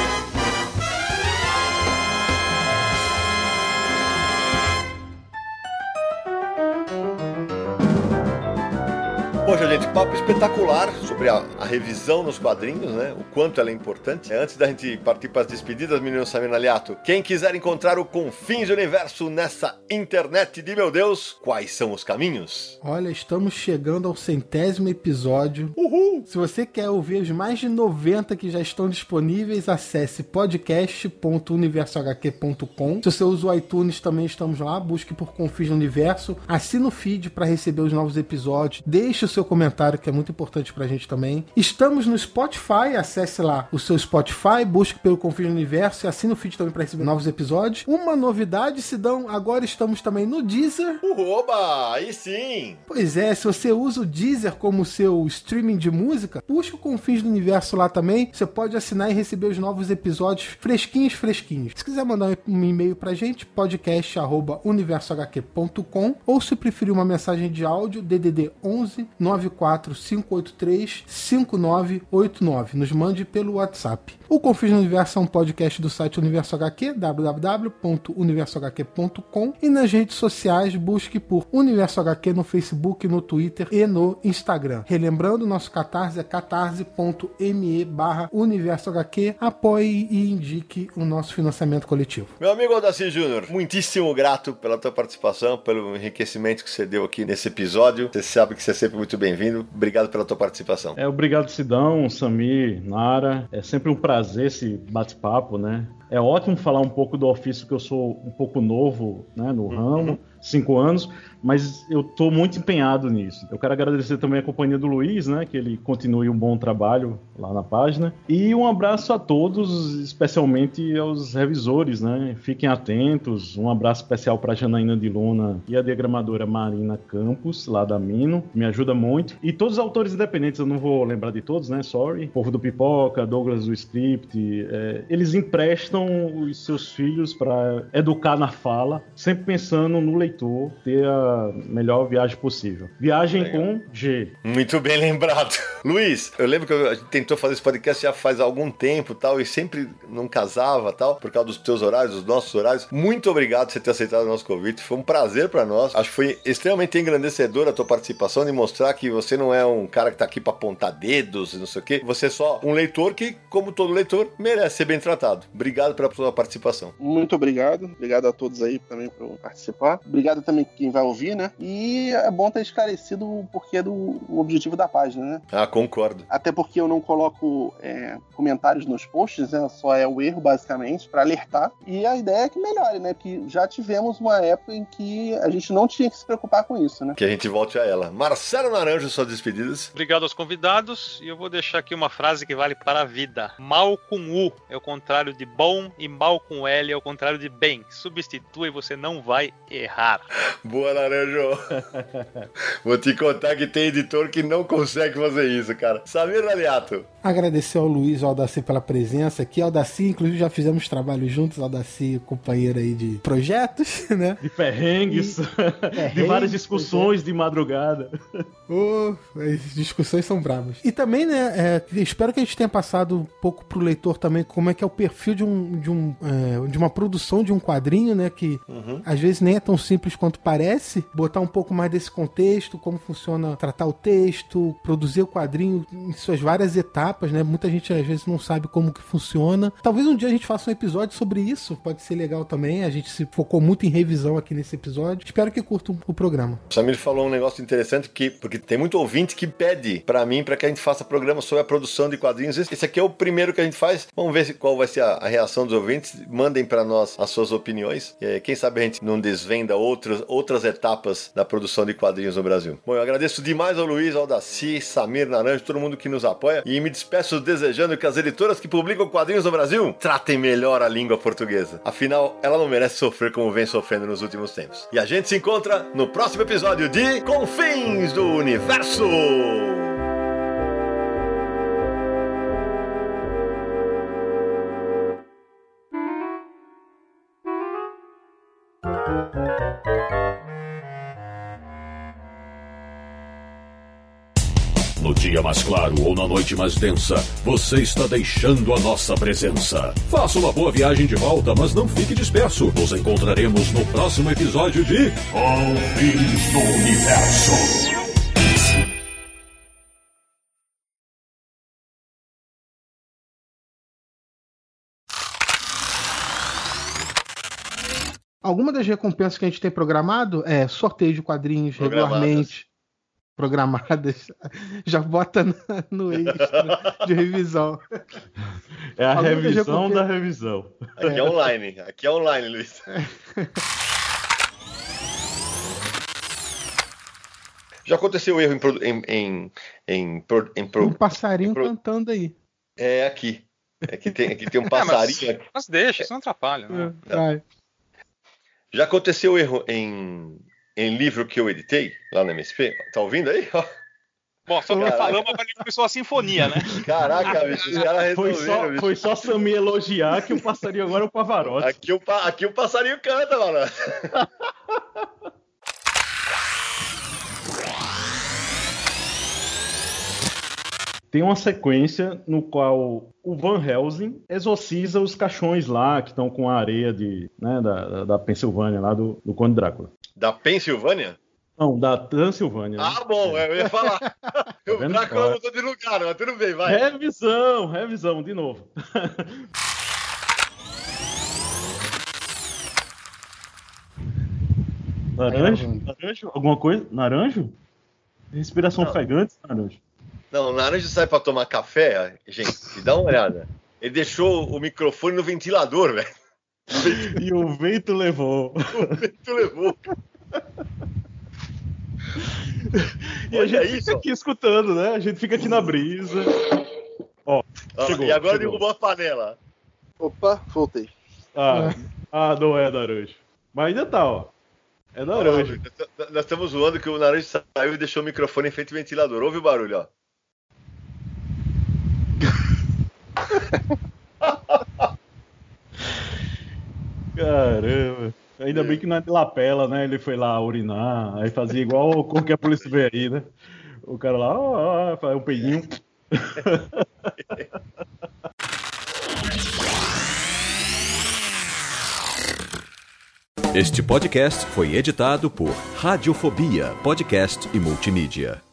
Poxa, gente, papo espetacular sobre a, a, revisão nos quadrinhos, né? O quanto ela é importante. Antes da gente partir para as despedidas, menino Samir Aliato, quem quiser encontrar o Confins do Universo nessa internet de meu Deus, quais são os caminhos? Olha, estamos chegando ao centésimo episódio. Uhul! Se você quer ouvir os mais de 90 que já estão disponíveis, acesse podcast.universohq.com. Se você usa o iTunes, também estamos lá. Busque por Confins do Universo. Assina o feed para receber os novos episódios. Deixe o seu comentário, que é muito importante pra gente também. Estamos no Spotify, acesse lá o seu Spotify, busque pelo Confins do Universo e assine o feed também para receber novos episódios. Uma novidade, Sidão, agora estamos também no Deezer. Oba, aí sim! Pois é, se você usa o Deezer como seu streaming de música, puxa o Confins do Universo lá também. Você pode assinar e receber os novos episódios fresquinhos, fresquinhos. Se quiser mandar um e-mail pra gente, podcast@universohq.com ou se preferir uma mensagem de áudio, DDD 11 94583 5989. Nos mande pelo WhatsApp. O Confins no Universo é um podcast do site Universo HQ, www.universohq.com e nas redes sociais busque por Universo HQ no Facebook, no Twitter e no Instagram. Relembrando, nosso catarse é catarse.me barra Universo HQ. Apoie e indique o nosso financiamento coletivo. Meu amigo Aldaci Júnior, muitíssimo grato pela tua participação, pelo enriquecimento que você deu aqui nesse episódio. Você sabe que você é sempre muito bem-vindo. Obrigado pela tua participação. É, obrigado, Sidão, Samir, Nara. É sempre um prazer esse bate-papo, né? É ótimo falar um pouco do ofício que eu sou um pouco novo né, no ramo, cinco anos, mas eu estou muito empenhado nisso. Eu quero agradecer também a companhia do Luiz, né, que ele continue um bom trabalho lá na página. E um abraço a todos, especialmente aos revisores, né? Fiquem atentos. Um abraço especial para Janaína de Luna e a diagramadora Marina Campos, lá da Mino, me ajuda muito. E todos os autores independentes, eu não vou lembrar de todos, né? Sorry. Povo do Pipoca, Douglas do Script, é, eles emprestam os seus filhos para educar na fala, sempre pensando no leitor ter a melhor viagem possível. Viagem Legal. com G. Muito bem lembrado. Luiz, eu lembro que a gente tentou fazer esse podcast já faz algum tempo tal, e sempre não casava tal, por causa dos teus horários, dos nossos horários. Muito obrigado por você ter aceitado o nosso convite. Foi um prazer para nós. Acho que foi extremamente engrandecedor a tua participação de mostrar que você não é um cara que tá aqui para apontar dedos e não sei o quê. Você é só um leitor que, como todo leitor, merece ser bem tratado. Obrigado pela sua participação. Muito obrigado. Obrigado a todos aí também por participar. Obrigado também quem vai ouvir, né? E é bom ter esclarecido o porquê do objetivo da página, né? Ah, concordo. Até porque eu não coloco é, comentários nos posts, né? Só é o erro, basicamente, para alertar. E a ideia é que melhore, né? Que já tivemos uma época em que a gente não tinha que se preocupar com isso, né? Que a gente volte a ela. Marcelo Naranjo, suas despedidas. Obrigado aos convidados. E eu vou deixar aqui uma frase que vale para a vida. Mal com U é o contrário de bom e mal com L é o contrário de bem. Substitua e você não vai errar. Boa, Naranjo. vou te contar que tem editor que não consegue fazer isso, cara. Samir Aliato. Agradecer ao Luiz ao Aldaci pela presença aqui. Aldaci, inclusive, já fizemos trabalho juntos. Aldaci, companheiro aí de projetos, né? De perrengues. E... de várias discussões de madrugada. Oh, as discussões são bravas. E também, né, é, espero que a gente tenha passado um pouco pro leitor também como é que é o perfil de, um, de, um, é, de uma produção de um quadrinho, né? Que uhum. às vezes nem é tão simples quanto parece. Botar um pouco mais desse contexto, como funciona tratar o texto, produzir o quadrinho em suas várias etapas, né? Muita gente às vezes não sabe como que funciona. Talvez um dia a gente faça um episódio sobre isso, pode ser legal também. A gente se focou muito em revisão aqui nesse episódio. Espero que curtam o programa. O Samir falou um negócio interessante que, porque tem muito ouvinte que pede para mim para que a gente faça programa sobre a produção de quadrinhos. Esse aqui é o primeiro que a gente faz. Vamos ver qual vai ser a, reação dos ouvintes. Mandem para nós as suas opiniões. É, quem sabe a gente não desvenda outras, outras etapas da produção de quadrinhos no Brasil. Bom, eu agradeço demais ao Luiz, ao Daci, Samir Naranjo, todo mundo que nos apoia e me despeço desejando que as editoras que publicam quadrinhos no Brasil tratem melhor a língua portuguesa. Afinal, ela não merece sofrer como vem sofrendo nos últimos tempos. E a gente se encontra no próximo episódio de Confins do Universo. No dia mais claro ou na noite mais densa, você está deixando a nossa presença. Faça uma boa viagem de volta, mas não fique disperso. Nos encontraremos no próximo episódio de Confins do Universo. Alguma das recompensas que a gente tem programado é sorteio de quadrinhos regularmente programadas, já bota no extra de revisão. É a revisão da revisão. Aqui é online, aqui é online, Luiz. Já aconteceu erro em, em, em, em, em um passarinho cantando aí. É aqui. Aqui tem, aqui tem um passarinho. É, mas, mas, deixa, isso não atrapalha. Não. É, Já aconteceu erro em, em livro que eu editei lá na MSP. Tá ouvindo aí? Bom, só que falamos, agora começou a sinfonia, né? Caraca, bicho, os caras foi só, bicho. Foi só Samir elogiar que o passarinho agora é o Pavarotti. Aqui o, aqui o passarinho canta, mano. tem uma sequência no qual o Van Helsing exorciza os caixões lá que estão com a areia de, né, da, da Pensilvânia, lá do, do Conde Drácula. Da Pensilvânia? Não, da Transilvânia. Ah, né? bom, é. eu ia falar. Tá o Drácula mudou de lugar, mas tudo bem, vai. Revisão, revisão, de novo. Naranjo? Naranjo? Alguma coisa? Naranjo? Respiração ofegante, naranjo. Não, naranjo sai pra tomar café, gente. Dá uma olhada. Ele deixou o microfone no ventilador, velho. E o vento levou. O vento levou. E a Olha gente isso, fica ó. aqui escutando, né? A gente fica aqui na brisa. Ó, Ó, chegou, e agora chegou. derrubou a panela. Opa, voltei. Ah, ah, não é naranja. Mas ainda tá, ó. É naranja. nós- Nós estamos zoando que o naranja saiu e deixou o microfone em frente ao ventilador. Ouve o barulho, ó. Caramba. Ainda bem que não é de lapela, né? Ele foi lá urinar, aí fazia igual o cor que a polícia vê aí, né? O cara lá, ó, ó, faz um peidinho. Este podcast foi editado por Radiofobia, podcast e multimídia.